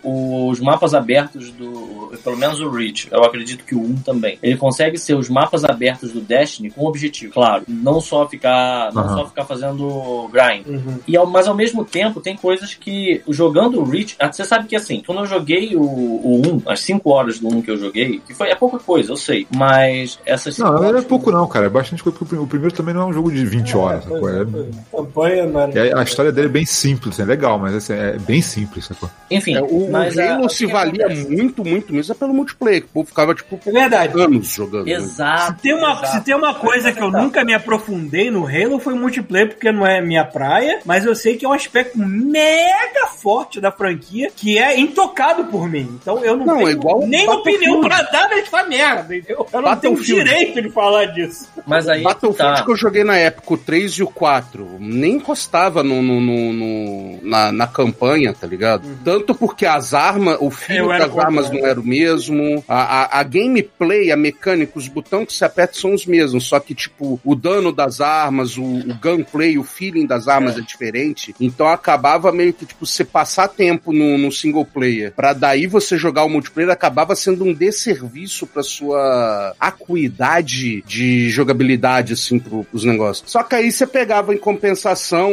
os mapas abertos do. Pelo menos o Reach, eu acredito que o 1 também. Ele consegue ser os mapas abertos do Destiny com objetivo, claro. Não só ficar, não Aham. só ficar fazendo grind. Uhum. E ao, mas ao mesmo tempo, tem coisas que, jogando o Reach, ah, você sabe que assim, quando eu joguei o, o 1, as 5 horas do 1 que eu joguei, que foi, é pouca coisa, eu sei, mas essas 5 Não, não é pouco não, cara. É bastante coisa, porque o primeiro também não é um jogo de 20 horas, sacou? É- Campanha, mano. e a história dele é bem simples, é legal, mas assim, é bem simples, sacou? Enfim, É, o, mas o a- Halo se que valia muito, muito mesmo é pelo multiplayer. que O povo ficava, tipo, É verdade. anos jogando. né? Exato. Se tem, uma, exato. se tem uma coisa que eu nunca me aprofundei no Halo foi o multiplayer, porque não é minha praia, mas eu sei que é um aspecto mega forte da franquia que é intocado por mim. Então eu não, Não, tenho é igual nem opinião pra dar nessa merda, entendeu? Eu não tenho direito de falar disso. Mas aí Battlefield tá. que eu joguei na época, o 3 e o 4, nem encostava no, no- no- no- na, na campanha, tá ligado? Tanto porque as armas, o fio das armas não era o mesmo, a, a, a gameplay, a mecânica, os botões que se apertam são os mesmos, só que, tipo, o dano das armas, o, o gunplay, o feeling das armas é. diferente, então acabava meio que, tipo, você passar tempo no, no single player pra daí você jogar o multiplayer acabava sendo um desserviço pra sua acuidade de jogabilidade, assim, pro, pros negócios. Só que aí você pegava em compensação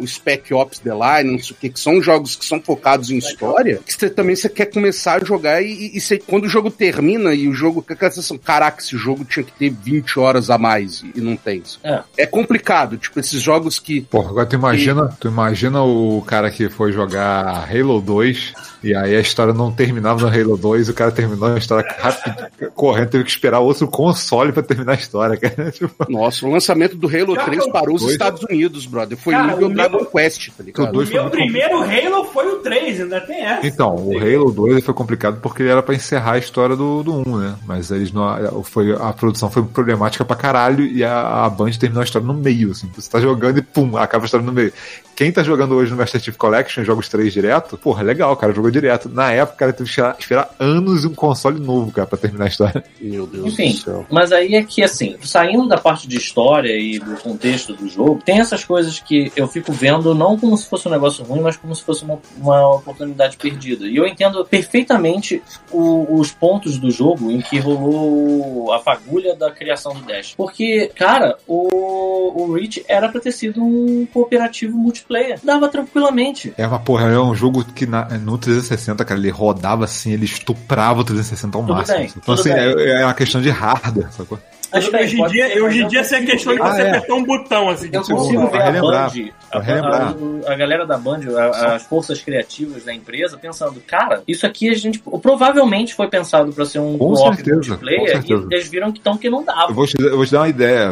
o Spec Ops The Line, não sei o que, que são jogos que são focados em história, que você também você quer começar a jogar e, e, e você- quando o jogo termina e o jogo, aquela sensação, caraca, esse jogo tinha que ter 20 horas a mais e, e não tem. É. É complicado, tipo, esses jogos que Porra, agora tu imagina, tu imagina o cara que foi jogar Halo 2 e aí a história não terminava no Halo 2 e o cara terminou a história rápido, correndo, teve que esperar outro console pra terminar a história, cara. Tipo, Nossa, o lançamento do Halo 3 parou os. Estados Unidos, brother. Foi Cara, nível o meu- Dragon Quest, tá ligado? O Meu primeiro Halo foi o 3, ainda tem essa. Então, o Halo 2 ele foi complicado porque ele era pra encerrar a história do, do 1, né? Mas eles não. Foi, a produção foi problemática pra caralho e a, a Band terminou a história no meio, assim. Você tá jogando e pum, acaba a história no meio. Quem tá jogando hoje no Master Chief Collection, jogos 3 direto, porra, legal, o cara jogou direto. Na época, cara teve que esperar, esperar anos e um console novo, cara, pra terminar a história. Meu Deus Enfim, do céu. mas aí é que, assim, saindo da parte de história e do contexto do jogo, tem essas coisas que eu fico vendo não como se fosse um negócio ruim, mas como se fosse uma, uma oportunidade perdida. E eu entendo perfeitamente o- os pontos do jogo em que rolou a fagulha da criação do Dash. Porque, cara, o, o Reach era pra ter sido um cooperativo multiplayer. Dava tranquilamente. É uma porra, é um jogo que na- no 360, cara, ele rodava assim, ele estuprava o 360 ao Tudo máximo. bem, então, tudo assim, bem. é, é uma questão de hardware, sacou? Acho que hoje em dia, ser, hoje em dia essa é questão de você Ah, é. apertar um botão, assim. Eu tipo, consigo ver a Band, a, a- a galera da Band, a- as forças criativas da empresa, pensando, cara, isso aqui a gente provavelmente foi pensado pra ser um Com certeza, multiplayer com certeza. e eles viram que, então, que não dava. Eu vou, te, eu vou te dar uma ideia,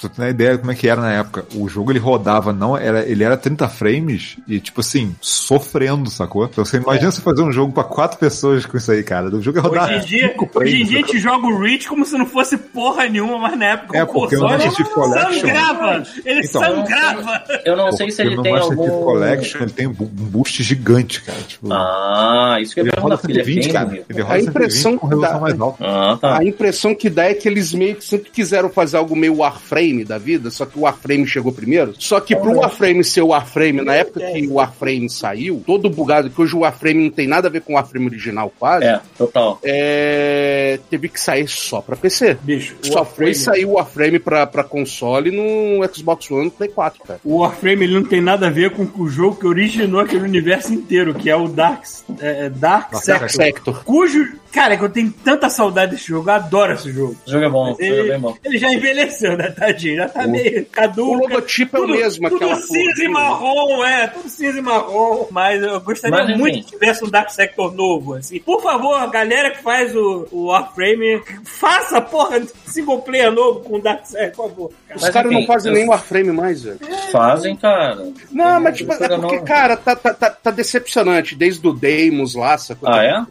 tu tem uma ideia de como é que era na época. O jogo ele rodava, não, era, ele era 30 frames e, tipo assim, sofrendo, sacou? Então você imagina você fazer um jogo pra quatro pessoas com isso aí, cara. O jogo ia rodar. Hoje em dia, hoje em dia a gente joga o Reach como se não fosse porra nenhuma, mas na época É, o porque o Chief Collection- sangrava. Ele Então. sangrava. Eu não sei se ele tem Master Chief algum... Collection ele tem um boost gigante, cara. Tipo, Ah, isso que eu ele ia roda perguntar, porque ele é 120, bem cara. Ele roda A impressão 120 com que dá- mais alta. Ah, tá. A impressão que dá é que eles meio que sempre quiseram fazer algo meio Warframe da vida, só que o Warframe chegou primeiro. Só que pro Warframe ser o Warframe, na época que o Warframe saiu, todo bugado, que hoje o Warframe não tem nada a ver com o Warframe original quase, É, total. é, teve que sair só pra PC. Bicho, Só Warframe, sair o Warframe pra, pra console no Xbox One e Play 4, cara. o Warframe ele não tem nada a ver com o jogo que originou aquele universo inteiro, que é o Dark, é, é Dark Dark Sector. Sector. Cujo, cara, que eu tenho tanta saudade desse jogo, eu adoro esse jogo. O jogo é bom, o jogo é Ele, bem bom. ele já envelheceu, né, tadinho? Já tá meio caduco. O logotipo é o mesmo, tudo aquela cinza e porra. marrom, é, tudo cinza e marrom. Mas eu gostaria Mas, muito que tivesse um Dark Sector novo, assim. Por favor, a galera que faz o, o Warframe, faça, porra, single player novo com o Dark Sector, por favor. Os Mas, caras não fazem eu- nem Warframe mais, velho. Fazem, cara. Não, mas tipo, é porque, nova. cara, tá, tá, tá, tá decepcionante. Desde o Deimos lá, sacou? Ah, é?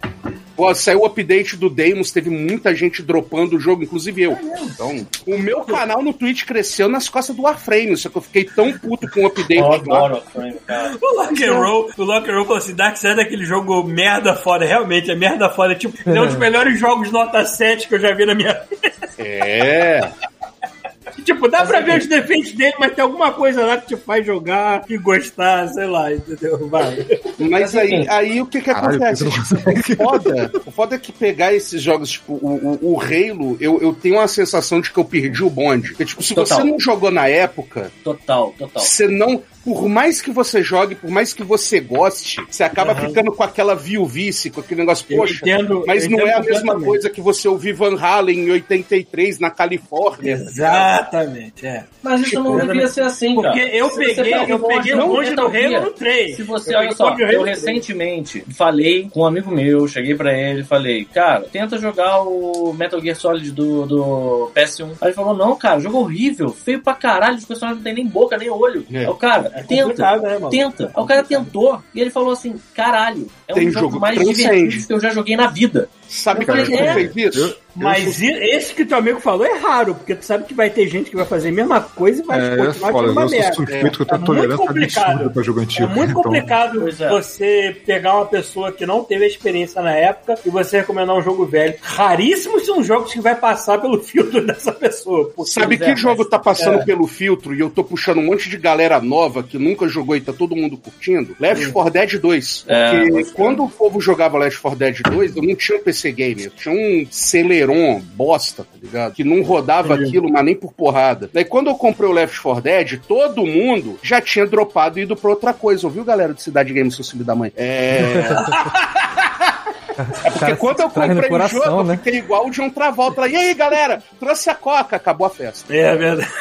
Pô, saiu o update do Deimos, teve muita gente dropando o jogo, inclusive eu. Então, o meu canal no Twitch cresceu nas costas do Warframe, só que eu fiquei tão puto com o update Eu adoro o frame, cara. O Lock and Roll, o Lock and Roll falou assim, Dark Side é aquele jogo merda foda, realmente é merda foda, tipo, é um dos melhores jogos nota 7 que eu já vi na minha vida. É. tipo, dá pra ver os defeitos dele, mas tem alguma coisa lá que te faz jogar e gostar, sei lá, entendeu? Vai. Mas aí, aí o que que Caralho, acontece? Pedro. O foda, o foda é que pegar esses jogos, tipo, o, o, o Halo, eu, eu tenho uma sensação de que eu perdi o bonde. Porque, tipo, se Total. você não jogou na época, Total, total. você não. Por mais que você jogue, por mais que você goste, você acaba ficando com aquela viuvice, com aquele negócio, Eu poxa, entendo- mas eu não é a mesma coisa que você ouvir Van Halen em 83 na Califórnia. Exatamente, é. Mas isso não devia ser assim, cara. Porque eu Se você peguei, eu monte peguei de o bonde do Halo no 3. Se você, Eu olha só, eu no 3. recentemente falei com um amigo meu, cheguei pra ele e falei, cara, tenta jogar o Metal Gear Solid do, do PS1. Aí ele falou, não, cara, jogo horrível, feio pra caralho, os personagens não tem nem boca, nem olho. É. O cara, É tenta, né, mano? tenta. Aí o cara tentou e ele falou assim, caralho, é um Tem dos jogos jogo mais transcende. divertidos que eu já joguei na vida. Sabe Eu como é que é. fez isso? Mas i- esse que teu amigo falou é raro, porque tu sabe que vai ter gente que vai fazer a mesma coisa e vai É, é continuar foda, sendo uma eu sou merda. suspeito que eu É tenho muito tolerância complicado. absurda pra jogo É muito então- complicado Pois é. você pegar uma pessoa que não teve a experiência na época e você recomendar um jogo velho. Raríssimos são os jogos que vai passar pelo filtro dessa pessoa. Sabe é, que jogo tá passando é. pelo filtro e eu tô puxando um monte de galera nova que nunca jogou e tá todo mundo curtindo? Left 4 Dead 2. É, Porque quando o povo jogava Left 4 Dead 2, eu não tinha um PC Gamer. Eu tinha um Celeron bosta, tá ligado? Que não rodava aquilo, mas nem por porrada. Daí quando eu comprei o Left 4 Dead, todo mundo já tinha dropado e ido pra outra coisa. Ouviu, galera do Cidade Game, seu filho da mãe? É... É porque Cara, quando eu comprei coração, o jogo, eu né? fiquei igual o John Travolta. lá, E aí, galera? Trouxe a coca, acabou a festa. É verdade.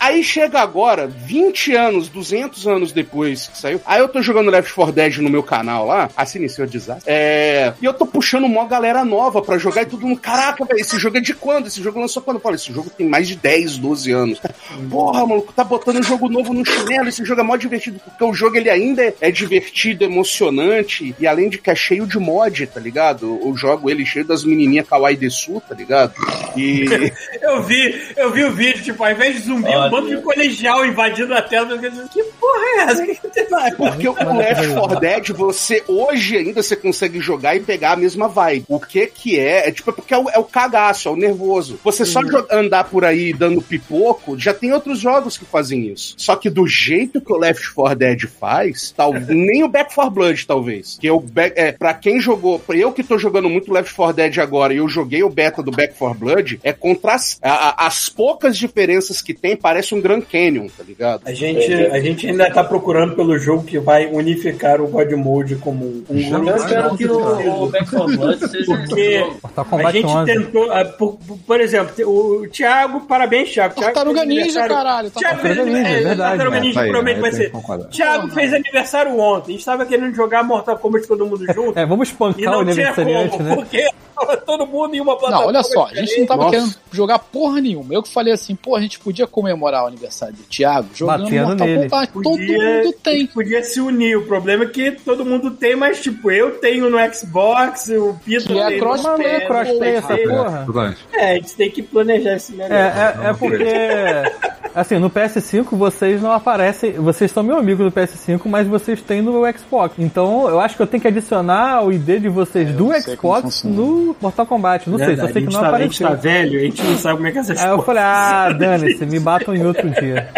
Aí chega agora, 20 anos, 200 anos depois que saiu. Aí eu tô jogando Left 4 Dead no meu canal lá. Assim, seu desastre. É. E eu tô puxando uma galera nova pra jogar e todo mundo. Caraca, velho, esse jogo é de quando? Esse jogo lançou quando? Eu falo, esse jogo tem mais de 10, 12 anos. Porra, maluco, tá botando um jogo novo no chinelo. Esse jogo é mó divertido. Porque o jogo ele ainda é- é divertido, emocionante. E além de que é cheio de mod, tá ligado? Eu jogo ele cheio das menininhas Kawaii Desu, tá ligado? E. Eu vi, eu vi o vídeo, tipo, ao invés de zumbi, um Olha. Bando de colegial invadindo a tela. Eu fiquei, Que porra é essa? Que que lá? Porque o Left 4 Dead, você hoje ainda você consegue jogar e pegar a mesma vibe. O que que é? É tipo, é porque é o, é o cagaço, é o nervoso. Você só jo- andar por aí dando pipoco, já tem outros jogos que fazem isso. Só que do jeito que o Left 4 Dead faz, tal, nem o Back 4 Blood, talvez. Que é o back, é, pra quem jogou, pra eu que tô jogando muito Left 4 Dead agora e eu joguei o beta do Back 4 Blood, é contra as, a- a- as poucas diferenças que tem, parece um Grand Canyon, tá ligado? A gente, a gente ainda tá procurando pelo jogo que vai unificar o God Mode como um Eu grupo. espero que o, o Back 4 Blood seja Porque jogo. A gente 11. tentou, ah, por, por exemplo, o Thiago, parabéns, Thiago. Thiago Tartaruga fez Ninja, aniversário- caralho. Thiago fez Tartaruga Ninja, é, verdade, Tartaruga? Ninja provavelmente vai ser. Thiago fez aniversário ontem. A gente tava querendo jogar Mortal Kombat todo mundo junto. É, vamos E espancar o não tinha aniversariante, como, né? porque tava todo mundo em uma plataforma. Não, olha só, a gente não tava querendo jogar porra nenhuma. Eu que falei assim, pô, a gente podia comemorar o aniversário do Thiago jogando Batendo Mortal nele. Kombat. Todo Podia- mundo tem. Podia se unir. O problema é que todo mundo tem, mas tipo, eu tenho no Xbox, o Pito Que é crossplay, é crossplay essa porra. É, a gente tem que planejar esse melhor. É, é, é porque, assim, no PS5 vocês não aparecem, vocês são meu amigo do PS5, mas vocês têm no Xbox. Então eu acho que eu tenho que adicionar o ID de vocês do sei como Xbox no Mortal Kombat. Não sei, só Verdade, sei que não tá- A gente apareceu. tá velho, a gente não sabe como é que essas Aí eu falei, ah, dane-se, me batam em outro dia.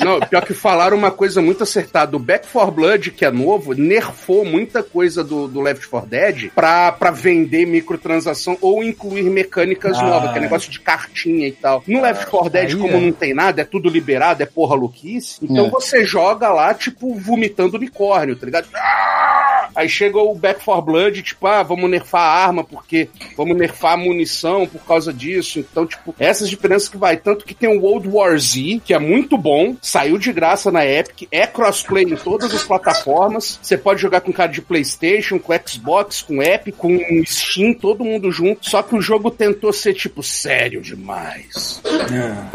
Não, pior que falaram uma coisa muito acertada. O Back 4 Blood, que é novo, nerfou muita coisa do, do Left 4 Dead pra, pra vender microtransação ou incluir mecânicas Ah. novas, que é negócio de cartinha e tal. No Left 4 Dead, como é. não tem nada, é tudo liberado, é porra louquice. Então É. você joga lá, tipo, vomitando unicórnio, tá ligado? Ah! Aí chega o Back 4 Blood, tipo, ah, vamos nerfar a arma porque vamos nerfar a munição por causa disso. Então, tipo, essas diferenças que vai. Tanto que tem o World War Z, que é muito bom, saiu de graça na Epic, é crossplay em todas as plataformas. Você pode jogar com cara de PlayStation, com Xbox, com Epic, com Steam, todo mundo junto. Só que o jogo tentou ser, tipo, sério demais.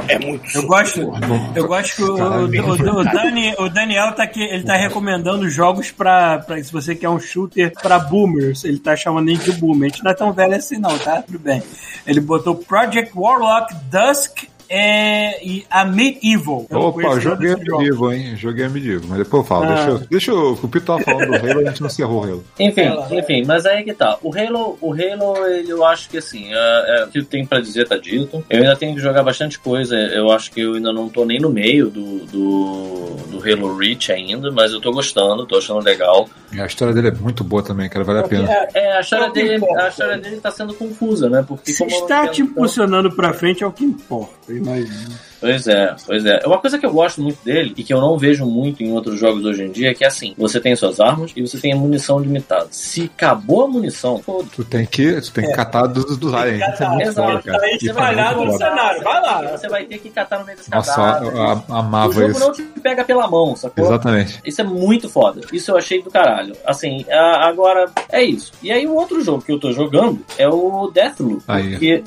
É muito Eu gosto, eu gosto que o, o- o- o Dani- o Daniel tá aqui, ele tá recomendando jogos pra, pra se você quer um shooter pra boomers, ele tá chamando ele de boomer. A gente não é tão velho assim não, tá? Tudo bem. Ele botou Project Warlock Dusk é e a Medieval. Eu Opa, joguei jogo. Medieval, hein? Joguei Medieval, mas depois eu falo. Ah. Deixa, eu, deixa eu. O Pito tava falando do Halo, a gente não encerrou o Halo. Enfim, enfim, mas aí que tá. O Halo, o Halo, ele- eu acho que assim, é, é, o que tem pra dizer tá dito. Eu ainda tenho que jogar bastante coisa. Eu acho que eu ainda não tô nem no meio do, do, do Halo Reach ainda, mas eu tô gostando, tô achando legal. E a história dele é muito boa também, cara. Vale a pena. É, É, a história É dele, a história dele tá sendo confusa, né? Porque Se está te impulsionando pra frente é o que importa, imagino. Pois é, pois é. Uma coisa que eu gosto muito dele e que eu não vejo muito em outros jogos hoje em dia é que é assim: você tem suas armas e você tem a munição limitada. Se acabou a munição, foda Tu tem que, tu tem que catar dos, dos aliens. Isso é muito Exato. foda, cara. Tá aí Isso é espalhado no foda. cenário. Vai lá. Você vai ter que catar no meio desse Nossa, eu, eu O amava jogo isso. não te pega pela mão, sacou? Exatamente. Isso é muito foda. Isso eu achei do caralho. Assim, a- agora é isso. E aí o outro jogo que eu tô jogando é o Deathloop. Aí. Porque...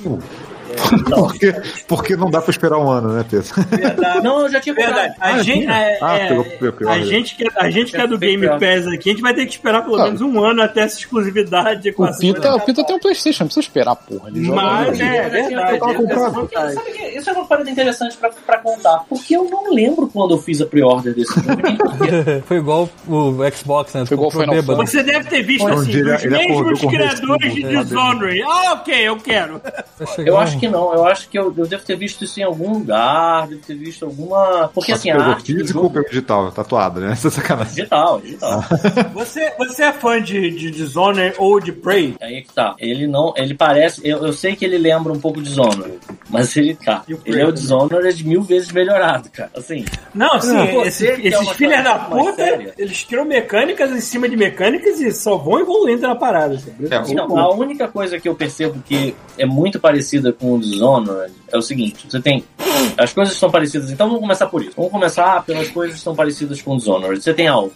Porque, porque não dá pra esperar um ano, né, Pedro? Verdade. Não, eu já tinha comprado. Verdade. A Ah, gente, é, Ah, é, pegou pro pior, a gente que, a gente que é do Game. Pass aqui, a gente vai ter que esperar pelo menos um ano até essa exclusividade com O a Pita, o Pita tem um Playstation, não precisa esperar, porra. Ele joga Mas no é, verdade. Sabe que isso é uma parada interessante pra, pra contar. Porque eu não lembro quando eu fiz a pre-order desse jogo. Foi igual o Xbox, né? Foi igual comprou Final bêbado. Você deve ter visto assim, ele- os ele mesmos criadores de né? Dishonored. Ah, ok, eu quero. Eu acho que não. Eu acho que eu, eu devo ter visto isso em algum lugar. Devo ter visto alguma. Porque assim, a arte físico ou jogo. pegou digital? Tatuado, né? Essa é sacanagem. Digital, digital. Você, você é fã de, de Dishonored ou de Prey? Aí é que tá. Ele não. Ele parece. Eu, eu sei que ele lembra um pouco Dishonored. Mas ele tá. E o Ele é o Prey? Dishonored mil vezes melhorado, cara. Assim. Não, assim, Não, esse- é esses uma filhos da puta, eles criam mecânicas em cima de mecânicas e só vão evoluindo na parada. assim. É, Então, a única coisa que eu percebo que é muito parecida com o Dishonored é o seguinte: você tem. As coisas são parecidas, então vamos começar por isso. Vamos começar pelas coisas que são parecidas com Dishonored. Você tem alvo.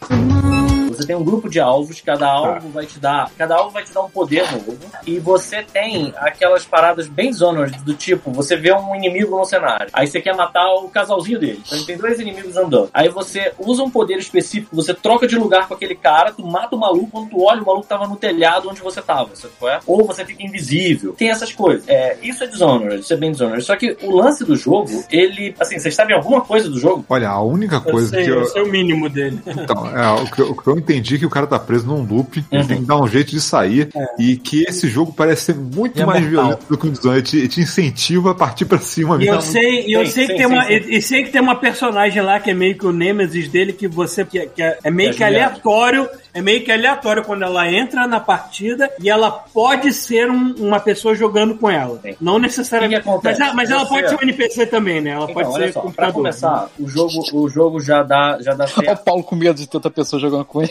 Você tem um grupo de alvos, cada alvo vai te dar. Cada alvo vai te dar um poder novo. E você tem aquelas paradas bem Dishonored, do tipo, você vê um inimigo no cenário. Aí você quer matar o casalzinho dele. Então tem dois inimigos andando. Aí você usa um poder específico, você troca de lugar com aquele cara, tu mata o maluco, quando tu olha, o maluco tava no telhado onde você tava, sabe qual é? Ou você fica invisível. Tem essas coisas. É, isso é Dishonored, isso é bem Dishonored. Só que o lance do jogo, ele. Assim, vocês sabem alguma coisa do jogo? Olha, a única Eu coisa sei, que eu eu. sei o mínimo dele. Então, é, o, que eu, o que eu entendi é que o cara tá preso num loop, ele Uhum. tem que dar um jeito de sair, e que esse jogo parece ser muito E é mais mortal. violento do que o Dishonored. Ele te, ele te incentiva a partir pra cima E eu mesmo. sei, e eu Sim, sei que tem sim, uma, e- sei que tem uma personagem lá que é meio que o Nemesis dele que você que, que é, é meio É que Juliana. aleatório, é meio que aleatório quando ela entra na partida e ela pode ser um- uma pessoa jogando com ela. Sim. Não necessariamente. Mas, ela- mas ela pode ser um NPC também, né? Ela Então, pode ser só, pra computador. começar, o jogo, o jogo já dá, já dá Olha o certo. Paulo com medo de tanta pessoa jogando com ele.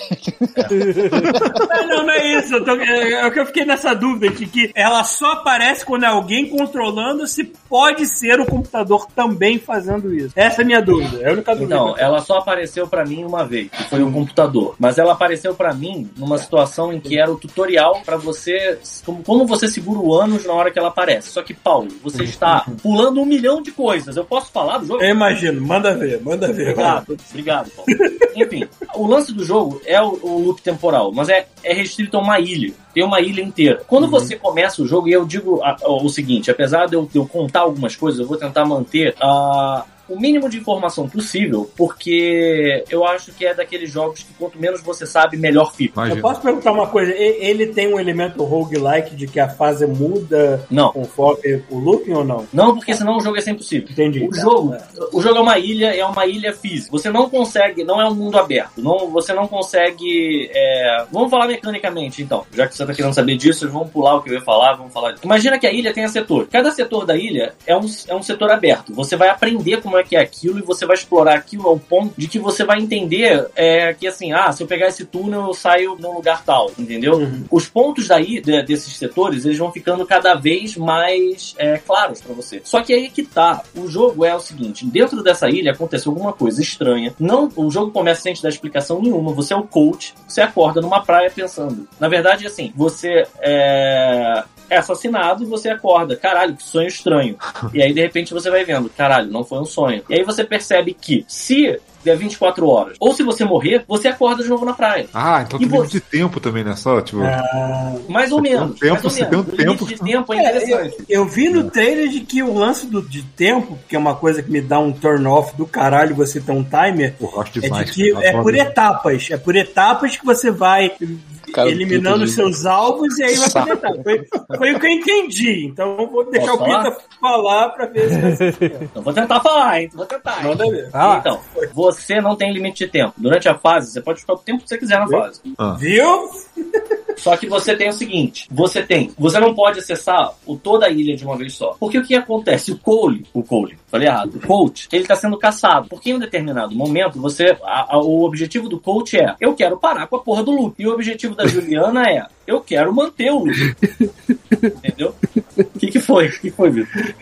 Não, não, não é isso. Eu tô- é, é o que eu fiquei nessa dúvida de que ela só aparece quando é alguém controlando se pode ser o computador também fazendo isso. Essa é a minha dúvida. É a única dúvida. Não, ela só apareceu pra mim uma vez, que foi o computador. Mas ela apareceu pra mim numa situação em que era o tutorial pra você, como, como você segura o ânus na hora que ela aparece. Só que, Paulo, você está pulando um milhão de coisas. Eu posso falar do jogo? Eu imagino. Manda ver, manda ver. Obrigado, obrigado, Paulo. Enfim, o lance do jogo é o, o loop temporal, mas é, é restrito a uma ilha. Tem uma ilha inteira. Quando você começa o jogo, e eu digo a- o seguinte: apesar de eu, de eu contar algumas coisas, eu vou tentar manter a. O mínimo de informação possível, porque eu acho que é daqueles jogos que quanto menos você sabe, melhor fica. Eu Imagina. posso perguntar uma coisa? Ele tem um elemento roguelike de que a fase muda Não, conforme o looping ou não? não, porque senão o jogo é sempre possível. Entendi. O jogo, o jogo é uma ilha, é uma ilha física. Você não consegue, não é um mundo aberto. Não, você não consegue. é, Vamos falar mecanicamente, então. Já que você tá querendo saber disso, vamos pular o que eu ia falar, vamos falar. Imagina que a ilha tenha setor. Cada setor da ilha é um, é um setor aberto. Você vai aprender como é que é aquilo e você vai explorar aquilo ao ponto de que você vai entender é, que assim, ah, se eu pegar esse túnel, eu saio num lugar tal, entendeu? Uhum. Os pontos daí, de- desses setores, eles vão ficando cada vez mais é, claros pra você. Só que aí que tá. O jogo é o seguinte: dentro dessa ilha aconteceu alguma coisa estranha. Não, o jogo começa sem te dar explicação nenhuma. Você é o coach, você acorda numa praia pensando. Na verdade, assim, você é, é assassinado e você acorda. Caralho, que sonho estranho. E aí, de repente, você vai vendo, caralho, não foi um sonho. E aí você percebe que se der 24 horas, ou se você morrer, você acorda de novo na praia. Ah, então tem limite você- de tempo também, né? Só, tipo. Mais ou Você tem um menos. tempo, mais ou você menos. tem um tempo. de tempo é É, interessante. eu, eu vi no trailer de que o lance do, de tempo, que é uma coisa que me dá um turn off do caralho você ter um timer, eu é demais. de que é por etapas. É por etapas que você vai Cara, eliminando os seus alvos e aí vai Saco. completar. Foi, foi o que eu entendi. Então eu vou deixar Posso o Pita falar pra ver se vai ser. Então vou tentar falar, hein? Vou tentar. Manda ver. Ah. Então, você não tem limite de tempo. Durante a fase, você pode ficar o tempo que você quiser na fase. Viu? Só que você tem o seguinte: você tem. Você não pode acessar o, toda a ilha de uma vez só. Porque o que acontece? O Cole, o Cole, falei errado, o coach, ele tá sendo caçado. Porque em um determinado momento, você. a- a- o objetivo do coach é: eu quero parar com a porra do Luke. E o objetivo da Juliana é: eu quero manter o Luke. Entendeu? O que, que foi? O que foi, Vitor?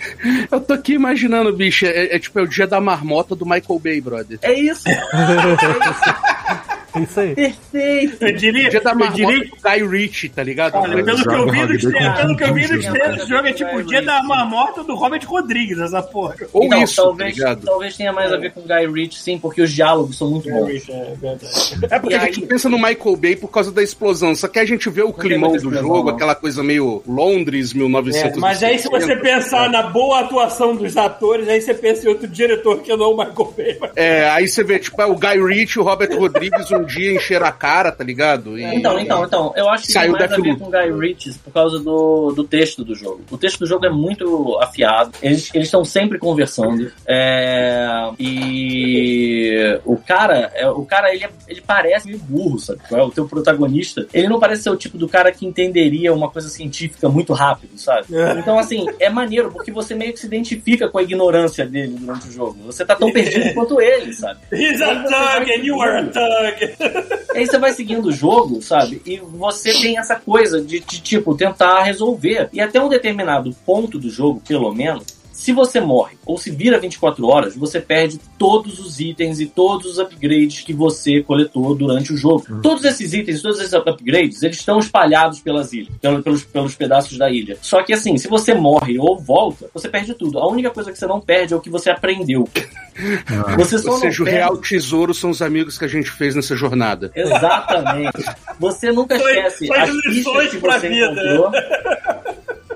Eu tô aqui imaginando, bicho, é, é tipo é o dia da marmota do Michael Bay, brother. É isso. Isso aí. Perfeito. Eu diria, Dia da eu diria do Guy Ritchie, tá ligado? Olha, pelo que eu vi trailers, pelo que eu vi nos trailers, o jogo é tipo o dia da marmota do Robert Rodrigues, essa porra. Ou Então, isso, talvez, tá ligado? talvez tenha mais a ver com Guy Ritchie, sim, porque os diálogos são muito bons. É porque E a gente aí- pensa no Michael Bay por causa da explosão, só que a gente vê o climão do jogo, não. aquela coisa meio Londres, É, 1900. mas aí se você pensar na boa atuação dos atores, aí você pensa em outro diretor que não é o Michael Bay. mas- É, aí você vê, tipo, é o Guy Ritchie o Robert Rodrigues um dia encheram a cara, tá ligado? E- Então, então, então, eu acho que Saiu tem mais a ver com Guy Ritchie por causa do, do texto do jogo. O texto do jogo é muito afiado, eles eles estão sempre conversando. É, e o cara, é, o cara ele, é- ele parece meio burro, sabe? É o teu protagonista. Ele não parece ser o tipo do cara que entenderia uma coisa científica muito rápido, sabe? É. Então, assim, é maneiro, porque você meio que se identifica com a ignorância dele durante o jogo. Você tá tão perdido quanto ele, sabe? He's a thug and you are a thug. Aí você vai seguindo o jogo, sabe? E você tem essa coisa de, de, tipo, tentar resolver. E até um determinado ponto do jogo, pelo menos, se você morre ou se vira 24 horas, você perde todos os itens e todos os upgrades que você coletou durante o jogo. Todos esses itens, todos esses upgrades, eles estão espalhados pelas ilhas, pelo- pelos, pelos pedaços da ilha. Só que assim, se você morre ou volta, você perde tudo. A única coisa que você não perde é o que você aprendeu. Você só Ou não seja, o perde- real tesouro são os amigos que a gente fez nessa jornada. Exatamente. Você nunca Foi- esquece foi as lições que pra você vida. encontrou.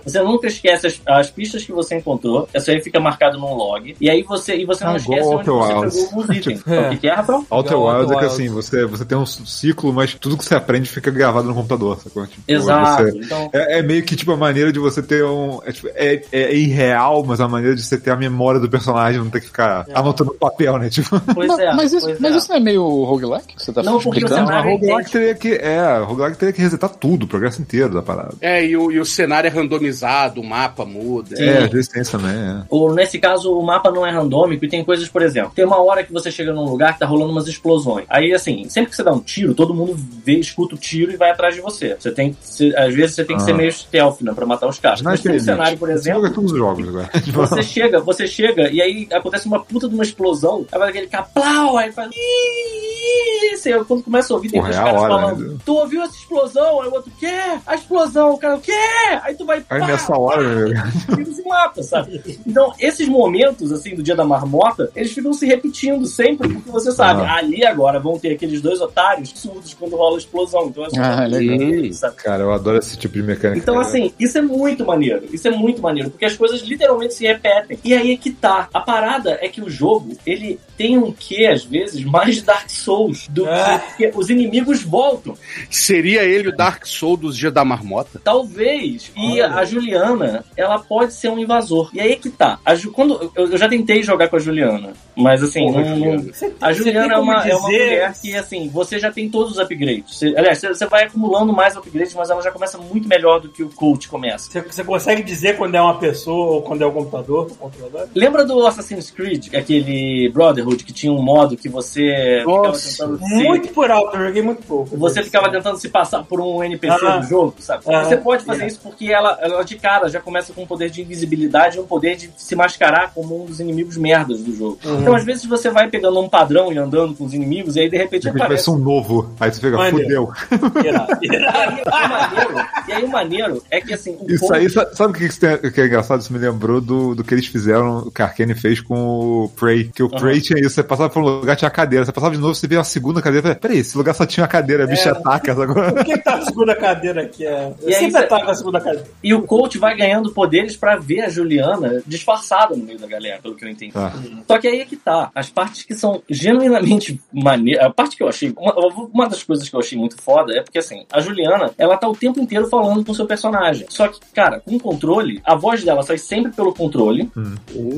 Você nunca esquece as, as pistas que você encontrou. Isso aí fica marcado num log. E aí você, e você não Ah, esquece onde você Wilds. pegou alguns itens. É. O que, é, Rafael? Outer Wilds é que assim, você, você tem um ciclo, mas tudo que você aprende fica gravado no computador, sacou? Tipo, Exato. você- Então, é, é meio que tipo a maneira de você ter um. É, tipo, é, é irreal, mas a maneira de você ter a memória do personagem, não ter que ficar anotando no papel, né? Tipo, pois Mas, é. mas isso, pois mas é. isso não é meio roguelike? que Você tá Não, porque o explicando? a roguelike teria que. É, roguelike teria que resetar tudo, o progresso inteiro da parada. É, e o, e o cenário é randomizado, o mapa muda. Sim. É, às vezes tem isso também, é. Ou nesse caso, o mapa não é randômico e tem coisas, por exemplo, tem uma hora que você chega num lugar que tá rolando umas explosões. Aí, assim, sempre que você dá um tiro, todo mundo vê, escuta o tiro e vai atrás de você. Você tem ser- às vezes você tem que Ah. ser meio stealth, né, pra matar os caras. Mas tem um cenário, por exemplo, todos os jogos agora. Você chega, você chega e aí acontece uma puta de uma explosão, aí vai aquele caplau, aí faz. Você, quando começa a ouvir, tem Porra, dois é caras hora, falando: né? Tu ouviu essa explosão? Aí o outro, quê? A explosão, o cara, o quê? Aí tu vai. Aí pá, nessa hora, meu, se mata, sabe? Então, esses momentos, assim, do dia da marmota, eles ficam se repetindo sempre, porque você sabe, Ah. ali agora vão ter aqueles dois otários surdos quando rola a explosão. Então é só Ah, legal. Sabe? cara, eu adoro esse tipo de mecânica. Então, cara. assim, isso é muito maneiro. Isso é muito maneiro, porque as coisas literalmente se repetem. E aí é que tá. A parada é que o jogo, ele tem um quê, às vezes, mais Dark Souls do Ah. que os inimigos voltam. Seria ele o Dark Soul dos Dia da Marmota? Talvez. E a Juliana, ela pode ser um invasor. E aí é que tá. A Ju- quando, eu, eu já tentei jogar com a Juliana, mas assim, Porra, não- Juliana. a Juliana é como uma, é uma dizer- mulher que, assim, você já tem todos os upgrades. Você- aliás, você, você vai acumulando mais upgrades, mas ela já começa muito melhor do que o coach começa. Você, você consegue dizer quando é uma pessoa ou quando é o computador, o controlador? Lembra do Assassin's Creed, aquele Brotherhood, que tinha um modo que você Nossa, ficava tentando se- Muito por alto, eu joguei muito pouco. Você ficava tentando se passar por um NPC Ah. do jogo, sabe? Ah, você pode fazer yeah. isso porque ela, ela de cara já começa com um poder de invisibilidade e um poder de se mascarar como um dos inimigos merdas do jogo. Uhum. Então, às vezes, você vai pegando um padrão e andando com os inimigos, e aí de repente De repente aparece. um novo. Aí você fica, Maneiro. fudeu. E aí, maneiro, e aí o maneiro é que assim. o Isso aí, sa- sabe o que, isso que é engraçado? Isso me lembrou do, do que eles fizeram, o que a Arkane fez com o Prey. Que o Prey tinha isso, você passava por um lugar, tinha cadeira. Você passava de novo, você via a segunda cadeira. Falei, Peraí, esse lugar só tinha uma cadeira, a bicha ataca agora. Por que tá a segunda cadeira aqui? É... Eu E aí sempre tava com a segunda cadeira. E o coach vai ganhando poderes pra ver a Juliana disfarçada no meio da galera, pelo que eu entendi. Ah. Só que aí é que tá. As partes que são genuinamente maneiras. A parte que eu achei. Uma, uma das coisas que eu achei muito foda é porque, assim, a Juliana, ela tá o tempo inteiro falando com o seu personagem. Só que, cara, com controle, a voz dela sai sempre pelo controle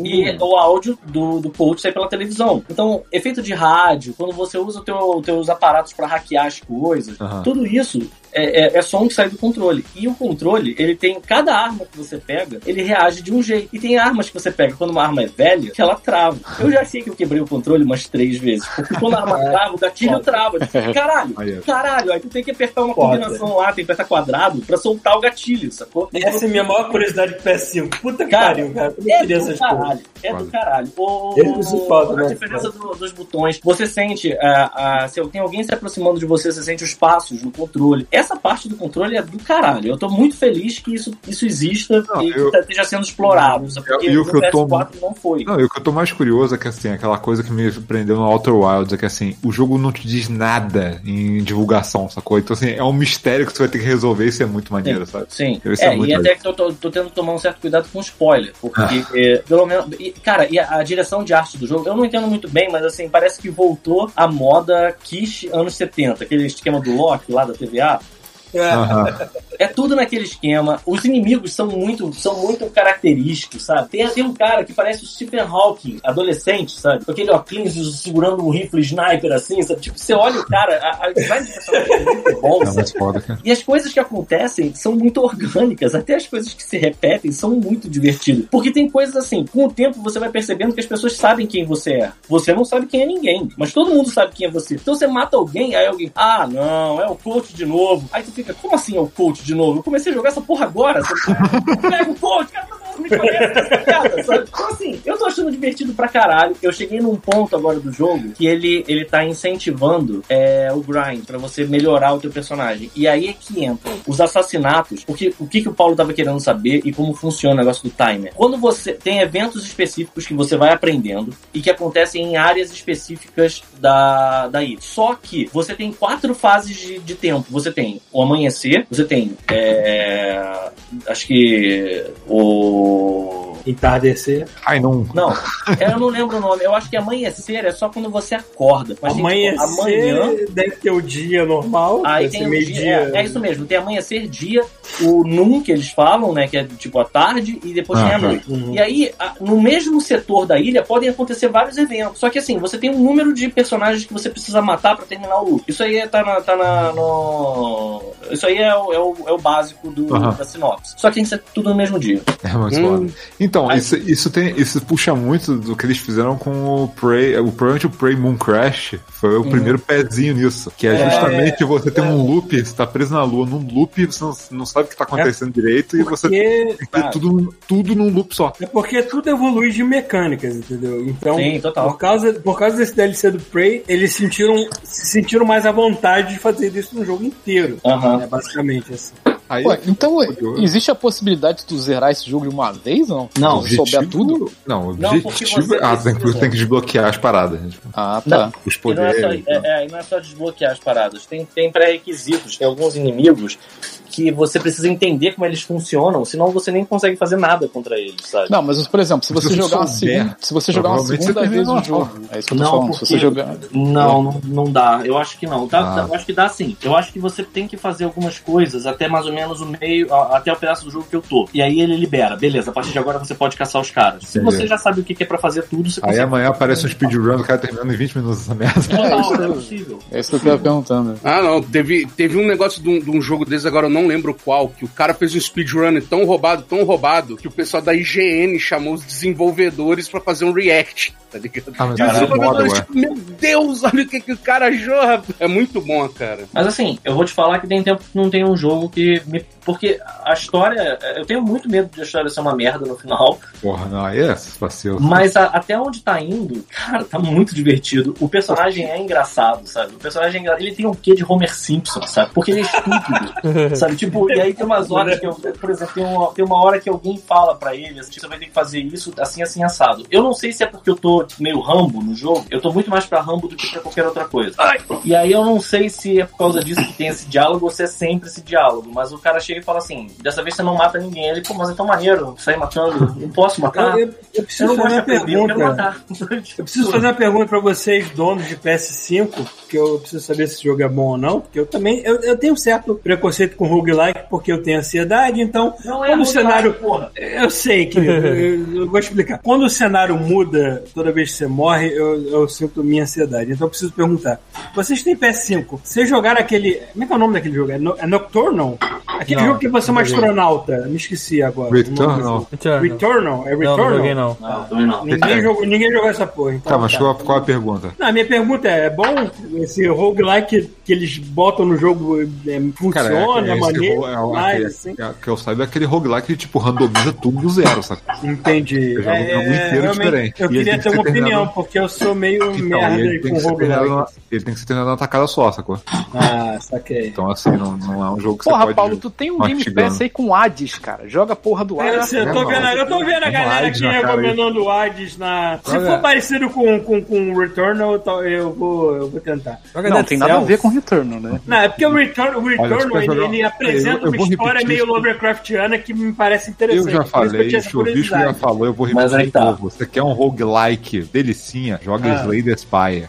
e o áudio do, do coach sai pela televisão. Então, efeito de rádio, quando você usa os teus aparatos pra hackear as coisas, Aham. tudo isso é, é, é som que sai do controle. E o controle, ele tem. Cada arma que você pega, ele reage de um jeito. E tem armas que você pega quando uma arma é velha, que ela trava. Eu já sei que eu quebrei o controle umas três vezes. Porque quando a arma trava, o gatilho trava. Tipo, caralho, é. caralho. Aí tu tem que apertar uma Foda. combinação lá, tem que apertar quadrado pra soltar o gatilho, sacou? Essa é a minha maior curiosidade com PS5. Puta que Cara, pariu, cara. Eu É queria do coisas. caralho, é do caralho. O, é a né? diferença do- dos botões, você sente, se tem alguém se aproximando de você, você sente os passos no controle. Essa parte do controle é do caralho. Eu tô muito feliz que isso, isso exista Não, e que eu- tá- esteja sendo explorado. sabe? Porque e o que eu tô- PS4 não foi. Não, e o que eu tô mais curioso é que assim, aquela coisa que me prendeu no Outer Wilds é que assim, o jogo não te diz nada em divulgação, sacou? Então assim, é um mistério que você vai ter que resolver isso é muito maneiro, sabe? Sim, Isso é é, e até que eu tô, tô tendo que tomar um certo cuidado com spoiler, porque é, pelo menos, e, cara, e a, a direção de arte do jogo, eu não entendo muito bem, mas assim, parece que voltou à moda Kish anos 70, aquele esquema do Loki lá da TVA, Aham. É tudo naquele esquema. Os inimigos são muito, são muito característicos, sabe? Tem, tem um cara que parece o Stephen Hawking, adolescente, sabe? Com aquele óculos segurando um rifle sniper assim, sabe? Tipo, você olha o cara, a, a design de personagem é muito bom, É. E as coisas que acontecem são muito orgânicas, até as coisas que se repetem são muito divertidas. Porque tem coisas assim, com o tempo você vai percebendo que as pessoas sabem quem você é. Você não sabe quem é ninguém, mas todo mundo sabe quem é você. Então você mata alguém, aí alguém, ah, não, é o coach de novo. Aí tu fica, como assim é o coach de novo? Eu comecei a jogar essa porra agora. Pega o coach, cara, todo essa piada, sabe? Então assim, eu tô achando divertido pra caralho. Eu cheguei num ponto agora do jogo que ele, ele tá incentivando é, o grind pra você melhorar o teu personagem. E aí é que entra os assassinatos. Porque, o que, que o Paulo tava querendo saber e como funciona o negócio do timer. Quando você tem eventos específicos que você vai aprendendo e que acontecem em áreas específicas da, da ilha. Só que você tem quatro fases de, de tempo. Você tem o amanhecer, você tem. é, acho que. O o Entardecer. Ai, não. Não, eu não lembro o nome. Eu acho que amanhecer é só quando você acorda. Mas tem, tipo, Amanhecer amanhã. deve ter o dia normal. Aí tem meio dia, dia. é, é isso mesmo, tem amanhecer dia, o noon que eles falam, né, que é tipo a tarde, e depois tem a noite. Uhum. E aí, no mesmo setor da ilha, podem acontecer vários eventos. Só que assim, você tem um número de personagens que você precisa matar pra terminar o loop. Isso aí é- tá na. Tá na no... Isso aí é o, é o, é o básico do, Aham. da sinopse. Só que tem que ser tudo no mesmo dia. É muito Hum. foda. Então, Aí- isso, isso, tem, isso puxa muito do que eles fizeram com o Prey. O, provavelmente o Prey Moon Crash foi o primeiro pezinho nisso. Que é É, justamente você ter um loop, você tá preso na lua num loop, você não, não sabe o que tá acontecendo direito e você tem Porque, que ter tudo, tudo num loop só. é porque tudo evolui de mecânicas, entendeu? Então, Sim, total. Por, causa, por causa desse DLC do Prey, eles sentiram, se sentiram mais à vontade de fazer isso no jogo inteiro. Aham. É basicamente assim. Aí, Ué, então, existe a possibilidade de tu zerar esse jogo de uma vez ou não? Não, Se souber tudo? Não, o Não, objetivo. você ah, tem, tem que desbloquear as paradas. né? Tipo, Ah, tá. os E não, é só, poderes. né? é, é, não é só desbloquear as paradas. Tem, tem pré-requisitos. Tem alguns inimigos que você precisa entender como eles funcionam, senão você nem consegue fazer nada contra eles, sabe? Não, mas por exemplo, se você Se jogar uma segunda, se você jogar uma segunda vez o termina jogo, é isso que eu tô Não, falando. Se porque- você jogar, Não, não, não dá. Eu acho que não. Dá- Ah. dá- eu acho que dá sim. Eu acho que você tem que fazer algumas coisas até mais ou menos o meio, até o pedaço do jogo que eu tô. E aí ele libera. Beleza, a partir de agora você pode caçar os caras. Se você já sabe o que é pra fazer tudo, você Aí amanhã aparece um speedrun do cara terminando em 20 minutos essa merda. Total, não é possível. é isso que eu tava perguntando. Ah, não. Teve, teve um negócio de um, de um jogo desses, agora eu não lembro qual, que o cara fez um speedrun tão roubado, tão roubado, que o pessoal da IGN chamou os desenvolvedores pra fazer um react, tá ligado? Ah, mas E os isso é ué. tipo, meu Deus, olha o que, que o cara achou, rapaz. É muito bom, cara. Mas assim, eu vou te falar que tem tempo que não tem um jogo que me. Porque a história. Eu tenho muito medo de a história ser uma merda no final. Porra, não, é vacilo. Mas a- até onde tá indo, cara, tá muito divertido. O personagem é engraçado, sabe? O personagem é engra- ele tem um quê de Homer Simpson, sabe? Porque ele é estúpido, sabe? Tipo, e aí tem umas horas que eu, por exemplo, tem uma, tem uma hora que alguém fala pra ele, assim, você vai ter que fazer isso assim, assim, assado. Eu não sei se é porque eu tô meio rambo no jogo, eu tô muito mais pra rambo do que pra qualquer outra coisa. E aí eu não sei se é por causa disso que tem esse diálogo ou se é sempre esse diálogo, mas o cara chega e fala assim, dessa vez você não mata ninguém. Ele, pô, mas é tão maneiro sair matando, não posso matar. Eu, eu- eu preciso Eu fazer uma eu pergunta. matar. Eu preciso fazer uma pergunta pra vocês, donos de PS5, que eu preciso saber se esse jogo é bom ou não, porque eu também eu, eu tenho um certo preconceito com roguelike, porque eu tenho ansiedade, então Não é quando o roguelike, cenário. porra. Eu sei que. eu, eu vou explicar. Quando o cenário muda toda vez que você morre, eu, eu sinto minha ansiedade. Então eu preciso perguntar: vocês têm PS5? Vocês jogaram aquele. Como é que é o nome daquele jogo? É, no, é Nocturnal? Aquele Não, jogo que você é um não joguei. astronauta. Me esqueci agora. Returnal? Returnal. Returnal? É Não, Returnal? não joguei não. Não, também não. Ninguém jogou, ninguém jogou essa porra. Então, Tá, mas tá. qual, qual a pergunta? Não, a minha pergunta é, é bom esse roguelike que eles botam no jogo é, funciona, é, esse maneiro, ro- é o- mais, aquele- assim? é- que eu saiba é aquele roguelike que tipo randomiza tudo do zero, sabe? Entendi. Um jogo inteiro diferente. Eu E queria ter uma opinião, terminado- porque eu sou meio Então, merda ele tem, com que ser terminado roguelike. ele tem que ser terminado numa tacada só, sacou? Ah, saquei. Então assim, não, não é um jogo que Porra, você pode... Paulo, tu tem um Game. Pass aí com Hades, cara. Joga a porra do É, Hades. eu, tô vendo, eu tô vendo a galera aqui na recomendando o Hades na. Se for parecido com, com, com o Returnal, eu vou, eu vou tentar. Não, tem nada a ver com Returnal, né? Não, é porque o Return, o Returnal você vai ele, ele apresenta eu- eu uma história meio isso. Lovecraftiana que me parece interessante. Eu já eu falei, essa o bicho já falou, eu vou Mas repetir aí de tá. Você quer um roguelike delicinha? Joga Ah. Slay Spire.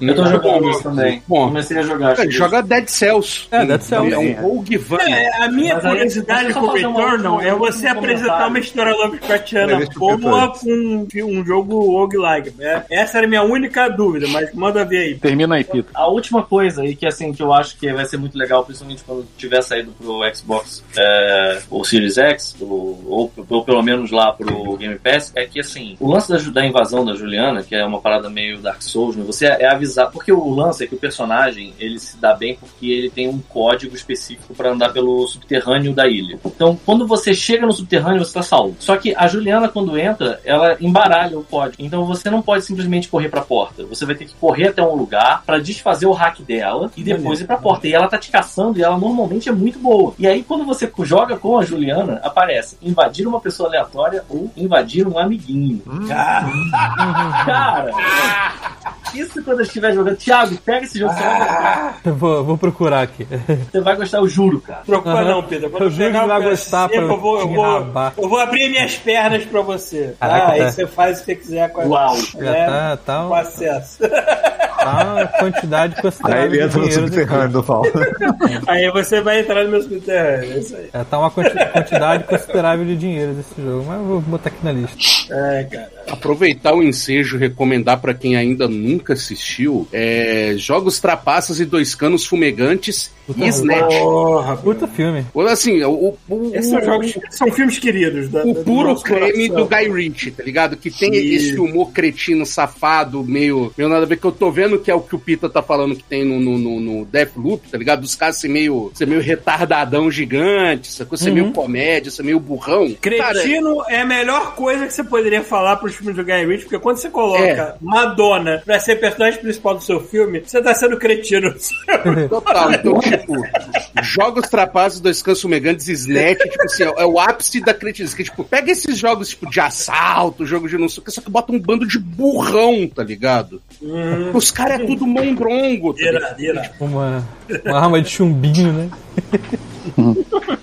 Eu tô jogando isso também. Bom. Comecei a jogar. Cara, joga Dead Cells. É, Dead Cells. É um Rogue Van. É, a minha Mas curiosidade eu com o Returnal é você apresentar uma história Lovecraftiana É, deixa eu boa tentar. com um, um jogo roguelike. É, essa era a minha única dúvida, mas manda ver aí. Termina aí, Pita. A última coisa aí que assim que eu acho que vai ser muito legal, principalmente quando tiver saído pro Xbox é, ou Series X, ou, ou, ou pelo menos lá pro Game Pass, é que assim, o lance da, da invasão da Juliana, que é uma parada meio Dark Souls, né, você é avisar, porque o lance é que o personagem ele se dá bem porque ele tem um código específico para andar pelo subterrâneo da ilha. Então, quando você chega no subterrâneo, você tá salvo. Só que a Juliana quando entra, ela embaralha o código. Então você não pode simplesmente correr pra porta. Você vai ter que correr até um lugar para desfazer o hack dela e depois ir pra porta. E ela tá te caçando e ela normalmente é muito boa. E aí quando você joga com a Juliana, aparece invadir uma pessoa aleatória ou invadir um amiguinho. Cara, isso quando eu estiver jogando. Thiago, pega esse jogo, você vai gostar. Eu vou, vou procurar aqui. Você vai gostar, eu juro, cara. Procura Aham. não, Pedro. Quando Eu juro que vai gostar PS5, pra eu vou, eu, vou, eu vou abrir minhas pernas pra você. Caraca, ah, aí tá. você faz o que você quiser com a, Uau. Já é, tá, tá, com um- acesso. Tá uma quantidade Aí considerável ele de entra no subterrâneo do Paulo. aí você vai entrar no meu subterrâneo. É isso aí. É, tá uma quanti- quantidade considerável de dinheiro desse jogo, mas eu vou botar aqui na lista. É, cara. Aproveitar o ensejo e recomendar pra quem ainda nunca assistiu é, Jogos Trapaças e Dois Canos Fumegantes e Snatch. Porra, Puta filme. Assim, o, o, Esses são, jogos, são filmes queridos. Da, o do puro creme coração. do Guy Ritchie, tá ligado? Que tem Isso. esse humor cretino, safado, meio, meio nada a ver, que eu tô vendo que é o que o Pita tá falando que tem no, no, no, no Deathloop, tá ligado? Dos caras ser meio, ser meio retardadão gigante, sacou? Ser meio comédia, ser meio burrão. Cara, Cretino é a melhor coisa que você poderia falar pros filmes do Guy Ritchie, porque quando você coloca É. Madonna pra ser personagem principal do seu filme, você tá sendo cretino. Total, então, tipo, jogos trapazes, dois cansos fumegantes, Snatch, tipo assim, é, o ápice da cretinice. Que, tipo, pega esses jogos, tipo, de assalto, jogo de não sei o que, só que bota um bando de burrão, tá ligado? Os caras é tudo mondrongo, tá ligado? Ira, ira. Uma, uma arma de chumbinho, né?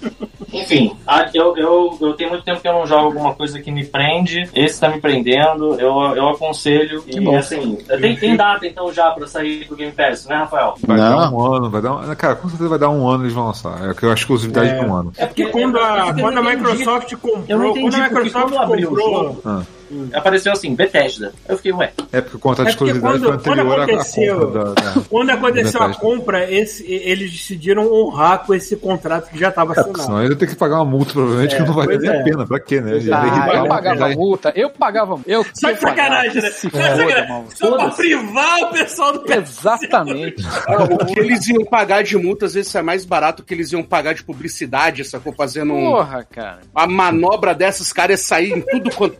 Enfim, eu, eu, eu tenho muito tempo que eu não jogo alguma coisa que me prende. Esse tá me prendendo, eu, eu aconselho. E bom. assim, tem, tem data então já pra sair do Game Pass, né, Rafael? Vai Não. dar um ano, vai dar um... Cara, com certeza vai dar um ano eles vão lançar. É que eu acho que a exclusividade de um ano. É Porque quando a, eu quando a. Microsoft comprou, Eu não entendi quando a Microsoft quando abriu o comprou, Ah. apareceu assim, Bethesda. Eu fiquei, ué, É porque o contrato de É exclusividade quando- foi anterior quando à- aconteceu- compra da... da... quando aconteceu a compra, esse, eles decidiram honrar com esse contrato que já estava É, assinado. senão ele ter que pagar uma multa, provavelmente, É, que não vai pois valer é. a pena. Pra quê, né? Ah, eu pagava vai- multa, eu pagava. Eu Só de eu pagava, sacanagem, né? Só sacanagem. pra privar o pessoal do. Exatamente. Ah, O que eles iam pagar de multa, às vezes é mais barato que eles iam pagar de publicidade, sacou? Fazendo um, Porra, cara. a manobra dessas caras é sair em tudo quanto.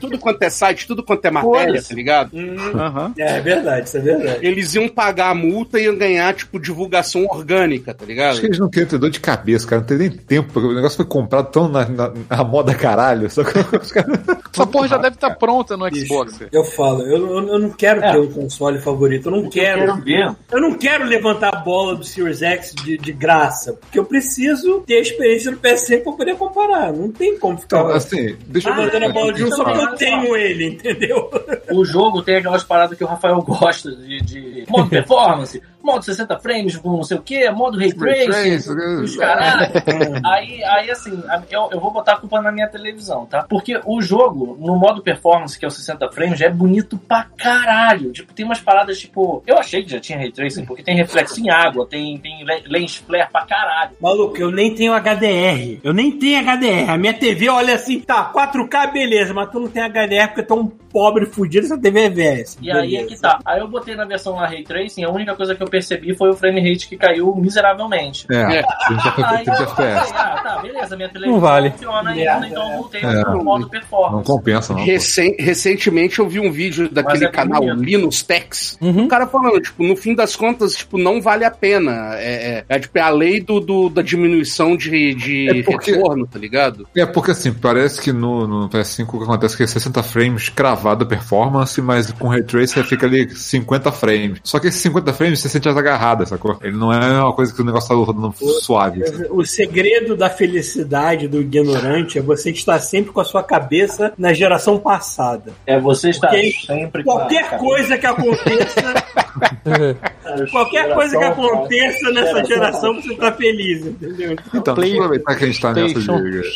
tudo quanto é site, tudo quanto é matéria, tá ligado? Aham. É verdade, isso é verdade. Eles iam pagar a multa e iam ganhar, tipo, divulgação orgânica, tá ligado? Acho que eles não queriam ter dor de cabeça, cara. Não tem nem tempo. porque O negócio foi comprado tão na, na, na moda caralho. Só que os caras. Essa porra já deve estar pronta no Xbox. Eu falo, eu, eu, eu não quero ter um console favorito, eu não Eu quero quero. ver. Eu não quero levantar a bola do Series X de, de graça, porque eu preciso ter a experiência do PS5 pra poder comparar. Não tem como ficar Então, assim, deixa eu ah, dando a bola de um só porque eu tenho ele, entendeu? O jogo tem aquelas paradas que o Rafael gosta de, de modo performance, modo 60 frames com não sei o que, modo ray tracing, os caralho. aí, aí, assim, eu, eu vou botar a culpa na minha televisão, tá? Porque o jogo, no modo performance, que é o 60 frames, é bonito pra caralho. Tipo, tem umas paradas, tipo... Eu achei que já tinha ray tracing, porque tem reflexo em água, tem, tem le- lens flare pra caralho. Maluco, eu nem tenho HDR. Eu nem tenho HDR. A minha TV olha assim, tá, 4K, beleza, mas tu não tem HDR porque tu é um pobre fudido, essa TV é velha. E aí é que tá. Aí eu botei na versão lá Ray Tracing, a única coisa que eu percebi foi o frame rate que caiu miseravelmente. É, 30 Aí 30 eu FPS. ah, tá, beleza, minha televisão Não vale. funciona ainda, Merda, então eu é. voltei É. pro modo Não performance. compensa, não. pô. Recen- recentemente eu vi um vídeo daquele é canal bonito. Linus Techs. Uhum. O cara falando, tipo, no fim das contas, tipo, não vale a pena. É, é, é, tipo, é a lei do, do- da diminuição de, de É porque- retorno, tá ligado? É porque assim, parece que no, no PS5 o que acontece é que é 60 frames cravado a performance, mas com Ray Tracing fica ali 50 frames. Só que esses 50 frames você sente as agarradas, sacou? Ele não é uma coisa que o negócio tá rodando suave. O segredo da felicidade do ignorante é você estar sempre com a sua cabeça na geração passada. É, você Porque sempre com a Qualquer cabeça- coisa que aconteça, qualquer coisa que aconteça nessa geração, você tá feliz, entendeu? Então, deixa eu aproveitar que a gente tá nessa.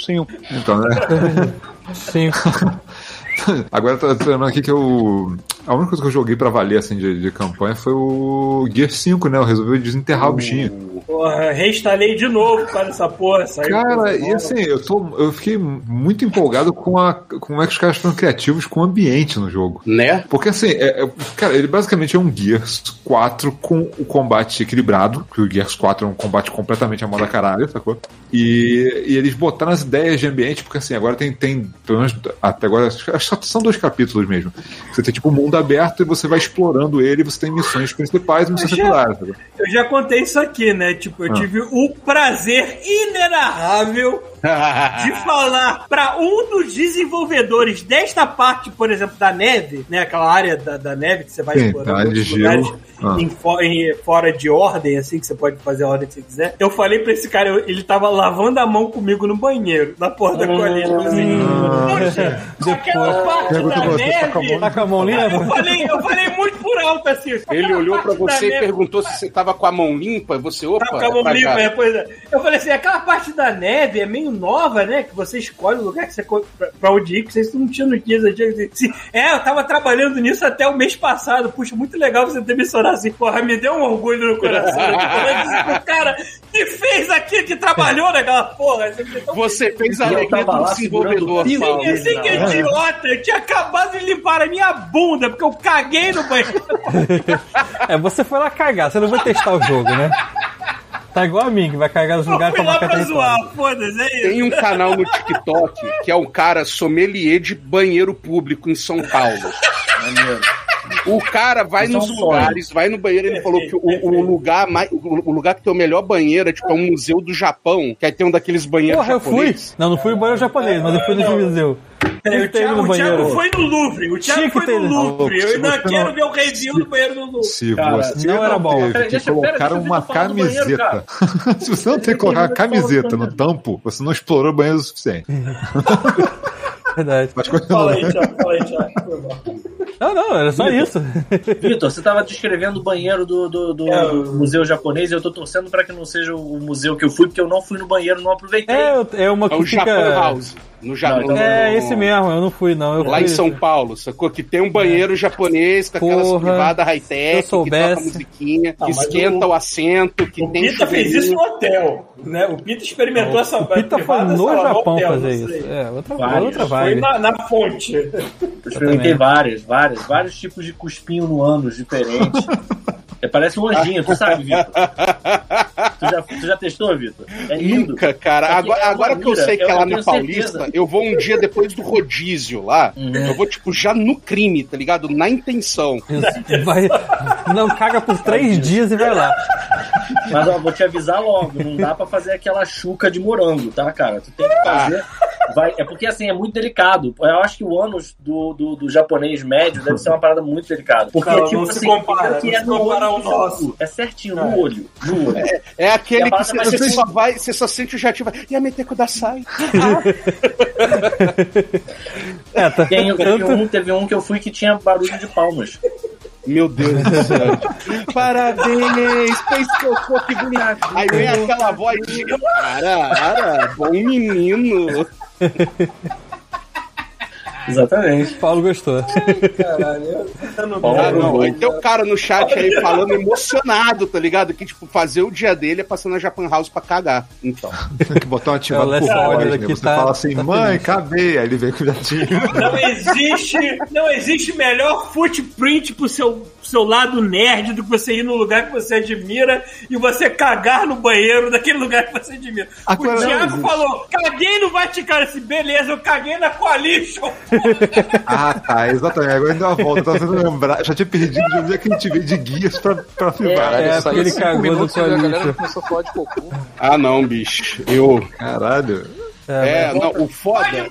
5. Então, né? Sim. Agora eu tô tô lembrando aqui que eu. A única coisa que eu joguei pra valer assim de, de campanha foi o Gear 5, né? Eu resolvi desenterrar o bichinho. Porra, reinstalei de novo por causa dessa porra. Saiu Cara, e assim, eu, tô, eu fiquei muito empolgado com a, como é que os caras foram criativos com o ambiente no jogo. Né? Porque assim, é- é- cara, ele basicamente é um Gears 4 com o combate equilibrado, que o Gears 4 é um combate completamente a moda caralho, sacou? E, e eles botaram as ideias de ambiente, porque assim, agora tem, tem pelo menos até agora, acho que só são dois capítulos mesmo. Você tem tipo um mundo aberto e você vai explorando ele, e você tem missões principais e missões secundárias. Eu já contei isso aqui, né? Tipo, eu Ah. tive o prazer inenarrável de falar para um dos desenvolvedores desta parte, por exemplo, da neve, né? Aquela área da, da neve que você vai tá, lugares Ah. em, em- fora de ordem, assim, que você pode fazer a ordem que você quiser. Eu falei pra esse cara, eu- ele tava lavando a mão comigo no banheiro, na porta da colina. Eu falei assim, Poxa, aquela parte da você, tá com a neve. mão Tá com a mão Eu limpa? falei, eu falei muito por alto assim. Ele olhou pra você e neve- perguntou se você tava com a mão limpa. e Você, opa, Tava com a mão cá. limpa, é, pois é. Eu falei assim, aquela parte da neve é meio nova, né? Que você escolhe o lugar que você pra, pra onde ir, que vocês não tinham notícia. Tinha, assim, é, eu tava trabalhando nisso até o mês passado. Puxa, muito legal você ter mencionado assim. Porra, me deu um orgulho no coração. Eu disse pro cara que fez aquilo, que trabalhou naquela porra. Você fez a alegria do desenvolvedor. Eu sei que é idiota, eu tinha acabado de limpar a minha bunda, porque eu caguei no banheiro. É, você foi lá cagar, você não vai testar o jogo, né? Tá igual a mim, que vai cagar nos Eu lugares pra lá marcar pra zoar, foda-se, é isso. Tem um canal no TikTok que é um cara sommelier de banheiro público em São Paulo. O cara vai é um nos lugares, vai no banheiro, ele falou que o, o lugar mais, o, o lugar que tem o melhor banheiro é tipo é um museu do Japão, que aí tem um daqueles banheiros Porra, eu fui. Não, não fui no banheiro japonês, mas eu fui no museu. Peraí, o Thiago, no o Thiago foi no Louvre. O Thiago foi no? Louvre. Eu ainda quero não- ver o review do banheiro do Louvre. Se Cara, você não era bom. teve que deixa- colocar uma camiseta. Se você não tem que colocar uma camiseta no tampo, você não explorou o banheiro o suficiente. Verdade. Mas Fala aí, Thiago. Fala aí, Thiago. Foi. Não, não, era só isso. Vitor, você tava descrevendo o banheiro do, do, do É, museu japonês e eu tô torcendo pra que não seja o museu que eu fui, porque eu não fui no banheiro, não aproveitei. É, é uma É que Japan fica. House. No Japão. Não, então- É, no- esse mesmo, eu não fui, não. Eu Lá fui... em São Paulo, sacou? Que tem um banheiro japonês com aquelas Porra, privadas se high-tech, que soubesse. toca musiquinha, Ah, que mas esquenta o- o, assento, que O tem Pita fez isso no hotel. Né? O Pita experimentou essa O Pita foi no Japão hotel, fazer não sei. isso. É, outra, Vários. outra Foi vibe. na, na fonte. Eu experimentei várias, várias, vários tipos de cuspinho no ânus diferentes. É, parece um anjinho, tu sabe, Vitor? Tu já, tu já testou, Vitor? É lindo. Nunca, cara. Agora, é agora que eu sei que eu- é lá na Paulista, certeza. eu vou um dia depois do rodízio lá. Eu vou, tipo, já no crime, tá ligado? Na intenção. Vai, não caga por três dias e vai lá. Mas ó, vou te avisar logo, não dá pra fazer aquela chuca de morango, tá, cara? Tu tem que fazer. Vai, é porque assim, é muito delicado. Eu acho que o ânus do, do, do japonês médio deve ser uma parada muito delicada. Porque, Cara, tipo não se assim, compara, que é se no olho ao nosso. É certinho, no olho. No olho. É aquele E a que você, você só vai, você só sente o jatinho, e a meter da sai. É, tá. Tem, teve, um, teve um que eu fui que tinha barulho de palmas. Meu Deus do céu. Parabéns, fez cocô, que bonito. Aí vem aquela voz de Arara, bom menino. Exatamente. Paulo gostou. Caralho, eu- Paulo, Ah, quero. não. Aí tem o cara no chat aí falando emocionado, tá ligado? Que, tipo, fazer o dia dele é passando na Japan House pra cagar. Então. Tem que botar um ativado É, o por Order né? aqui Você tá- fala assim, tá mãe, feliz." acabei. Aí ele vem com o. Não existe, não existe melhor footprint pro seu, seu lado nerd do que você ir no lugar que você admira e você cagar no banheiro daquele lugar que você admira. Agora o não Thiago falou: caguei no Vaticano. Esse beleza, eu caguei na Coalition. ah, tá, exatamente. Agora deu uma volta. Eu tava tentando lembrar. Já tinha perdido de onde é que a gente veio de guias pra, pra filmar. Cara, É, aí, porque ele cagou no e a galera começou a falar de cocô. Ah, não, bicho. Eu. Caralho. É, não, o foda.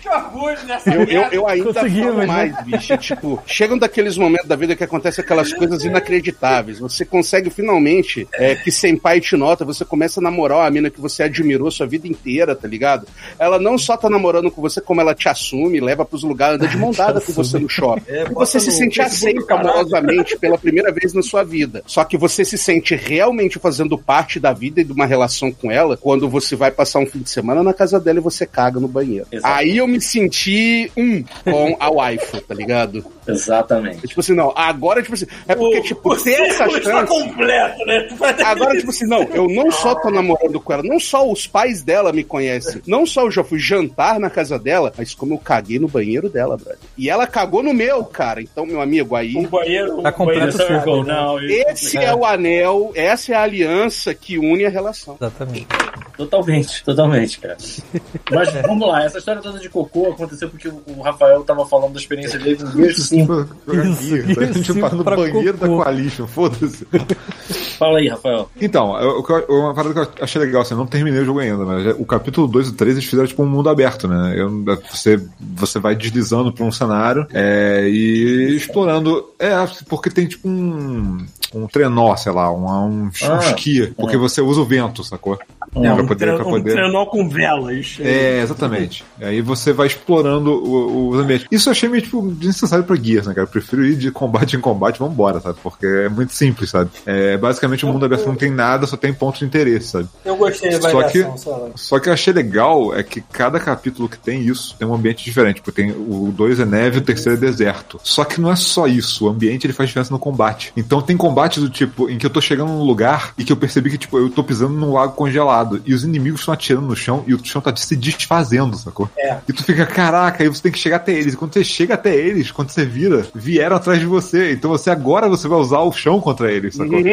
Que orgulho nessa Eu, eu, eu ainda falo né? mais, bicho. Tipo, chegam daqueles momentos da vida que acontecem aquelas coisas inacreditáveis. Você consegue finalmente é, que sem pai te nota, você começa a namorar uma mina que você admirou sua vida inteira, tá ligado? Ela não só tá namorando com você, como ela te assume, leva pros lugares, anda de mão dada com você no shopping. É, e você se sente aceito amorosamente pela primeira vez na sua vida. Só que você se sente realmente fazendo parte da vida e de uma relação com ela quando você vai passar um fim de semana na casa dela e você caga no banheiro. Exato. Aí eu me senti um com a waifu, tá ligado? Exatamente. É Tipo assim, não, agora, tipo assim, é porque, tipo, o ter essa círculo está chance. completo, né? Agora, tipo assim, não, eu não só tô namorando com ela, não só os pais dela me conhecem, não só eu já fui jantar na casa dela, mas como eu caguei no banheiro dela, brother. E ela cagou no meu, cara. Então, meu amigo, aí. um banheiro. Tá completo banheiro o círculo. Não, Esse é o anel, essa é a aliança que une a relação. Exatamente. Totalmente, totalmente, cara. Mas vamos lá, essa história toda de cocô aconteceu porque o o Rafael tava falando da experiência dele com Gears 5. Jogar Isso, guia, tá? A gente para no pra banheiro da cocô. Coalition, foda-se. Fala aí, Rafael. Então, eu- eu- uma parada que eu achei legal, assim, eu não terminei o jogo ainda, mas o capítulo 2 e 3 eles fizeram tipo um mundo aberto, né? Eu- você, você vai deslizando por um cenário é, e explorando. É, porque tem tipo um, um trenó, sei lá, um, um, Ah. um esqui, porque você usa o vento, sacou? É, pra um, poder, tre- pra um poder... trenó com velas. É, exatamente. Aí você vai explorando o- os ambientes. Isso eu achei meio, tipo, desnecessário pra guias, né, cara? Eu prefiro ir de combate em combate vambora, sabe? Porque é muito simples, sabe? É, basicamente o mundo aberto não tem nada, só tem pontos de interesse, sabe? Eu gostei da Só que- variação, sei lá. Só que eu achei legal é que cada capítulo que tem isso tem um ambiente diferente. Porque tem o 2 é neve e o terceiro é deserto. Só que não é só isso. O ambiente ele faz diferença no combate. Então tem combates do tipo em que eu tô chegando num lugar e que eu percebi que tipo eu tô pisando num lago congelado e os inimigos estão atirando no chão e o chão tá se desfazendo, sacou? É. E tu fica, caraca, aí você tem que chegar até eles. E quando você chega até eles, quando você vira, vieram atrás de você. Então você agora você vai usar o chão contra eles, sacou?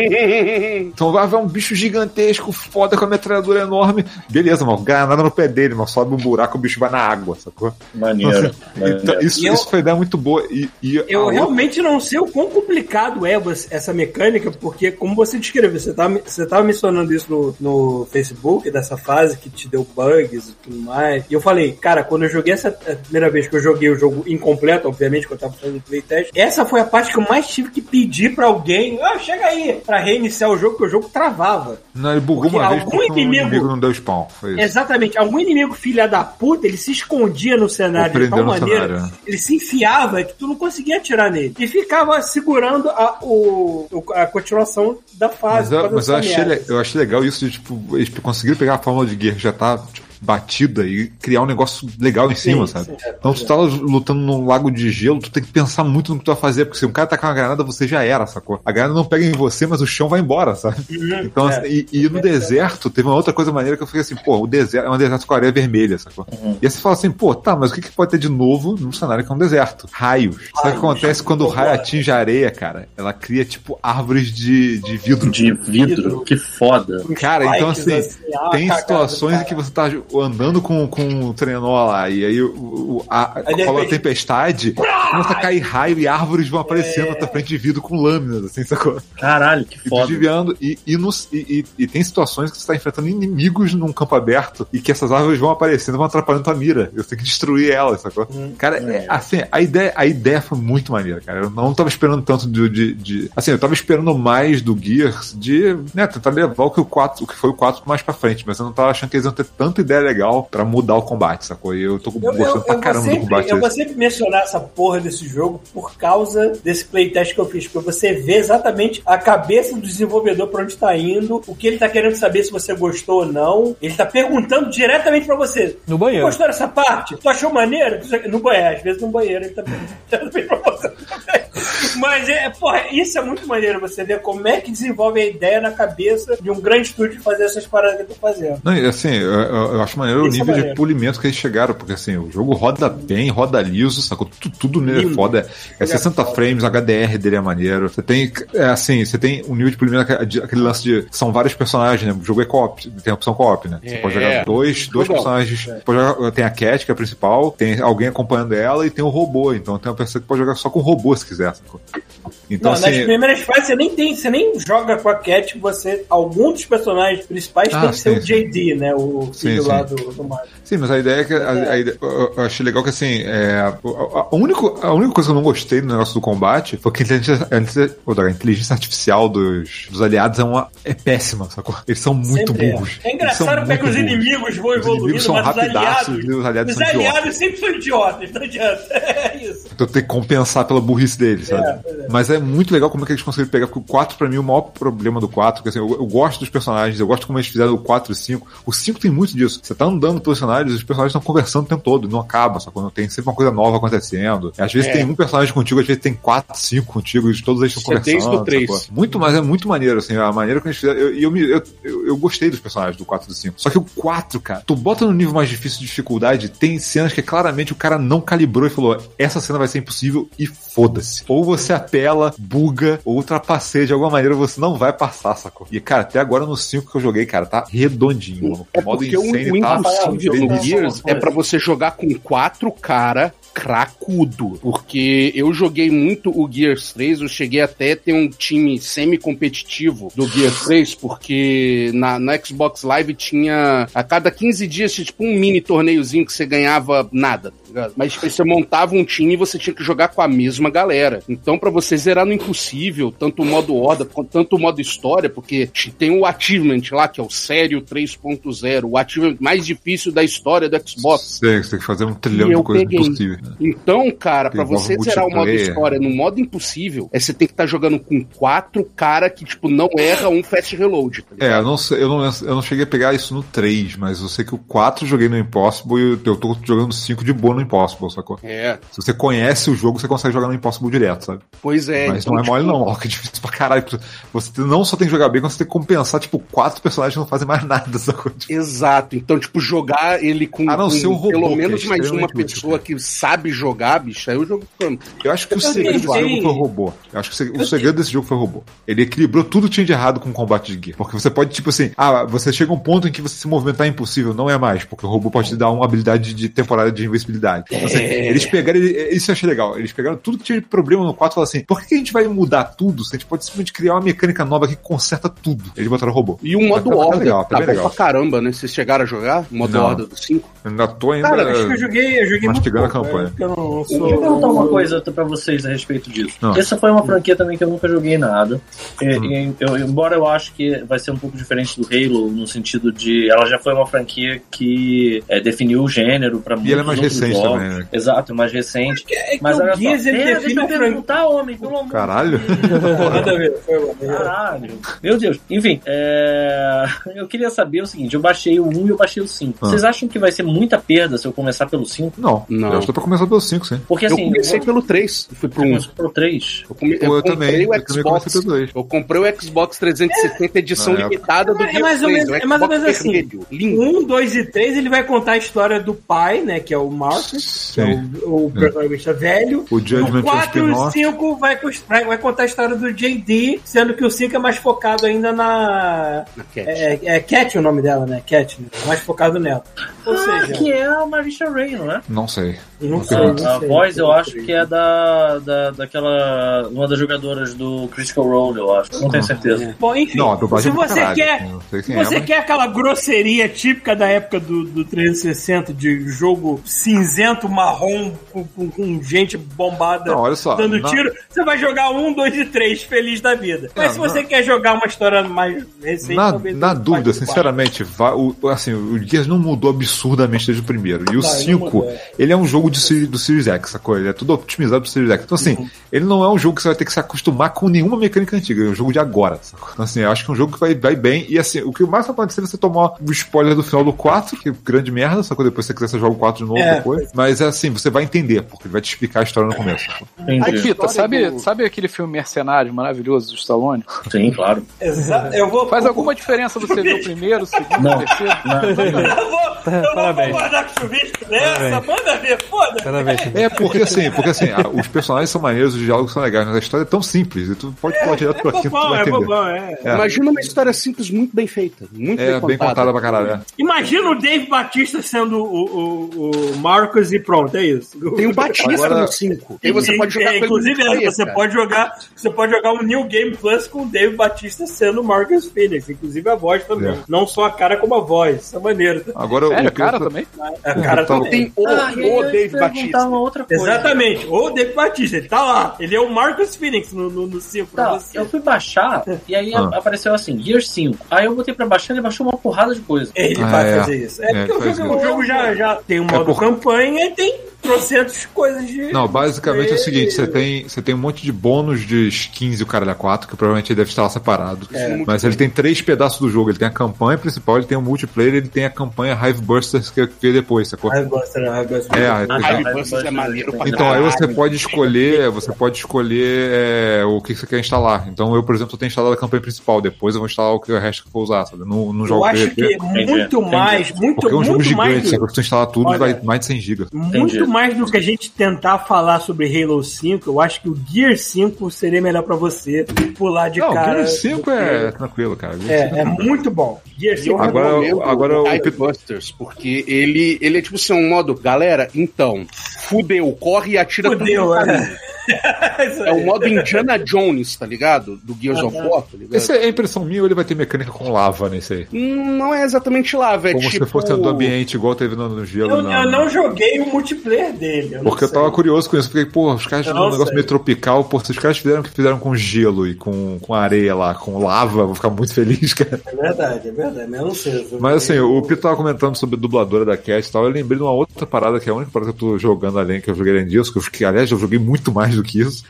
Então vai vai um bicho gigantesco, foda com a metralhadora enorme. Beleza, mano, granada no pé dele, mas sobe um buraco, o bicho vai na água, sacou? Maneiro. Então, maneiro. isso, E eu- isso foi ideia muito boa. E, e Eu outra- realmente não sei o quão complicado é essa mecânica, porque, como você descreveu, você tava, você tava mencionando isso no, no Facebook, dessa fase que te deu bugs e tudo mais. E eu falei, cara, quando eu joguei essa a primeira vez que eu joguei o jogo incompleto, obviamente, quando eu tava fazendo playtest, essa foi a parte que eu mais tive que pedir pra alguém, ah, chega aí, pra reiniciar o jogo, porque o jogo travava. Não, ele bugou Porque uma vez algum porque o inimigo- inimigo não deu spawn. Exatamente. Algum inimigo filha da puta, ele se escondia no cenário de tal maneira, cenário, ele se enfiava que tu não conseguia atirar nele. E ficava segurando a, o, o- a continuação da Mas, fase. eu, fazendo mas eu, achei, eu achei legal isso de, tipo, eles conseguiram pegar a fórmula de guerra que já tá tipo, batida e criar um negócio legal em cima, Sim, sabe? sim, é, então, tu tá lutando num lago de gelo, tu tem que pensar muito no que tu vai fazer, porque se um cara tacar uma granada, você já era, sacou? A granada não pega em você, mas o chão vai embora, sabe? Então, é. assim, e, e no deserto, teve uma outra coisa maneira que eu fiquei assim, pô, o deserto é um deserto com areia vermelha, sacou? E aí você fala assim, pô, tá, mas o que, que pode ter de novo num cenário que é um deserto? Raios. Sabe o que acontece quando o raio atinge a areia, cara? Ela cria, tipo, árvores de, de vidro. De vidro, que foda. Cara, então assim, assim, ah, tem cagada, situações em que você tá andando com, com o trenó lá, e aí o, o- a, Aí, rola a tempestade, começa a cair raio e árvores vão aparecendo na tua frente de vidro com lâminas, assim, sacou? Caralho, que E foda. desviando, e, e, nos- e- e- e tem situações que você tá enfrentando inimigos num campo aberto e que essas árvores vão aparecendo e vão atrapalhando tua mira. Eu tenho que destruir elas, sacou? Cara, é, assim, a ideia, a ideia foi muito maneira, cara. Eu não tava esperando tanto de, de, de- Assim, eu tava esperando mais do Gears de, né, tentar levar o que, o 4, o que foi o 4 mais pra frente, mas eu não tava achando que eles iam ter tanta ideia legal pra mudar o combate, sacou? E eu tô Eu, gostando eu, pra eu, caramba do sempre, combate. eu vou sempre mencionar essa porra desse jogo por causa desse playtest que eu fiz, porque você vê exatamente a cabeça do desenvolvedor pra onde tá indo, o que ele tá querendo saber se você gostou ou não. Ele tá perguntando diretamente pra você. No banheiro. Gostou dessa parte? Tu achou maneiro? No banheiro, às vezes no banheiro ele tá perguntando pra você também. Mas é, porra, isso é muito maneiro você ver como é que desenvolve a ideia na cabeça de um grande estúdio fazer essas paradas que eu tô fazendo. Não, e assim, eu, eu- acho maneiro o Isso é nível de maneiro. polimento que eles chegaram, porque assim, o jogo roda bem, roda liso, sacou? Tudo, tudo nele é foda. É 60 frames, HDR dele é maneiro. Você tem, é, assim, você tem um nível de polimento, de- aquele lance de. São vários personagens, né? O jogo é co-op, tem a opção co-op, né? Você É. pode jogar dois, dois Jogão. personagens. Você pode jogar- tem a Cat, que é a principal, tem alguém acompanhando ela e tem o robô. Então tem uma pessoa que pode jogar só com o robô se quiser, sacou? Então, não, nas assim. primeiras fases você nem tem, você nem joga com a Cat, você. Algum dos personagens principais Ah, tem que ser o JD, né? O filho Sim, lá sim. do, do Mario. Sim, mas a ideia é que. A, a ideia- eu achei legal que assim. É, a, a- único, a única coisa que eu não gostei do negócio do combate foi que a inteligência, a inteligência- artificial dos, dos aliados é, uma, é péssima, sacou? Eles são muito Sempre é. burros. É Eles engraçado como é que os burros. inimigos vão Os evoluindo, inimigos são mas os rapidaços aliados. os aliados os são idiotas. aliados sempre são idiotas, não adianta. É isso. Então tem que compensar pela burrice deles, É, é. Mas é muito legal como é que eles conseguiram pegar, porque o 4 pra mim, o maior problema do 4, que assim, eu, eu gosto dos personagens, eu gosto como eles fizeram o 4 e o 5. O 5 tem muito disso. Você tá andando pelos cenários, os personagens estão conversando o tempo todo, não acaba, só quando tem sempre uma coisa nova acontecendo. Às vezes É. tem um personagem contigo, às vezes tem 4, 5 contigo, e todos eles estão é desde conversando. sacou? Muito, mas é muito maneiro, assim, a maneira que eles fizeram. E eu, eu, eu, eu gostei dos personagens do 4 e do 5. Só que o 4, cara, tu bota no nível mais difícil de dificuldade, tem cenas que claramente o cara não calibrou e falou: essa cena vai ser impossível e foda-se. Ou você apela, buga, ou ultrapasseia de alguma maneira, você não vai passar, sacou? E, cara, até agora no 5 que eu joguei, cara, tá redondinho, mano. É O modo porque o, insane o tá impossível no Gears é pra você jogar com quatro cara cracudo. Porque eu joguei muito o Gears 3, eu cheguei até a ter um time semi-competitivo do Gears 3, porque na, na Xbox Live tinha. A cada 15 dias tinha tipo um mini torneiozinho que você ganhava nada, tá ligado? Mas tipo, você montava um time e você tinha que jogar com a mesma galera. Então, pra você zerar no impossível, tanto o modo horda quanto tanto o modo história, porque tem o achievement lá, que é o sério 3.0, o achievement mais difícil da história do Xbox. Sei, você tem que fazer um trilhão de coisas impossíveis. Então, cara, pra Envolve você zerar o modo história no modo impossível, é você tem que estar jogando com quatro cara que, tipo, não erra um fast reload. Tá? É, eu não, sei, eu, não, eu não cheguei a pegar isso no 3, mas eu sei que o 4 eu joguei no Impossible e eu tô jogando 5 de boa no Impossible, sacou? É, Se você conhece o jogo, você consegue jogar no Impossible direto, sabe? pois é. mas então, não é mole tipo, não, ó, que é difícil pra caralho. Você não só tem que jogar bem, como você tem que compensar, tipo, quatro personagens que não fazem mais nada, sacou? Exato. Então, tipo, jogar ele com, A não com robô, pelo é menos mais uma útil, pessoa que sabe jogar, bicho, aí o jogo. Eu acho que o segredo desse jogo foi o robô. Eu acho que o seg- o segredo desse jogo foi o robô. Ele equilibrou tudo que tinha de errado com o combate de gear. Porque você pode, tipo assim, ah, você chega a um ponto em que você se movimentar é impossível, não é mais, porque o robô pode te dar uma habilidade de temporada de invencibilidade. Então, assim, É. eles pegaram, isso eu achei legal. Eles pegaram tudo que tinha de problema no 4 e falaram assim: por que a gente vai mudar tudo se a gente pode simplesmente criar uma mecânica nova que conserta tudo? Eles botaram o robô. E o modo Tá- tá horda legal, tá tá bom legal. pra caramba, né? Vocês chegaram a jogar o modo horda do 5? Eu ainda tô ainda Cara, acho que eu joguei, eu joguei muito mastigando a pouco, campanha. Eu não não Deixa eu sou. perguntar uma coisa pra vocês a respeito disso. Não. Essa foi uma franquia também que eu nunca joguei nada. E- e eu- embora eu acho que vai ser um pouco diferente do Halo, no sentido de ela já foi uma franquia que é, definiu o gênero pra muitos ela é mais recente jogos. também, né? Exato, mais recente. É que Mas olha só, Pera, deixa eu perguntar, homem, pelo amor Caralho. de. Caralho. Meu Deus. Enfim, é, eu queria saber o seguinte: eu baixei o 1 e eu baixei o 5. Ah. Vocês acham que vai ser muita perda se eu começar pelo 5? Não, Não. eu acho que dá pra começar pelo 5, sim. Porque Eu assim. comecei eu- pelo 3, fui pro eu 1. comecei pelo 3. Eu, come- eu eu comprei também, o eu também Xbox. comecei pelo dois. Eu comprei o Xbox 360 edição Na limitada do É Gears mais ou 3, menos- o é mais ou menos assim. vermelho. Lindo. Um, dois e três, ele vai contar a história do pai, né? Que é o Marcus, que é o, o protagonista velho. O Judgment o 4 e o spin-off. 5 vai, cos- vai, vai contar a história do JD, sendo que o 5 é mais focado ainda na. Na Cat. É, é Cat o nome dela, né? Cat, né? Mais focado nela. Ou Ah, seja, que é a Marisha Ray, não é? Não sei. Não a- sei. A, não a sei. voz eu acho que é da, da daquela uma das jogadoras do Critical Role, eu acho. Não tenho certeza. Bom, enfim, Não, a se é você caralho. quer. Não sei Se é, você mas- quer aquela grosseria típica da época do, do 360 de jogo cinzento, marrom, com, com- com gente bombada Não, olha só, dando na- tiro, você vai jogar um, dois e três, feliz da vida. Mas É, se você quer jogar uma história mais recente, Na, na dúvida, sinceramente, vai, o, assim, o Gears não mudou absurdamente desde o primeiro. E o Não, ele não 5, mudou, é. ele é um jogo de, Seri- do Series X, sacou? Ele é tudo otimizado pro Series X. Então, assim, Uhum. ele não é um jogo que você vai ter que se acostumar com nenhuma mecânica antiga. É um jogo de agora, sacou? Então, assim, eu acho que é um jogo que vai, vai bem. E, assim, o que mais vai acontecer é você tomar o spoiler do final do 4, que é grande merda, sacou? Depois, se você quiser, você joga o 4 de novo É, depois. Mas, é assim, você vai entender, porque ele vai te explicar a história no começo. Aí, Entendi. Fita, sabe, do- sabe aquele filme Mercenário maravilhoso do Stallone? Sim, claro. Exato. Eu vou. Faz alguma diferença você ver o primeiro, o segundo, Não. o terceiro? Eu vou, eu vou concordar com o chuvisco nessa, Parabéns. manda ver, foda-se. Parabéns. É, porque assim, porque assim, a- os personagens são maneiros, os diálogos são legais, mas a história é tão simples, e tu pode pular direto É pra aqui, bobão, é bobão, é. Imagina uma história simples, muito bem feita. Muito É, bem contada pra caralho. é. Imagina o Dave Batista sendo o, o, o Marcus e pronto, é isso. Tem o Batista Agora- no 5. E você pode jogar É, inclusive, é, você cara. pode jogar, você pode jogar um New Game Plus com o Dave Batista sendo o Marcus Phoenix, inclusive a voz também. É. Não só a cara como a voz. Isso é maneiro. Agora, Sério, o cara também? A cara Então, também. Tem o, Ah, o ia Dave Batista. uma outra coisa. Exatamente. O Dave Batista, ele tá lá. Ele é o Marcus Phoenix no 5 no, no Tá, eu fui baixar e aí Ah. apareceu assim, Gear 5. Aí eu botei pra baixar e ele baixou uma porrada de coisa. Ele Ah, vai é. fazer isso. É, É, porque o jogo, isso. o jogo já, já tem um modo por- campanha e tem trocentos coisas de. Não, basicamente é o seguinte, você tem, você tem um monte de bônus de skins e o caralho a 4, que provavelmente ele deve estar lá separado. É. Mas ele tem três pedaços do jogo. Ele tem a campanha principal, ele tem o multiplayer, ele tem a campanha Hive Busters que veio depois, sacou? Ai, gosta, né? Ai, gosta. É, Ah, Busters é maneiro pra Então, aí você pode escolher, você pode escolher é, o que você quer instalar. Então, eu, por exemplo, tenho instalado a campanha principal, depois eu vou instalar o que o resto que eu for usar, sabe? Não Eu jogo acho PVP, que Entendi, muito entendi. mais, muito, porque é um jogo gigante? Se tu instalar tudo, Olha, vai mais de 100 GB. Muito mais do que a gente tentar falar sobre Halo 5, eu acho que o Gear 5 seria melhor pra você pular de Não, cara. Gear 5 do que- é tranquilo, cara. Gear 5 É, é muito bom. Gear 5 Eu é Agora- bom. recomendo agora o Busters, porque ele, ele é tipo assim, um modo, galera, então, fudeu, corre e atira Fudeu, tudo é. É o modo Indiana Jones, tá ligado? Do Gears of War, tá ligado? Essa é a impressão minha ou ele vai ter mecânica com lava nesse aí? Hum, Não é exatamente lava, é Como tipo... se fosse do ambiente, igual teve no, no gelo. Eu, na- eu não joguei o multiplayer dele. eu não Porque eu tava curioso com isso, porque, pô, os caras fizeram um não negócio sei. meio tropical, pô, se os caras fizeram o que fizeram com gelo e com, com areia lá, com lava, vou ficar muito feliz, cara. É verdade, é verdade, mas eu não sei. eu Mas assim, o Pito tava comentando sobre a dubladora da Cat e tal, eu lembrei de uma outra parada, que é a única parada que eu tô jogando além, que eu joguei além disso, que, eu, que aliás eu joguei muito mais do que isso,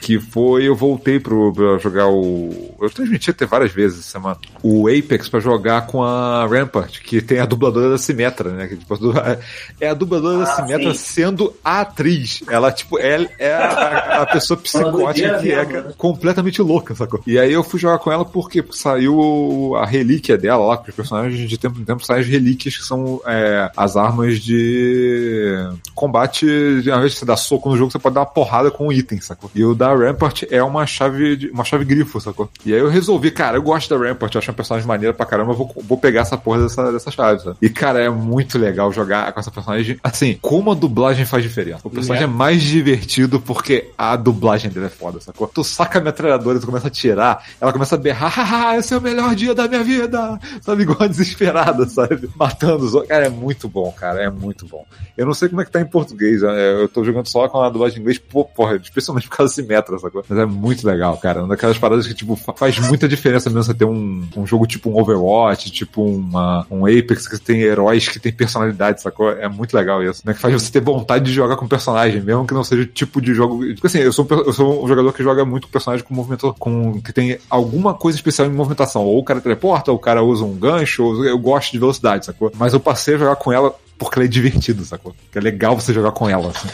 que foi, eu voltei pro, pra jogar o... Eu transmiti até várias vezes essa semana, o Apex pra jogar com a Rampart, que tem a dubladora da Simetra, né, que tipo, é a dubladora da Simetra sendo a atriz, ela tipo, é, é a, a pessoa psicótica que é cara, completamente louca, sacou? E aí eu fui jogar com ela porque saiu a relíquia dela lá, porque os personagens de tempo em tempo saem as relíquias que são é, as armas de combate. Ao invés de você dar soco no jogo, você pode dar uma porrada com um item, sacou? E o da Rampart é uma chave, de, uma chave grifo, sacou? E aí eu resolvi, cara, eu gosto da Rampart, eu acho uma personagem maneira pra caramba, eu vou, vou pegar essa porra dessa, dessa chave, sabe? E, cara, é muito legal jogar com essa personagem. Assim, como a dublagem faz diferença. O personagem é, mais divertido porque a dublagem dele é foda, sacou? Tu saca a metralhadora, tu começa a tirar, ela começa a berrar, haha, esse é o melhor dia da minha vida, sabe? Igual desesperada, sabe? Matando os outros. Cara, é muito bom, cara, é muito bom. Eu não sei como é que tá em português, né? eu tô jogando só com a dublagem em inglês, pô, porra, especialmente por causa desse metra, sacou? Mas é muito legal, cara. Uma daquelas paradas que, tipo, faz muita diferença mesmo você ter um, um jogo tipo um Overwatch, tipo uma, um Apex que tem heróis que tem personalidade, sacou? É muito legal isso, né? Que faz você ter vontade de jogar com personagem, mesmo que não seja o tipo de jogo. Tipo assim, eu sou, eu sou um jogador que joga muito personagem com movimento, com, que tem alguma coisa especial em movimentação. Ou o cara teleporta, ou o cara usa um gancho, ou eu gosto de velocidade, sacou? Mas eu passei a jogar com ela porque ela é divertido, sacou? Que é legal você jogar com ela, assim.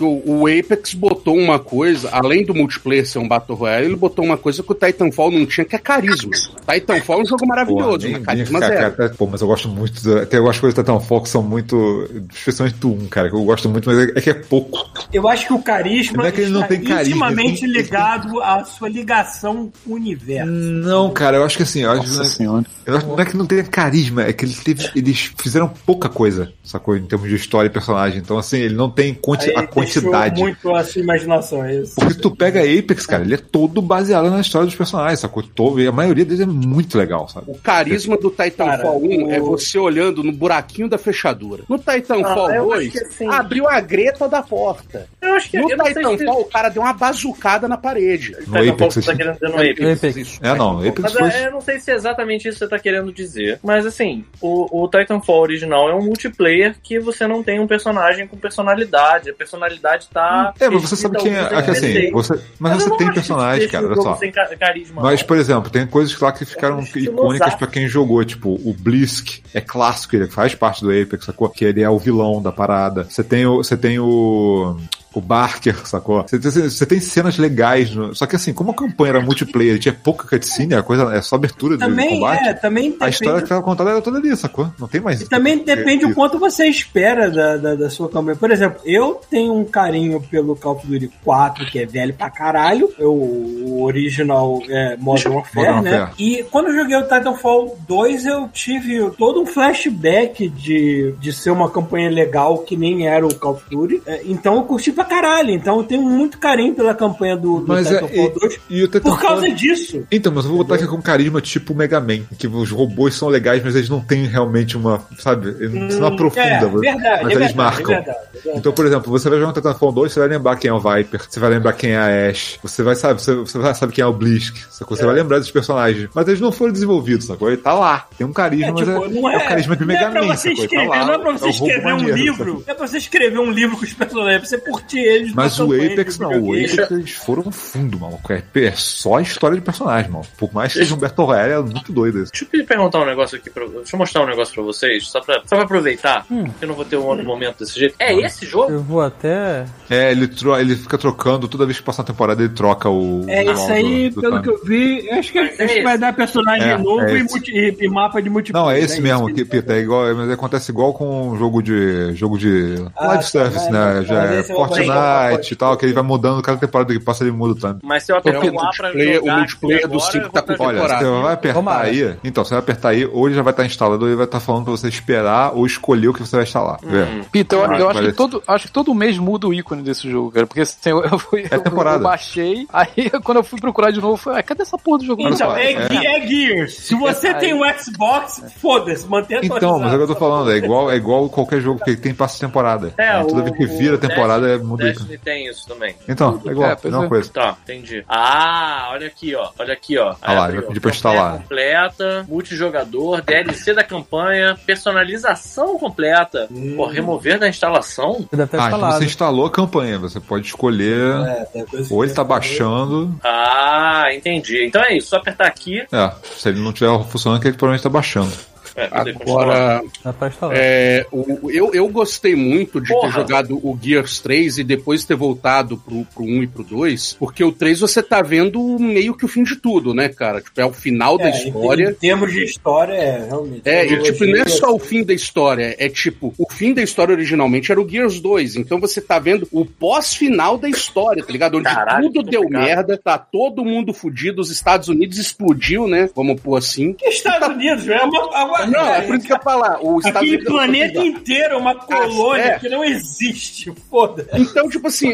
O, o, Apex botou uma coisa, além do multiplayer ser um Battle Royale, ele botou uma coisa que o Titanfall não tinha, que é carisma. Titanfall é um jogo maravilhoso, Pô, mas carisma cara, zero. Cara, pô, mas eu gosto muito, do, tem algumas coisas do Titanfall que são muito, especialmente do 1, cara, que eu gosto muito, mas é, é que é pouco. Eu acho que o carisma não é que ele não tem carisma, intimamente tem... ligado à sua ligação com o universo. Não, cara, eu acho que assim, eu acho, Nossa senhora. Eu acho, não é que não tenha carisma, é que ele teve, eles fizeram pouca coisa, sacou? Em termos de história e personagem. Então, assim, ele não tem quanti, a quantidade. Muito a sua imaginação, é isso. Porque tu pega Apex, cara, ele é todo baseado na história dos personagens, sacou? Todo, e a maioria deles é muito legal, sabe? O carisma do Titanfall 1 o... é você olhando no buraquinho da fechadura. No Titanfall ah, 2, assim... abriu a greta da porta. Eu acho que no Titanfall, se... o cara deu uma bazucada na parede. No Apex, você tá querendo dizer no Apex. Apex. É, não, Apex Mas, foi... é, eu não sei se é exatamente isso que você tá querendo dizer. Mas assim, o, o Titanfall original é um multiplayer que você não tem um personagem com personalidade. A personalidade tá. É, mas você sabe quem é. Aqui, assim, você, mas, mas você tem personagem, cara, olha só. Carisma, mas, por exemplo, tem coisas lá que ficaram é icônicas pra quem jogou. Tipo, o Blisk é clássico, ele faz parte do Apex, sacou? Que ele é o vilão da parada. Você tem o. Você tem o o Barker, sacou? Você tem, você tem cenas legais, no... só que assim, como a campanha era multiplayer tinha pouca cutscene, a coisa é só abertura também de combate. É, também a história que tava contada era toda ali, sacou? Não tem mais. E também depende o quanto você espera da, da, da, sua campanha. Por exemplo, eu tenho um carinho pelo Call of Duty 4, que é velho pra caralho. Eu, o original é Modern Warfare, né? E quando eu joguei o Titanfall 2, eu tive todo um flashback de, de ser uma campanha legal que nem era o Call of Duty. É, então eu curti pra caralho. Então eu tenho muito carinho pela campanha do, do mas Titanfall é, 2 e, e por causa disso. Então, mas eu vou botar aqui com carisma tipo Mega Man, que os robôs são legais, mas eles não têm realmente uma, sabe, hum, você não aprofunda, é, verdade, mas é eles verdade, marcam. É verdade, então, por exemplo, você vai jogar um Titanfall 2, você vai lembrar quem é o Viper, você vai lembrar quem é a Ash, você vai sabe, você, você vai saber quem é o Blisk? Você vai lembrar dos personagens, mas eles não foram desenvolvidos, sacou? Ele tá lá, tem um carisma, tipo, mas é, é, o carisma de Mega Man? Escrever, tá lá, não é pra você escrever um livro, não é pra você escrever um livro com os personagens, é pra você curtir eles. Mas o Apex não, o Apex eles foram fundo, maluco. É, é só a história de personagem, mano. Por mais que seja um Battle Royale, é muito doido isso. Deixa eu perguntar um negócio aqui pra. Deixa eu mostrar um negócio pra vocês, só pra, só pra aproveitar, hum. que eu não vou ter um outro momento desse jeito. É esse jogo? Eu vou até. É, ele, tro... ele fica trocando, toda vez que passa uma temporada, ele troca o. É isso aí, do, pelo que eu vi. Acho que, acho que vai dar personagem é, novo é e, multi... e, mapa de multiplayer. Não, é esse é mesmo, que, Pita, é igual, mas acontece igual com um jogo de. jogo de. Ah, live service, né? Já é Fortnite e tal, que ele vai mudando cada temporada que passa, ele muda também. Mas se eu apertar o A pra jogar o multiplayer do 5 tá com Olha, você vai apertar aí. Então, você vai apertar aí, ou ele já vai estar instalado, ou ele vai estar falando pra você esperar ou escolher o que você vai instalar. Hum. Pita, eu, eu acho, que todo, acho que todo mês muda o ícone desse jogo, cara. Porque assim, eu, eu, fui, é temporada. eu, baixei, aí quando eu fui procurar de novo, eu falei, ah, cadê essa porra do jogo? Então, é, é. é Gears. Se você tem o um Xbox, foda-se, mantém Então, mas é o que eu tô falando, é igual, é igual qualquer jogo que tem passo de temporada. É, toda vez que vira a temporada, é o ícone. tem isso também. Então, é igual, é, é uma coisa. Tá, entendi. Ah, olha aqui, ó. Olha aqui, ó. Ah lá, ele vai pedir pra instalar. completa, multijogador, DLC da campanha, personalização completa. Hum. Pô, remover da instalação? Ah, então você instalou a campanha, você pode escolher. É, ou ele tá baixando. Ah, entendi. Então é isso, só apertar aqui. É, se ele não tiver funcionando, é que ele provavelmente tá baixando. É, Agora, tá é, o- eu, eu gostei muito de ter Porra. jogado o Gears 3 e depois ter voltado pro, pro 1 e pro 2, porque o 3 você tá vendo meio que o fim de tudo, né, cara? Tipo, é o final da É, em- história. Em termos de história, é, realmente. É, e tipo, não é só o fim da história, é tipo, o fim da história originalmente era o Gears 2, então você tá vendo o pós-final da história, tá ligado? Onde Caralho, tudo deu complicado. merda, tá todo mundo fudido, os Estados Unidos explodiu, né? Vamos pôr assim. Que Estados Unidos, é uma. uma Não, é por isso que eu ia falar, o Aquele Unidos... planeta inteiro é uma colônia é. que não existe, foda. Então, tipo assim,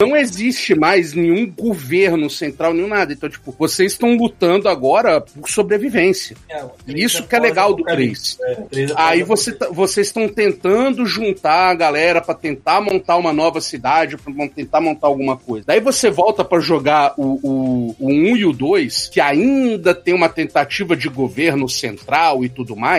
não existe mais nenhum governo central, nenhum nada. Então, tipo, vocês estão lutando agora por sobrevivência. É, isso que é legal do 3. É, é Aí você tá- vocês estão tentando juntar a galera pra tentar montar uma nova cidade, pra tentar montar alguma coisa. Daí você volta pra jogar o, o, o 1 e o 2, que ainda tem uma tentativa de governo central e tudo mais.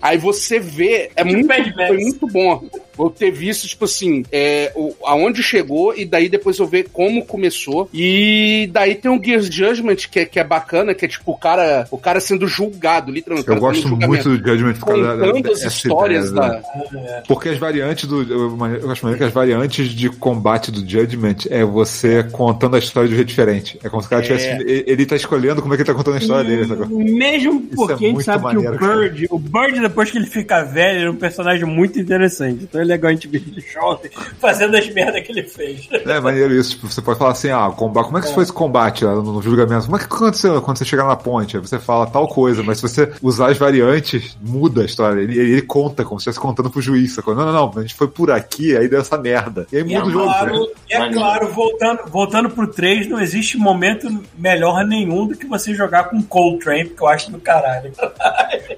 Aí você vê, é muito, foi muito bom eu ter visto, tipo assim, é, o, aonde chegou e daí depois eu ver como começou. E daí tem o Gears Judgment, que é, que é bacana, que é tipo o cara, o cara sendo julgado, literalmente. Eu gosto muito do Judgment por causa da- da- Contando as histórias ideia, da, né? Porque as variantes do. Eu, eu acho maneiro que as variantes de combate do Judgment é você contando a história de um jeito diferente. É como se o cara É. tivesse. Ele, ele tá escolhendo como é que ele tá contando a história dele. sacou? Mesmo Isso porque é a gente sabe maneiro, que o Bird, o Bird, depois que ele fica velho, ele é um personagem muito interessante. Então é legal a gente ver ele jovem fazendo as merdas que ele fez. É maneiro isso. Tipo, você pode falar assim: ah, combate, como é que foi esse combate lá no, no julgamento? Como é que aconteceu quando você chegar na ponte? Aí você fala tal coisa, mas se você usar as variantes, muda a história. Ele, ele conta como se estivesse contando pro juiz. Sacou? Não, não, não. A gente foi por aqui, aí deu essa merda. E aí E é muda o jogo. né? claro, e é claro voltando, voltando pro 3, não existe momento melhor nenhum do que você jogar com Coltrane, porque eu acho do caralho.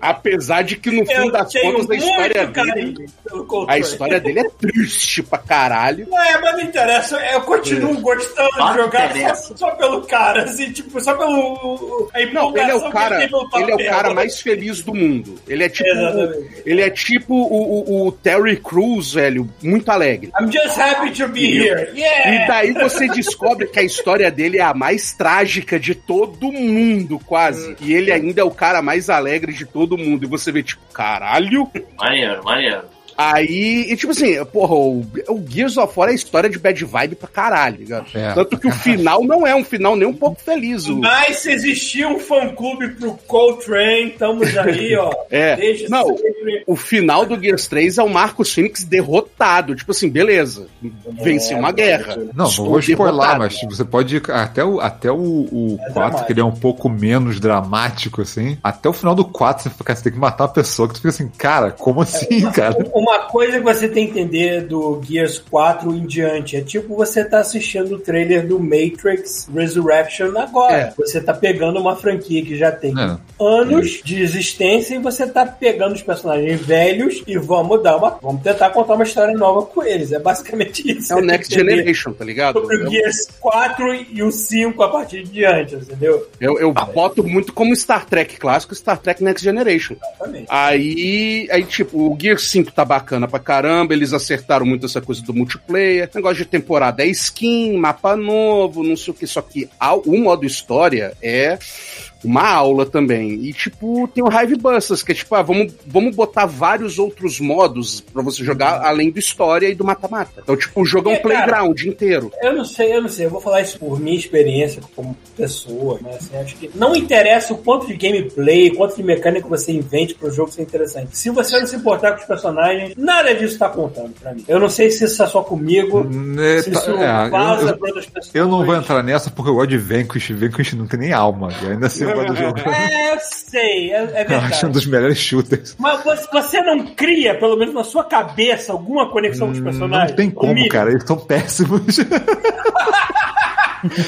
Apesar de que no fim Eu das contas a história muito dele. A Coltrane. História dele é triste pra caralho. Não, é, mas não interessa. Eu continuo gostando Ah, de jogar só, só pelo cara, assim, tipo, só pelo. Não, ele é o cara, ele é o cara mais feliz do mundo. Ele é tipo, Exatamente. ele é tipo o, o- o Terry Crews, velho, muito alegre. I'm just happy to be here. Yeah! E daí você descobre que a história dele é a mais trágica de todo mundo, quase. E ele ainda é o cara mais alegre de todo mundo. E você vê, tipo, caralho. Maneiro, maneiro. Aí, e tipo assim, porra, o, o Gears of War é a história de bad vibe pra caralho, ligado? É. Tanto que o final não é um final nem um pouco feliz. O, Mas se existir um fã-clube pro Coltrane, estamos aí, ó. É. Desde Não. sempre. o final do Gears 3 é o Marcos Phoenix derrotado. Tipo assim, beleza. Venceu uma guerra. Não, Estou não vou spoiler, mas tipo, você pode ir até o, até o, o 4, dramático. que ele é um pouco menos dramático, assim. Até o final do 4, você, fica, você tem que matar uma pessoa que tu fica assim, cara, como assim, cara? Uma coisa que você tem que entender do Gears 4 em diante é tipo você tá assistindo o trailer do Matrix Resurrection agora. É. Você tá pegando uma franquia que já tem É. anos de existência e você tá pegando os personagens velhos e vamos dar uma. Vamos tentar contar uma história nova com eles. É basicamente isso. É o Next Generation, tá ligado? Sobre o Gears 4 e o 5 a partir de diante, entendeu? eu, eu boto muito como Star Trek clássico, Star Trek Next Generation. Exatamente. Aí, aí, tipo, o Gear 5 tá bacana pra caramba, eles acertaram muito essa coisa do multiplayer. Negócio de temporada é skin, mapa novo, não sei o que. Só que o modo história é uma aula também. E, tipo, tem o Hive Busters, que é tipo, ah, vamos, vamos botar vários outros modos pra você jogar além do história e do mata-mata. Então, tipo, o jogo é um É, cara, playground inteiro. Eu não sei, eu não sei. Eu vou falar isso por minha experiência como pessoa, mas assim, acho que não interessa o quanto de gameplay, quanto de mecânica você invente pro jogo ser interessante. Se você não se importar com os personagens, nada disso tá contando pra mim. Eu não sei se isso é só comigo, É, se tá- isso é, vaza eu, eu- pra outras pessoas. eu não vou entrar nessa porque eu gosto de Vanquish. Vanquish não tem nem alma. E ainda assim do jogo. É, eu sei, é, é Eu acho um verdade. dos melhores shooters. Mas você, não cria, pelo menos na sua cabeça, alguma conexão com os personagens? Não tem como, cara. Eles são péssimos.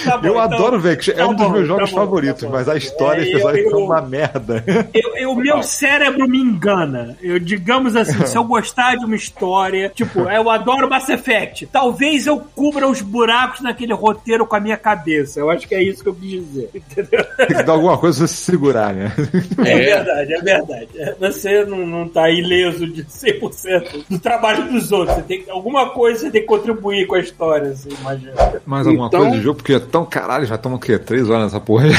Tá bom, eu então- adoro Vanquish. É tá um dos bom, meus tá jogos bom, favoritos, tá bom. mas a história e É, as pessoas eu- são eu- uma merda. O meu cérebro me engana. Eu, digamos assim, se eu gostar de uma história, tipo, eu adoro Mass Effect, talvez eu cubra os buracos naquele roteiro com a minha cabeça. Eu acho que é isso que eu quis dizer. Entendeu? Tem que dar alguma coisa pra você se segurar, né? É, verdade, é verdade. Você não, não tá ileso de 100% do trabalho dos outros. Você tem que, alguma coisa você tem que contribuir com a história, assim, imagina. Mais alguma Então- coisa do jogo? Porque já estão, caralho, já estão o quê? Três horas nessa porra.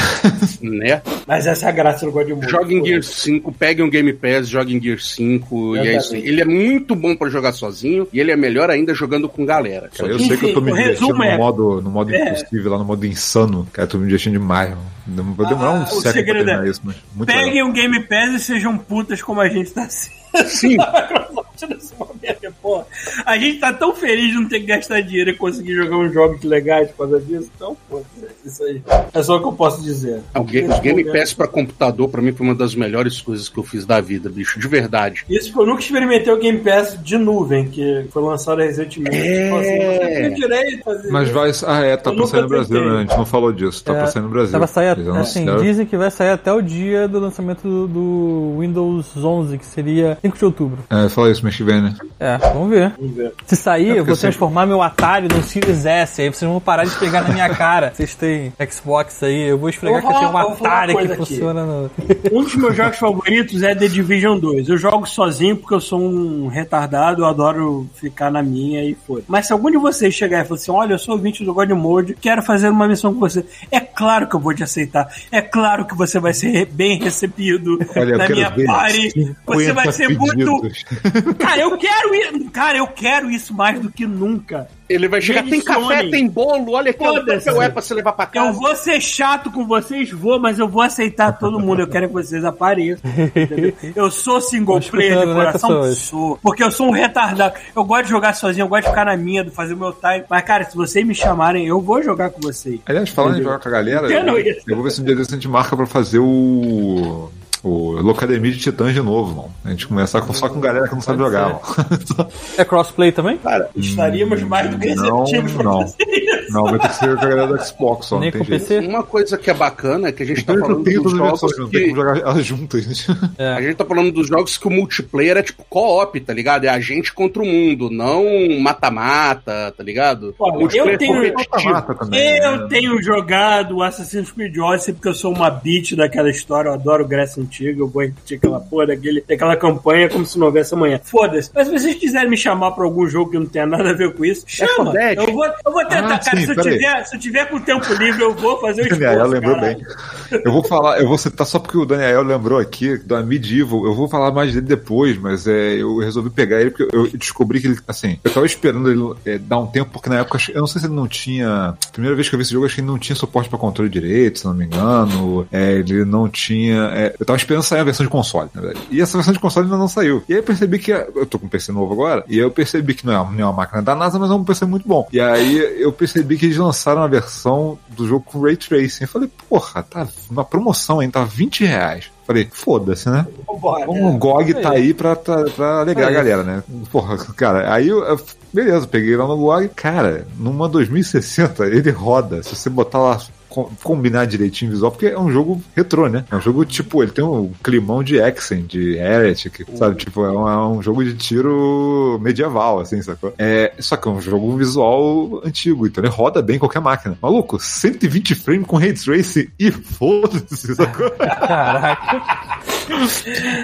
Né? Mas essa é a graça do God Mode. Joga em Gear 5, pegue um Game Pass, joga em Gear 5 e é isso. aí. Ele é muito bom pra jogar sozinho e ele é melhor ainda jogando com galera. Cara, eu sei que eu tô me divertindo resumo no é- modo, no modo É. impossível, lá no modo insano. Cara, eu tô me divertindo demais, mano. Vai demorar Ah, um século pra é- isso, mas muito legal. Peguem um Game Pass e sejam putas como a gente tá sendo. Sim. Nesse momento, pô. A gente tá tão feliz de não ter que gastar dinheiro e conseguir jogar uns jogos legais por causa disso. Então, pô, isso aí. É só o que eu posso dizer. O Ga- Nesse Game Pass pra computador, pra mim, foi uma das melhores coisas que eu fiz da vida, bicho, de verdade. Isso porque eu nunca experimentei o Game Pass de nuvem, que foi lançado recentemente. É. Tipo assim, direito fazer Mas vai. Ah, é, tá Eu pra sair no Brasil, né? A gente não falou disso. Tá É, pra sair no Brasil. Vai sair, Eles assim, dizem que vai sair até o dia do lançamento do, do Windows 11, que seria 5 de outubro. É, fala isso mês que vem, né? É, vamos ver. Vamos ver. Se sair, eu vou transformar meu Atari no Series S. Aí vocês vão parar de pegar na minha cara. Vocês têm Xbox aí, eu vou esfregar Eu vou que eu tenho um Atari que funciona no. Um dos meus jogos favoritos é The Division 2. Eu jogo sozinho porque eu sou um retardado, eu adoro ficar na minha e foi. Mas se algum de vocês chegar e falar assim: Olha, eu sou ouvinte do God Mode, quero fazer uma missão com você. É claro que eu vou te aceitar. É claro que você vai ser bem recebido Olha, na minha party. Você vai 50 ser muito. Cara, eu quero isso. Cara, eu quero isso mais do que nunca. Ele vai chegar, tem café, tem bolo, olha aqui, Foda-se. papel é pra você levar pra Eu casa. vou ser chato com vocês, vou, mas eu vou aceitar todo mundo. Eu quero que vocês apareçam. entendeu? Eu sou single player de né, coração, sou. Porque eu sou um retardado. Eu gosto de jogar sozinho, eu gosto de ficar na minha, de fazer o meu time. Mas, cara, se vocês me chamarem, eu vou jogar com vocês. Aliás, falando em jogar com a galera, eu, isso. eu vou ver se um dia desse a gente marca pra fazer o. O Locademia de Titãs de novo, mano. A gente começar com, só com galera que não sabe jogar, mano. É crossplay também? Cara, Estaríamos mais do que Não, receptivos pra não. fazer isso. Não, vai ter que ser com a galera do Xbox só, Nem não com tem jeito. PC? uma coisa que é bacana é que a gente tá que eu falando dos jogos versões, não tem que... como jogar elas juntas. A gente tá falando dos jogos que o multiplayer é tipo co-op, tá ligado? É a gente contra o mundo, não mata-mata, tá ligado? Olha, eu multiplayer tenho- competitivo. Mata também. Eu né? tenho jogado Assassin's Creed Odyssey porque eu sou uma bitch daquela história, eu adoro Grécia Antiga, eu vou repetir aquela porra daquele, daquela campanha como se não houvesse amanhã. Foda-se. Mas se vocês quiserem me chamar pra algum jogo que não tenha nada a ver com isso, chama. Fodete. Eu vou, eu vou tentar, Ah, cara. sim, se, eu tiver, se eu tiver com tempo livre, eu vou fazer o Daniel esforço. lembrou caralho. bem. Eu vou falar, eu vou citar só porque o Daniel lembrou aqui da Medieval. Eu vou falar mais dele depois, mas é, eu resolvi pegar ele porque eu descobri que ele, assim, eu tava esperando ele é, dar um tempo, porque na época eu não sei se ele não tinha. Primeira vez que eu vi esse jogo, acho que ele não tinha suporte pra controle direito, se não me engano. É, ele não tinha. é, eu tava esperando sair a versão de console, na verdade. E essa versão de console ainda não saiu. E aí eu percebi que. Eu tô com um PC novo agora, e aí eu percebi que não é, uma- não é uma máquina da NASA, mas é um PC muito bom. E aí eu percebi que eles lançaram a versão do jogo com Ray Tracing. Eu falei, porra, tá uma promoção ainda, tá 20 reais. Falei, foda-se, né? Vambora. O GOG tá aí pra, pra, pra alegrar a É. galera, né? Porra, cara, aí eu, eu- beleza, peguei lá no GOG. Cara, numa 2060 ele roda. Se você botar lá, combinar direitinho o visual, porque é um jogo retrô, né? É um jogo, tipo, ele tem um climão de Exen, de Heretic, sabe? Tipo, é um, é um jogo de tiro medieval, assim, sacou? É, só que é um jogo visual antigo, então ele roda bem em qualquer máquina. Maluco, 120 frames com Ray Tracing e foda-se, sacou? Caraca.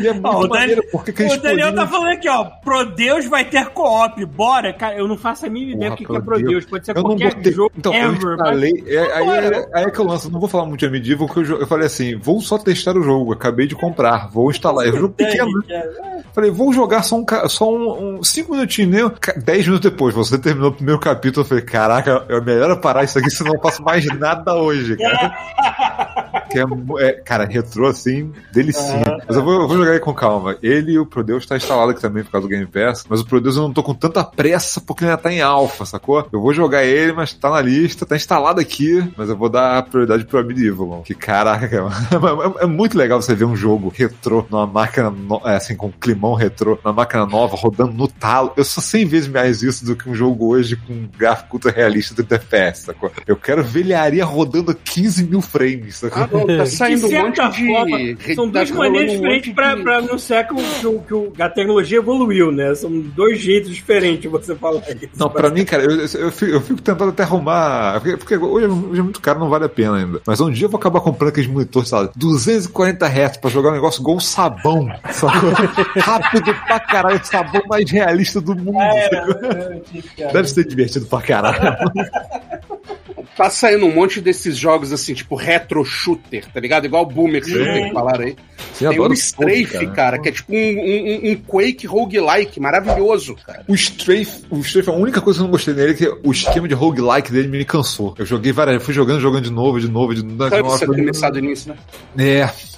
E é muito Ó, o maneiro, porque que eles O Daniel tá falando aqui, ó. Prodeus vai ter co-op. Bora, cara. Eu não faço a mínima ideia do que, que é Prodeus. Pode ser eu qualquer botei. jogo Então, eu ever. instalei. É, aí, é, aí é que eu lanço. Não vou falar muito de Medieval, porque eu, eu falei assim: vou só testar o jogo. Acabei de comprar, vou instalar. É um jogo pequeno. né? Falei, vou jogar só um. Só um, um cinco minutinhos, né? Dez minutos depois, você terminou o primeiro capítulo. Eu falei, caraca, é melhor eu parar isso aqui, senão eu não faço mais nada hoje, cara. Que é, é, cara, retrô assim, delicinha. Mas eu vou, eu vou jogar aí com calma. Ele e o Prodeus tá instalado aqui também por causa do Game Pass. Mas o Prodeus eu não tô com tanta pressa porque ainda tá em alfa, sacou? Eu vou jogar ele, mas tá na lista, tá instalado aqui. Mas eu vou dar prioridade pro Medieval, mano. Que caraca, mano. É, é muito legal você ver um jogo retrô numa máquina, no- é, assim, com um climão retrô, numa máquina nova, rodando no talo. Eu sou 100 vezes mais isso do que um jogo hoje com um gráfico ultra realista 30 FPS, sacou? Eu quero velharia rodando a 15 mil frames, sacou? Ah, tá De saindo um monte certa de. forma, são duas maneiras um diferentes pra, de- pra anunciar que, o- que, o- a tecnologia evoluiu, né? São dois jeitos diferentes de você falar isso. Não, pra mim, cara, eu, eu, fico, eu fico tentando até arrumar. Porque, porque hoje, hoje é muito caro, não vale a pena ainda. Mas um dia eu vou acabar comprando aqueles monitores, sabe? 240 Hz pra jogar um negócio igual um sabão. Rápido pra caralho, o sabão mais realista do mundo. É, sacou? é, é, cara. Deve ser divertido pra caralho. tá saindo um monte desses jogos assim, tipo retro shooter, tá ligado? Igual o Boomer Shooter que falaram aí. Sim, Tem um Strafe, cara. cara, que é tipo um, um, um Quake roguelike maravilhoso, cara. O Strafe, o Strafe, a única coisa que eu não gostei dele é que o esquema de roguelike dele me cansou. Eu joguei várias, fui jogando, jogando de novo, de novo, de novo. Sabe uma você coisa- começado nisso, né?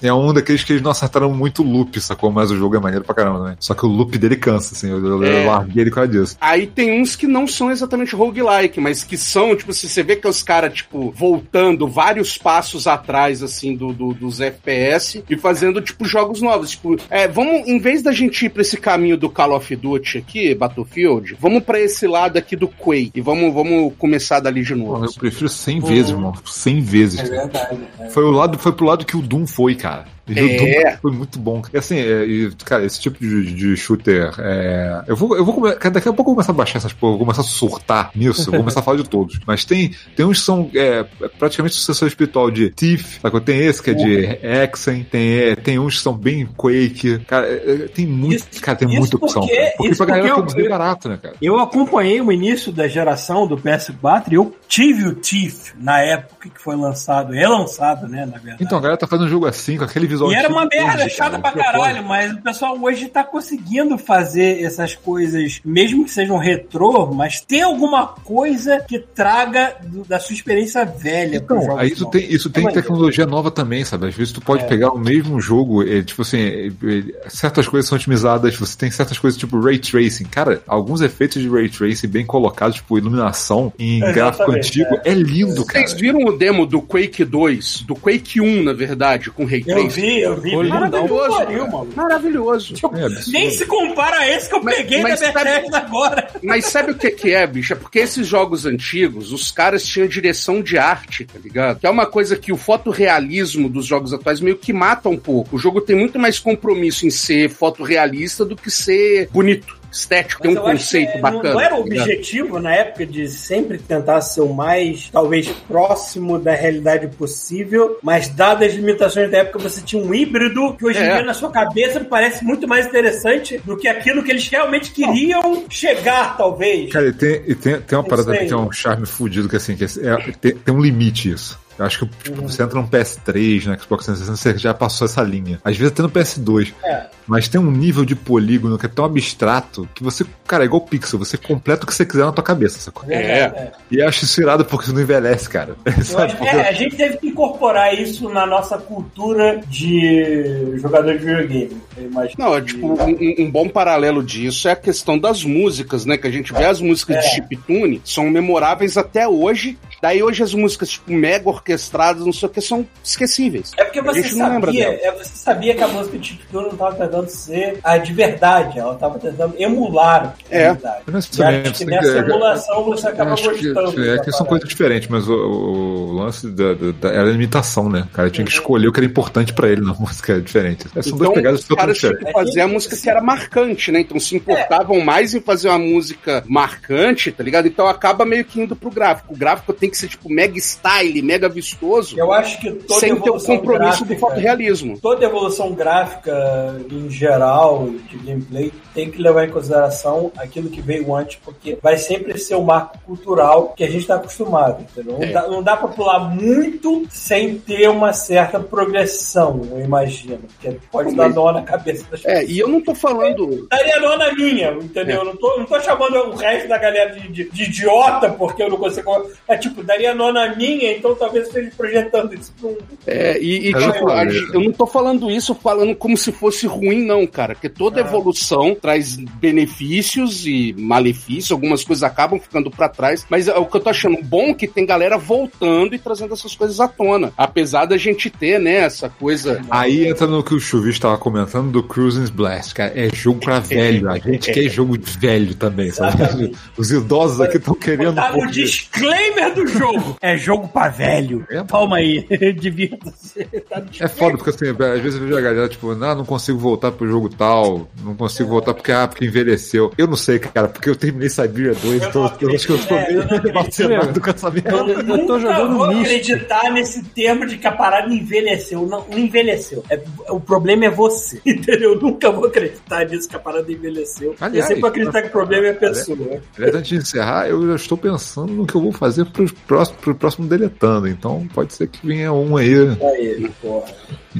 É, é um daqueles que eles não acertaram muito o loop, sacou? Mas o jogo é maneiro pra caramba também. Só que o loop dele cansa, assim, eu, eu É. larguei ele por causa disso. Aí tem uns que não são exatamente roguelike, mas que são, tipo, se você vê que é os caras, tipo, voltando vários passos atrás, assim, do, do- dos FPS e fazendo, tipo, jogos novos. Tipo, é, vamos, em vez da gente ir pra esse caminho do Call of Duty aqui, Battlefield, vamos pra esse lado aqui do Quake e vamos, vamos começar dali de Pô, novo. eu prefiro 100 vezes, irmão. 100 vezes. É verdade. é. Foi, o lado, foi pro lado que o Doom foi, cara. É. foi muito bom. E assim, é, e, cara, esse tipo de, de shooter. é, eu vou, eu vou daqui a pouco eu vou começar a baixar essas porra, vou começar a surtar nisso, eu vou começar a falar de todos. Mas tem, tem uns que são é, praticamente sucessor espiritual de Thief, sacou? tem esse que é de Hexen, tem, é, tem uns que são bem Quake. Cara, é, é, tem muito. Isso- cara, tem muita opção. porque- cara. porque isso pra galera porque eu- barato, né, cara? Eu acompanhei o início da geração do PS4 e eu tive o Thief na época que foi lançado, é lançado, né, na verdade. Então, a galera tá fazendo um jogo assim, com aquele visual E era uma merda, chata cara, pra é caralho, mas o pessoal hoje tá conseguindo fazer essas coisas, mesmo que sejam retrô, mas tem alguma coisa que traga do- da sua experiência velha. Então, aí isso novos. tem, isso É tem maneiro. tecnologia nova também, sabe? Às vezes tu pode É. pegar o mesmo jogo, é, tipo assim, é, é, certas coisas são otimizadas, você tem certas coisas tipo Ray Tracing. Cara, alguns efeitos de Ray Tracing bem colocados, tipo iluminação em Exatamente, gráfico antigo, é, lindo, cara. Vocês viram o demo do Quake 2, do Quake 1, na verdade, com Ray Eu Tracing? Vi, eu vi. Foi Maravilhoso, Pariu, mano. Maravilhoso. É absurdo. Nem se compara a esse que eu Mas- peguei mas da sabe- Bethesda agora. Mas sabe o que que é, bicho? É porque esses jogos antigos, os caras tinham direção de arte, tá ligado? Que é uma coisa que o fotorrealismo dos jogos atuais meio que mata um pouco. O jogo tem muito mais compromisso em ser fotorrealista do que ser bonito. Estético, tem um conceito que bacana. Não, não era o objetivo na época de sempre tentar ser o mais, talvez, próximo da realidade possível, mas dadas as limitações da época, você tinha um híbrido que hoje em É. dia na sua cabeça me parece muito mais interessante do que aquilo que eles realmente queriam chegar, talvez. Cara, e tem, e tem, tem uma Não parada sei. que é um charme fudido, que assim, que é- tem, tem um limite isso. Eu acho que tipo, você entra no PS3, no Xbox 360, você já passou essa linha. Às vezes até no PS2. É. Mas tem um nível de polígono que é tão abstrato que você, cara, é igual pixel, você completa o que você quiser na tua cabeça, sacou? É. E eu acho isso irado porque você não envelhece, cara. Sabe? que Porque- é, a gente teve que incorporar isso na nossa cultura de jogador de videogame. Eu imagino. Não, é tipo, um, um- bom paralelo disso é a questão das músicas, né? Que a gente vê as músicas de É. chiptune, são memoráveis até hoje. Daí hoje as músicas, tipo, mega orquestradas, não sei o que, são esquecíveis. É porque A você gente não lembra sabia, é, você sabia que a música de Chiptune não estava tentando ser a de verdade, ela estava tentando emular a É. verdade. Não E acho necessariamente, que nessa tem que- emulação você Eu acaba acho que, gostando. é, que são coisas diferentes, mas o, o lance da, da- da- era a limitação, né? O cara tinha que escolher o que era importante pra ele na música, é diferente. É, são duas Então, pegadas totalmente diferentes. que fazer a música que era marcante, né? Então se importavam mais em fazer uma música marcante, tá ligado? Então acaba meio que indo pro gráfico. O gráfico tem que ser, tipo, mega style, mega vistoso, Eu acho que toda sem ter o compromisso do gráfica, fotorrealismo. toda evolução gráfica em geral de gameplay tem que levar em consideração aquilo que veio antes, porque vai sempre ser o marco cultural que a gente está acostumado, entendeu? É. Não, dá, não dá pra pular muito sem ter uma certa progressão, eu imagino, porque pode dar nó na cabeça das É, e eu não tô falando. Daria nó na minha, entendeu? É. Não, tô, não tô chamando o resto da galera de, de- de idiota porque eu não consigo. É tipo, daria nó na minha, então talvez projetando isso pra um. É, e, e, Eu tipo, não a eu não tô falando isso falando como se fosse ruim, não, cara. Porque toda evolução traz benefícios e malefícios, algumas coisas acabam ficando pra trás. Mas é o que eu tô achando bom é que tem galera voltando e trazendo essas coisas à tona. Apesar da gente ter, né, essa coisa. Aí entra no que o Chuvis estava comentando do Cruising Blast, cara. É jogo pra velho. A gente quer jogo de velho também, sabe? Os idosos aqui estão querendo. Tá um disso. disclaimer do jogo. É jogo pra velho. É, Toma aí, divirta-se. Tá É foda, porque assim, às vezes eu vejo a galera, tipo, ah, não consigo voltar pro jogo tal, não consigo voltar porque, ah, porque envelheceu. Eu não sei, cara, porque eu terminei Siberia 2, Eu então não eu acho que eu tô é, eu meio vacinado com essa merda. Eu, eu tô jogando vou acreditar nesse termo de que a parada envelheceu. Não, não envelheceu. É- o problema é você, entendeu? Eu nunca vou acreditar nisso que a parada envelheceu. eu Aliás, sempre vou acreditar que o problema é a pessoa. Aliás, antes de encerrar, eu já estou pensando no que eu vou fazer pros próximo, pro próximo deletando. Então pode ser que venha um aí. Aí, porra.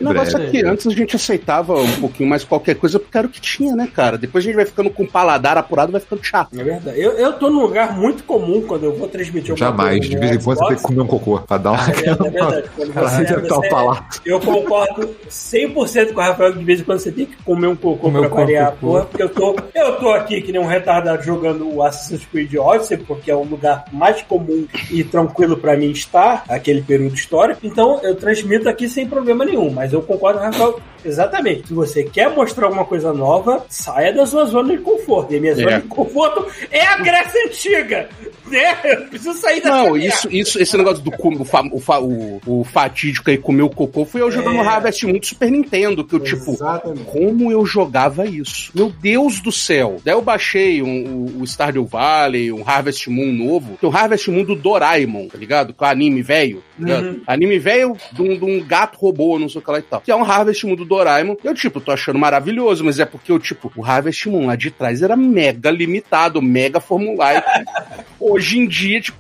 em O negócio é que antes a gente aceitava um pouquinho mais qualquer coisa porque era o que tinha, né, cara? Depois a gente vai ficando com o paladar apurado, vai ficando chato. É verdade. Eu, eu tô num lugar muito comum quando eu vou transmitir alguma Jamais. coisa De no vez em quando você tem que comer um cocô pra dar uma. É verdade, é verdade. Quando você, você- palato. eu concordo 100% com o Rafael que de vez em quando você tem que comer um cocô Comer pra um cocô. variar a porra, porque eu tô, eu tô aqui que nem um retardado jogando o Assassin's Creed Odyssey, porque é o lugar mais comum e tranquilo pra mim estar, período histórico, então eu transmito aqui sem problema nenhum, mas eu concordo com o Rafael exatamente. Se você quer mostrar alguma coisa nova, saia da sua zona de conforto. E a minha zona de conforto é a Grécia Antiga, né? Eu preciso sair dessa Não, isso, isso, esse negócio do o, fa- o, fa- o, o fatídico aí comer o cocô foi eu jogando É. Harvest Moon do Super Nintendo, que eu, tipo, Exatamente. como eu jogava isso? Meu Deus do céu. Daí eu baixei um, o, o Stardew Valley, um Harvest Moon novo, que é o Harvest Moon do Doraemon, tá ligado? Com o anime velho. tá ligado? Uhum. Anime velho de um, de um gato robô, não sei o que lá e tal. Que é um Harvest Moon do Doraemon. Eu, tipo, tô achando maravilhoso, mas é porque eu, tipo, o Harvest Moon lá de trás era mega limitado, mega formulaico. Hoje em dia, tipo.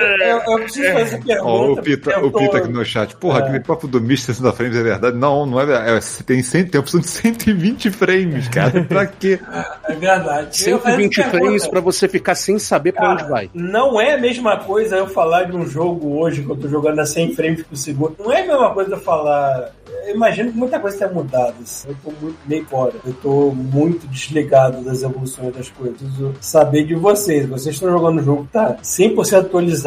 Eu, eu preciso fazer essa pergunta. Ó, o Pita, eu o tô- Pita aqui no chat. Porra, aquele papo do Mist 60 frames é verdade? Não, não é verdade. É, você tem, 100, tem a opção de 120 frames, cara. Pra quê? É verdade. Eu faço 120 essa frames pra você ficar sem saber pra onde vai. Não é a mesma coisa eu falar de um jogo hoje que eu tô jogando a 100 frames por segundo. Não é a mesma coisa eu falar. Eu imagino que muita coisa tenha mudado. assim. Eu tô muito meio fora. Eu tô muito desligado das evoluções das coisas. Preciso saber de vocês. Vocês estão jogando um jogo que tá 100% atualizado,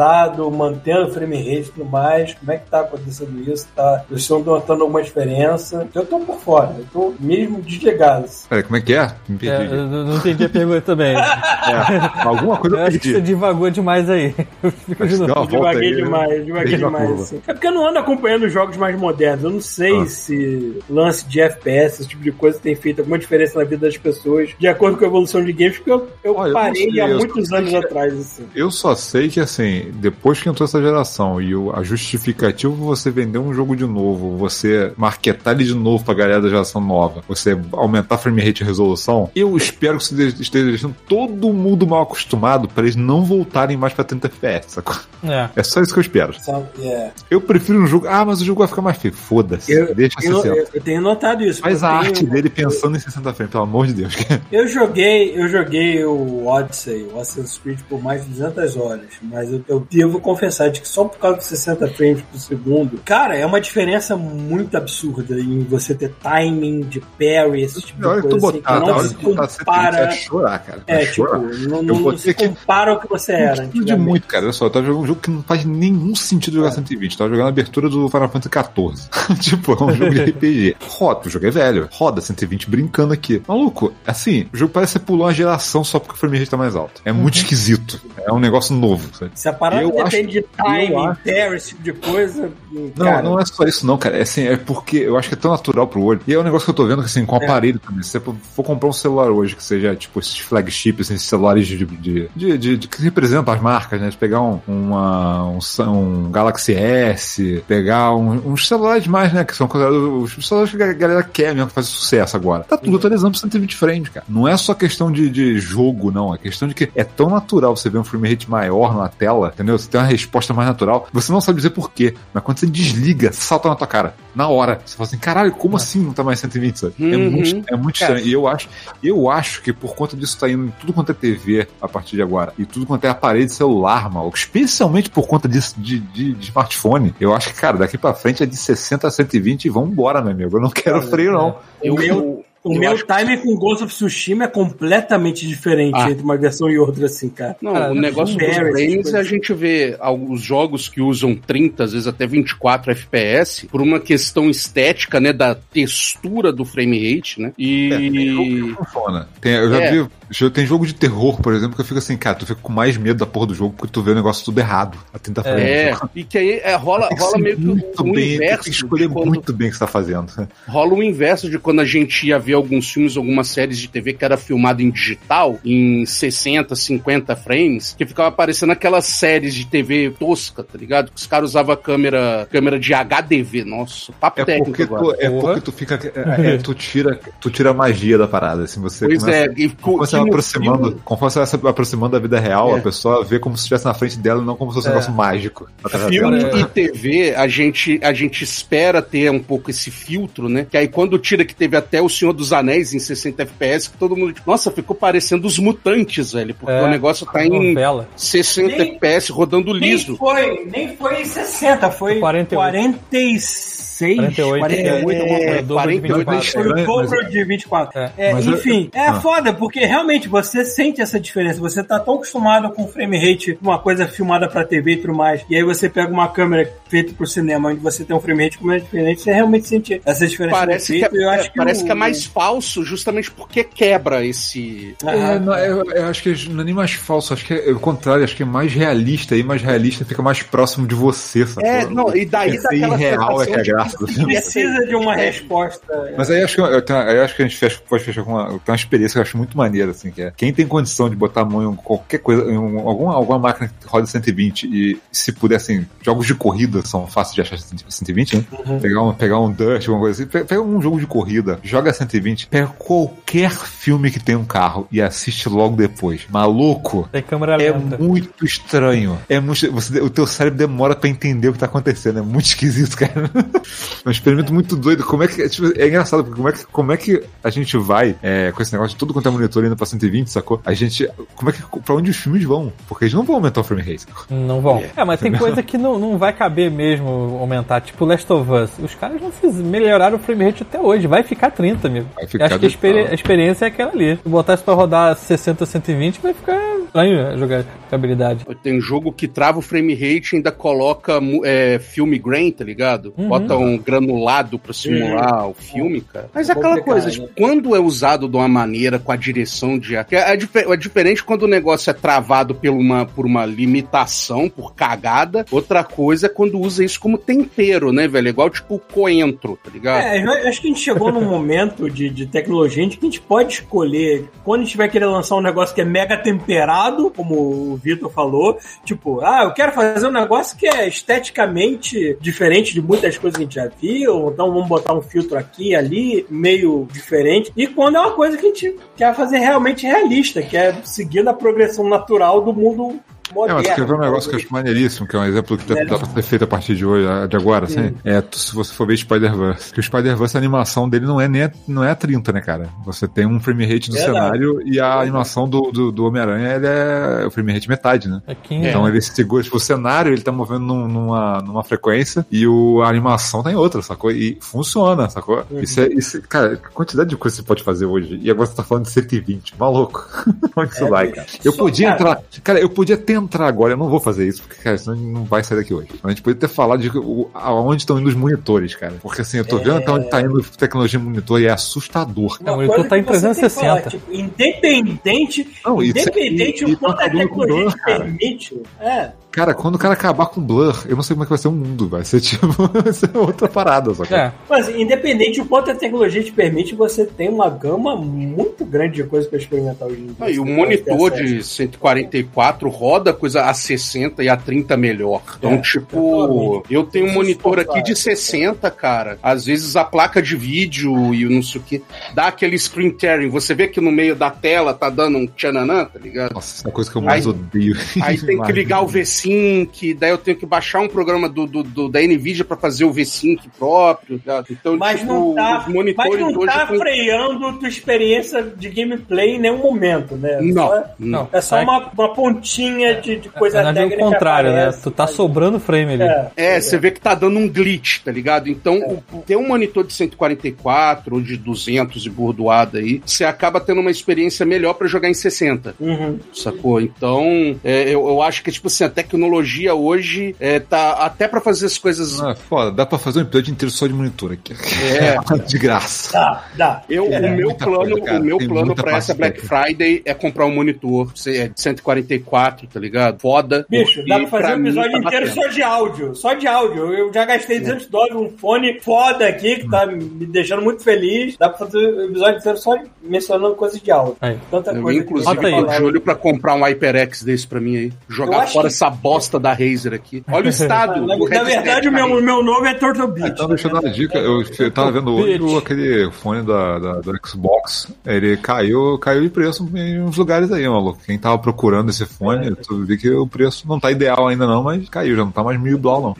mantendo o frame rate e tudo mais. Como é que tá acontecendo isso? Tá, vocês estão notando alguma diferença? Eu tô por fora. Eu tô mesmo desligado. Peraí, como é que é? Me É, eu não entendi a pergunta também. É, alguma coisa Eu eu acho que você divagou demais aí. Explica de Mas novo. Devaguei aí, demais, uma demais. assim. É porque eu não ando acompanhando os jogos mais modernos. Eu não sei Ah. se lance de FPS, esse tipo de coisa, tem feito alguma diferença na vida das pessoas, de acordo com a evolução de games, porque eu, eu Olha, eu parei sei, há eu muitos anos atrás. Assim. Eu só sei que, assim, depois que entrou essa geração e o, a justificativa você vender um jogo de novo, você marketar ele de novo pra galera da geração nova, você aumentar a frame rate e resolução, eu espero que você esteja deixando todo mundo mal acostumado pra eles não voltarem mais pra 30 FPS, sacou? É. É só isso que eu espero. Sabe? É. Eu prefiro um jogo. Ah, mas o jogo vai ficar mais feio. Foda-se. Eu, Deixa eu, 60. eu, eu tenho notado isso. Faz eu a tenho- arte dele pensando em 60 frames, pelo amor de Deus. Eu joguei, eu joguei o Odyssey, o Assassin's Creed por mais de 200 horas, mas eu, eu devo confessar de que só por causa de 60 frames por segundo, cara, é uma diferença muito absurda em você ter timing de parry, esse tipo de que tu coisa assim, botar, que na não se que 120, compara. vai chorar, cara. É, Vai tipo, chorar. não, Eu não, não se que- compara ao que você era. De antigamente. muito, cara. Olha só, eu tava jogando um jogo que não faz nenhum sentido jogar 120. Eu tava jogando a abertura do Final Fantasy XIV. tipo, é um jogo de RPG. Roda, o jogo é velho. Roda 120 brincando aqui. Maluco, assim, o jogo parece que você pulou uma geração só porque o frame rate tá mais alto. É muito esquisito. É um negócio novo, sabe? Se a parada Eu depende de acho- parry, esse tipo de coisa. Não, cara, não é só isso, não, cara. É, assim, é porque eu acho que é tão natural pro olho. E é um negócio que eu tô vendo que, assim, com É. aparelho também. Se você for comprar um celular hoje, que seja, tipo, esses flagships, esses celulares de, de, de, de- de- que representam as marcas, né? De pegar um, uma, um, um Galaxy S, pegar um- uns celulares mais, né? Que são considerados os celulares que a galera quer mesmo, que faz sucesso agora. Tá tudo atualizando pra 120 frames, cara. Não é só questão de, de jogo, não. É questão de que é tão natural você ver um frame rate maior na tela, entendeu? Você tem uma resposta mais natural. Você não sabe dizer por quê, mas quando você desliga, salta na tua cara. Na hora. Você fala assim, caralho, como assim não tá mais 120, sabe? É Uhum. muito, é muito Cara. estranho. E eu acho, eu acho que por conta disso tá indo em tudo quanto é TV a partir de agora. E tudo quanto é aparelho de celular, maluco. Especialmente por conta disso de, de, de smartphone. Eu acho que, cara, daqui pra frente é de 60 a 120 e vambora, meu amigo. Eu não quero freio, não. o meu, o eu meu acho que- timing com Ghost of Tsushima é completamente diferente Ah. entre uma versão e outra, assim, cara. Não, Cara, o negócio dos essas é a gente vê alguns jogos que usam 30, às vezes até 24 FPS, por uma questão estética, né, da textura do frame rate, né? E. Funciona. Tem, eu já É. vi. Tem jogo de terror, por exemplo, que eu fico assim, cara, tu fica com mais medo da porra do jogo porque tu vê o negócio tudo errado. A 30 frames. É, e que aí é, rola, Tem que rola meio que muito o bem, tem inverso. que escolher quando- muito bem o que você tá fazendo. rola o inverso de quando a gente ia ver alguns filmes, algumas séries de TV que era filmado em digital, em 60, 50 frames, que ficava aparecendo aquelas séries de TV tosca, tá ligado? Que os caras usavam câmera, câmera de HDV. Nossa, papo É técnico porque, agora. tu, é Porra. porque tu fica. é, é, tu, tira, tu tira a magia da parada. Assim, você Pois começa- é, e co- começa vai no aproximando, filme- conforme você vai se aproximando da vida real, É. a pessoa vê como se estivesse na frente dela e não como se fosse um É. negócio mágico. Filme dela. e TV, a gente, a gente espera ter um pouco esse filtro, né? Que aí quando tira que teve até o Senhor dos Anéis em 60 FPS, que todo mundo, nossa, ficou parecendo os mutantes, velho, porque É, o negócio tá em Novela. 60 Nem- FPS rodando Nem liso. foi, nem foi 60, foi 48. 46. 48, 48, alguma coisa. é, dobro de 48, 24. Foi o dobro de 24. É. É, Mas eu- enfim, é Ah. foda, porque realmente você sente essa diferença. Você tá tão acostumado com frame rate, uma coisa filmada pra TV e tudo mais, e aí você pega uma câmera feita pro cinema, onde você tem um frame rate completamente diferente, você realmente sente essa diferença. Parece, que, efeito, é, eu acho que parece o- que é mais falso justamente porque quebra esse. É, não, eu, eu acho que não é nem mais falso, acho que é, o contrário, acho que é mais realista e mais realista fica mais próximo de você, sabe? É, não, e daí irreal é que é a sensação graça do de filme. Precisa de uma resposta. Mas aí acho que, eu, tenho- aí acho que a gente fecha, pode fechar com uma, tem uma experiência que eu acho muito maneira, assim, que é quem tem condição de botar a mão em qualquer coisa, em um- alguma, alguma máquina que roda 120 e se puder, assim, jogos de corrida são fáceis de achar 120, né? Pegar, um, pegar um Dust, alguma coisa assim, pe- pega um jogo de corrida, joga 120, pega qualquer filme que tem um carro e assiste logo depois. Maluco, Tem câmera é lenta. muito estranho. É muito, você, o teu cérebro demora pra entender o que tá acontecendo. É muito esquisito, cara. É um experimento muito doido. Como é que. é, tipo, é engraçado, porque como é que, como é que a gente vai é, com esse negócio de tudo quanto é monitor indo pra 120, sacou? A gente. Como é que. Pra onde os filmes vão? Porque eles não vão aumentar o frame rate. Não vão. É, mas tem coisa que não, não vai caber mesmo aumentar. Tipo Last of Us. Os caras não fiz, melhoraram o frame rate até hoje. Vai ficar 30, amigo. Vai Eu ficar acho que a, experi- a experiência é aquela ali. Se botar isso pra rodar 60, 120, vai ficar estranho a jogar jogabilidade. Tem jogo que trava o frame rate e ainda coloca é, filme grain, tá ligado? Uhum. Bota um granulado pra simular o filme, cara. Mas é aquela coisa, né? tipo, quando é usado de uma maneira com a direção de. É, é, é diferente quando o negócio é travado por uma, por uma limitação, por cagada. Outra coisa é quando usa isso como tempero, né, velho? Igual tipo o coentro, tá ligado? É, eu acho que a gente chegou num momento de, de tecnologia em que a gente pode escolher, quando a gente vai querer lançar um negócio que é mega temperado, como o Vitor falou, tipo, ah, eu quero fazer um negócio que é esteticamente diferente de muitas coisas que a gente já viu, então vamos botar um filtro aqui ali, meio diferente. E quando é uma coisa que a gente quer fazer realmente realista, que é seguindo a progressão natural do mundo É, moderno. mas quer ver um negócio que eu acho maneiríssimo, que é um exemplo que dá, dá pra ser feito a partir de hoje, de agora, assim? É, se você for ver Spider-Verse. Que o Spider-Verse, a animação dele não é nem a, não é a 30, né, cara? Você tem um frame rate do Verdade. cenário e a animação do, do, do Homem-Aranha, ele é o frame rate metade, né? É 15. Então ele segura, tipo, o cenário ele tá movendo num- numa, numa frequência e o, a animação tá em outra, sacou? E funciona, sacou? Isso é, isso, cara, a quantidade de coisa que você pode fazer hoje. E agora você tá falando de 120, maluco. Onde isso É, vai, cara? Eu só, podia cara. entrar, cara, eu podia até entrar agora, eu não vou fazer isso, porque, cara, senão não vai sair daqui hoje. A gente podia ter falado de o- aonde estão indo os monitores, cara. Porque assim, eu tô vendo até onde tá indo tecnologia de monitor e é assustador. Não, o YouTube tá em que você tem que 360. falar, tipo, independente, Não, independente e- o quanto a tecnologia dor, permite, é, Cara, quando o cara acabar com Blur, eu não sei como é que vai ser o mundo. Vai ser tipo, vai ser outra parada, sacou? É. mas independente o quanto a tecnologia te permite, você tem uma gama muito grande de coisas para experimentar hoje em dia. Ah, e o monitor de 144 roda coisa a 60 e a 30 melhor. Então, É, tipo, eu tenho um monitor aqui de claro. 60, cara. Às vezes a placa de vídeo e o não sei o que dá aquele screen tearing. Você vê que no meio da tela tá dando um tchananã, tá ligado? Nossa, essa é a coisa que eu mais Aí- odeio. Aí tem que ligar o V-Sync, daí eu tenho que baixar um programa do, do, do- da NVIDIA pra fazer o V-Sync próprio. tá? Então, Mas tipo, não tá, os mas monitores não hoje tá com- freando tua experiência de gameplay em nenhum momento, né? Não, Só- não. É só É- uma, uma pontinha de, de coisa é técnica. o contrário, né? aparece, Tu tá mas- sobrando frame ali. É, É, você vê que tá dando um glitch, tá ligado? Então, o- ter um monitor de 144 ou de 200 e bordoada aí, você acaba tendo uma experiência melhor pra jogar em 60, Uhum. sacou? Então, é, eu, eu acho que, tipo assim, a tecnologia hoje é, tá até pra fazer as coisas... Ah, foda, dá pra fazer um episódio inteiro só de monitor aqui. É. de graça. Dá, dá. Eu, É, o meu plano, coisa, o meu Tem plano pra essa Black. Friday é comprar um monitor é, de 144, tá ligado? Foda. Bicho, dá pra fazer um mim episódio tá inteiro batendo. só de áudio. Só de áudio. Eu já gastei 200 dólares num fone foda aqui, que tá me deixando muito feliz. Dá pra fazer um episódio inteiro só mencionando coisas de áudio. Aí. Tanta Eu, coisa inclusive, tô de olho pra comprar um HyperX desse pra mim aí. Jogar fora que- essa bosta da Razer aqui. Olha o estado. Na, verdade, o meu, meu novo é Turtle Beach. Então, deixa eu dar uma dica. Eu, eu tava vendo hoje aquele fone da, da- do Xbox. Ele caiu, caiu de preço em uns lugares aí, maluco. Quem tava procurando esse fone, tu vi que o preço não tá ideal ainda não, mas caiu, já não tá mais mil dólares não.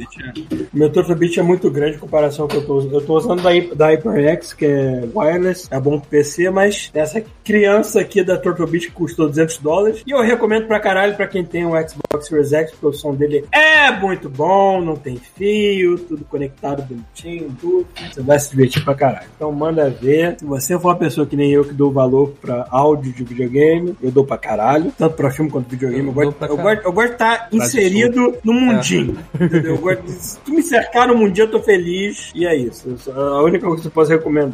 Meu Turtle Beach é muito grande em comparação ao que eu tô usando. Eu tô usando da, da HyperX, que é wireless, é bom pro PC, mas essa criança aqui da Turtle Beach custou 200 dólares. E eu recomendo pra caralho pra quem tem um Xbox Series X, porque o som dele é muito bom, não tem fio, tudo conectado bonitinho, tudo. Você vai se divertir pra caralho. Então manda ver. Se você for uma pessoa que nem eu que dou valor pra áudio de videogame, eu dou pra caralho. Tanto pra filme quanto videogame. Eu, dou gosto, eu, gosto, eu gosto de estar inserido no mundinho. Entendeu? Eu gosto de- se tu me cercar no mundinho, eu tô feliz. E é isso. Eu A única coisa que eu posso recomendar.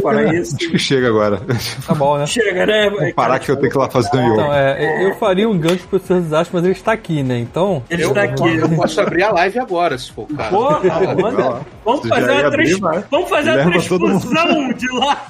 Fora isso. Acho que chega agora. Tá bom, né? Chega, né? Vou parar que eu tenho que ir lá fazer um Então, yoga. é, eu faria um gancho pro seu desastre, ele está aqui, né? Então. Ele Eu, está aqui. eu posso abrir a live agora, se for o caso. Porra, manda. Vamos fazer uma, trans... Vamos fazer uma mundo. transfusão de lá.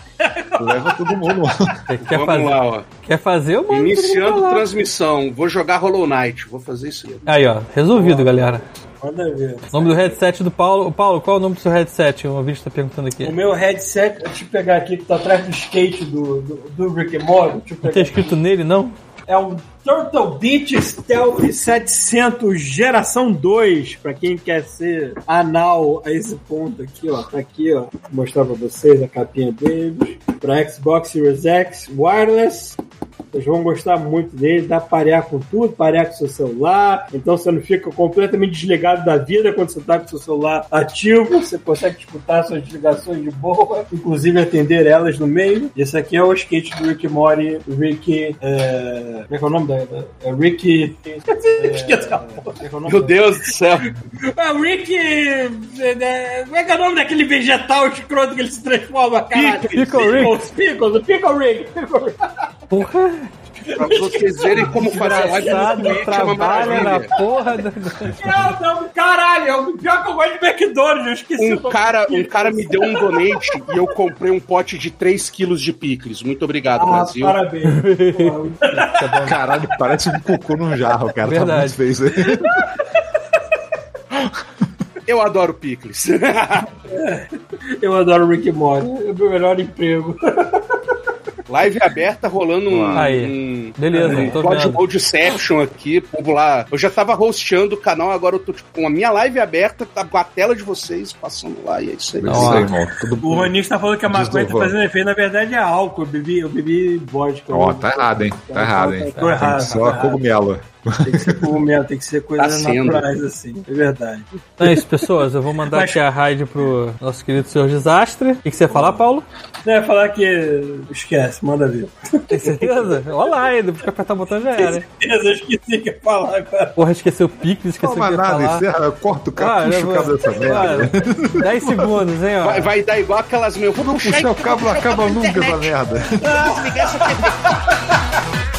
Leva todo mundo lá. Quer Vamos fazer? lá, ó. Quer fazer? Iniciando transmissão. Vou jogar Hollow Knight. Vou fazer isso aí. Aí, ó. Resolvido, galera. Manda ver. O nome do headset do Paulo. Paulo, qual é o nome do seu headset? O vídeo tá perguntando aqui. O meu headset, deixa eu pegar aqui, que tá atrás do skate do, do, do Rick and Morty. Não tem escrito nele, não? É um Turtle Beach Stealth 700 geração 2, pra quem quer ser anal a esse ponto aqui, ó. Tá aqui, ó. Vou mostrar pra vocês a capinha deles. Pra Xbox Series X Wireless. Vocês vão gostar muito dele, dá pra parear com tudo, parear com seu celular, então você não fica completamente desligado da vida quando você tá com seu celular ativo, você consegue escutar suas ligações de boa, inclusive atender elas no meio. Esse aqui é o skate do Rick Mori, Rick. É... Como é que é o nome da. É Rick. É é o nome Meu Deus do céu. É o Rick. é, Como é que é o nome daquele vegetal escroto que ele se transforma, caralho? Pickle Rick. Pickles, Pickles, Pickle Rick. Pickle Rick. Porra! Pra vocês verem como fazer live no Engraçado, Twitch é uma maravilha. porra da. Não, não, caralho, é o pior que eu gosto de McDonald's, eu esqueci Um o cara, um cara me deu um donate e eu comprei um pote de 3 quilos de picles. Muito obrigado, Ah, Brasil. parabéns. Porra, Caralho, parece um cocô num jarro, cara. Verdade. Tá muito feio isso aí. Eu adoro picles. Eu adoro Rick Morty, é o meu melhor emprego. Live aberta rolando um, Aí. um, Beleza, um tô vendo. Mode Deception aqui, povo lá. Eu já tava hosteando o canal, agora eu tô tipo, com a minha live aberta, tá com a tela de vocês passando lá, e é isso aí. É isso aí, irmão. Tudo O bom. Ronix tá falando que a maconha tá fazendo efeito, na verdade é álcool. Eu bebi, eu bebi vodka. Ó, tá errado, hein? Tá errado, hein? Tô errado, só tá cogumelo. Tem que ser cogumelo, tem que ser coisas Tá naturais, assim. É verdade. Então é isso, pessoas. Eu vou mandar Mas- aqui a raid pro nosso querido senhor Desastre. O que, que você ia falar, Paulo? Não, ia falar que. Esquece, manda ver. Tem certeza? Olha lá, aí, depois que apertar o botão já era. hein? Eu esqueci o que ia falar agora. Porra, esqueceu o Pix, esqueceu o que ia nada, falar. encerra, corta o cara, Ah, puxa o cabo dessa merda. Olha, 10 segundos, hein, ó. Vai, vai dar igual aquelas meu. Vou puxar Puxa o cabo, não acaba nunca essa merda. e ligar essa TV.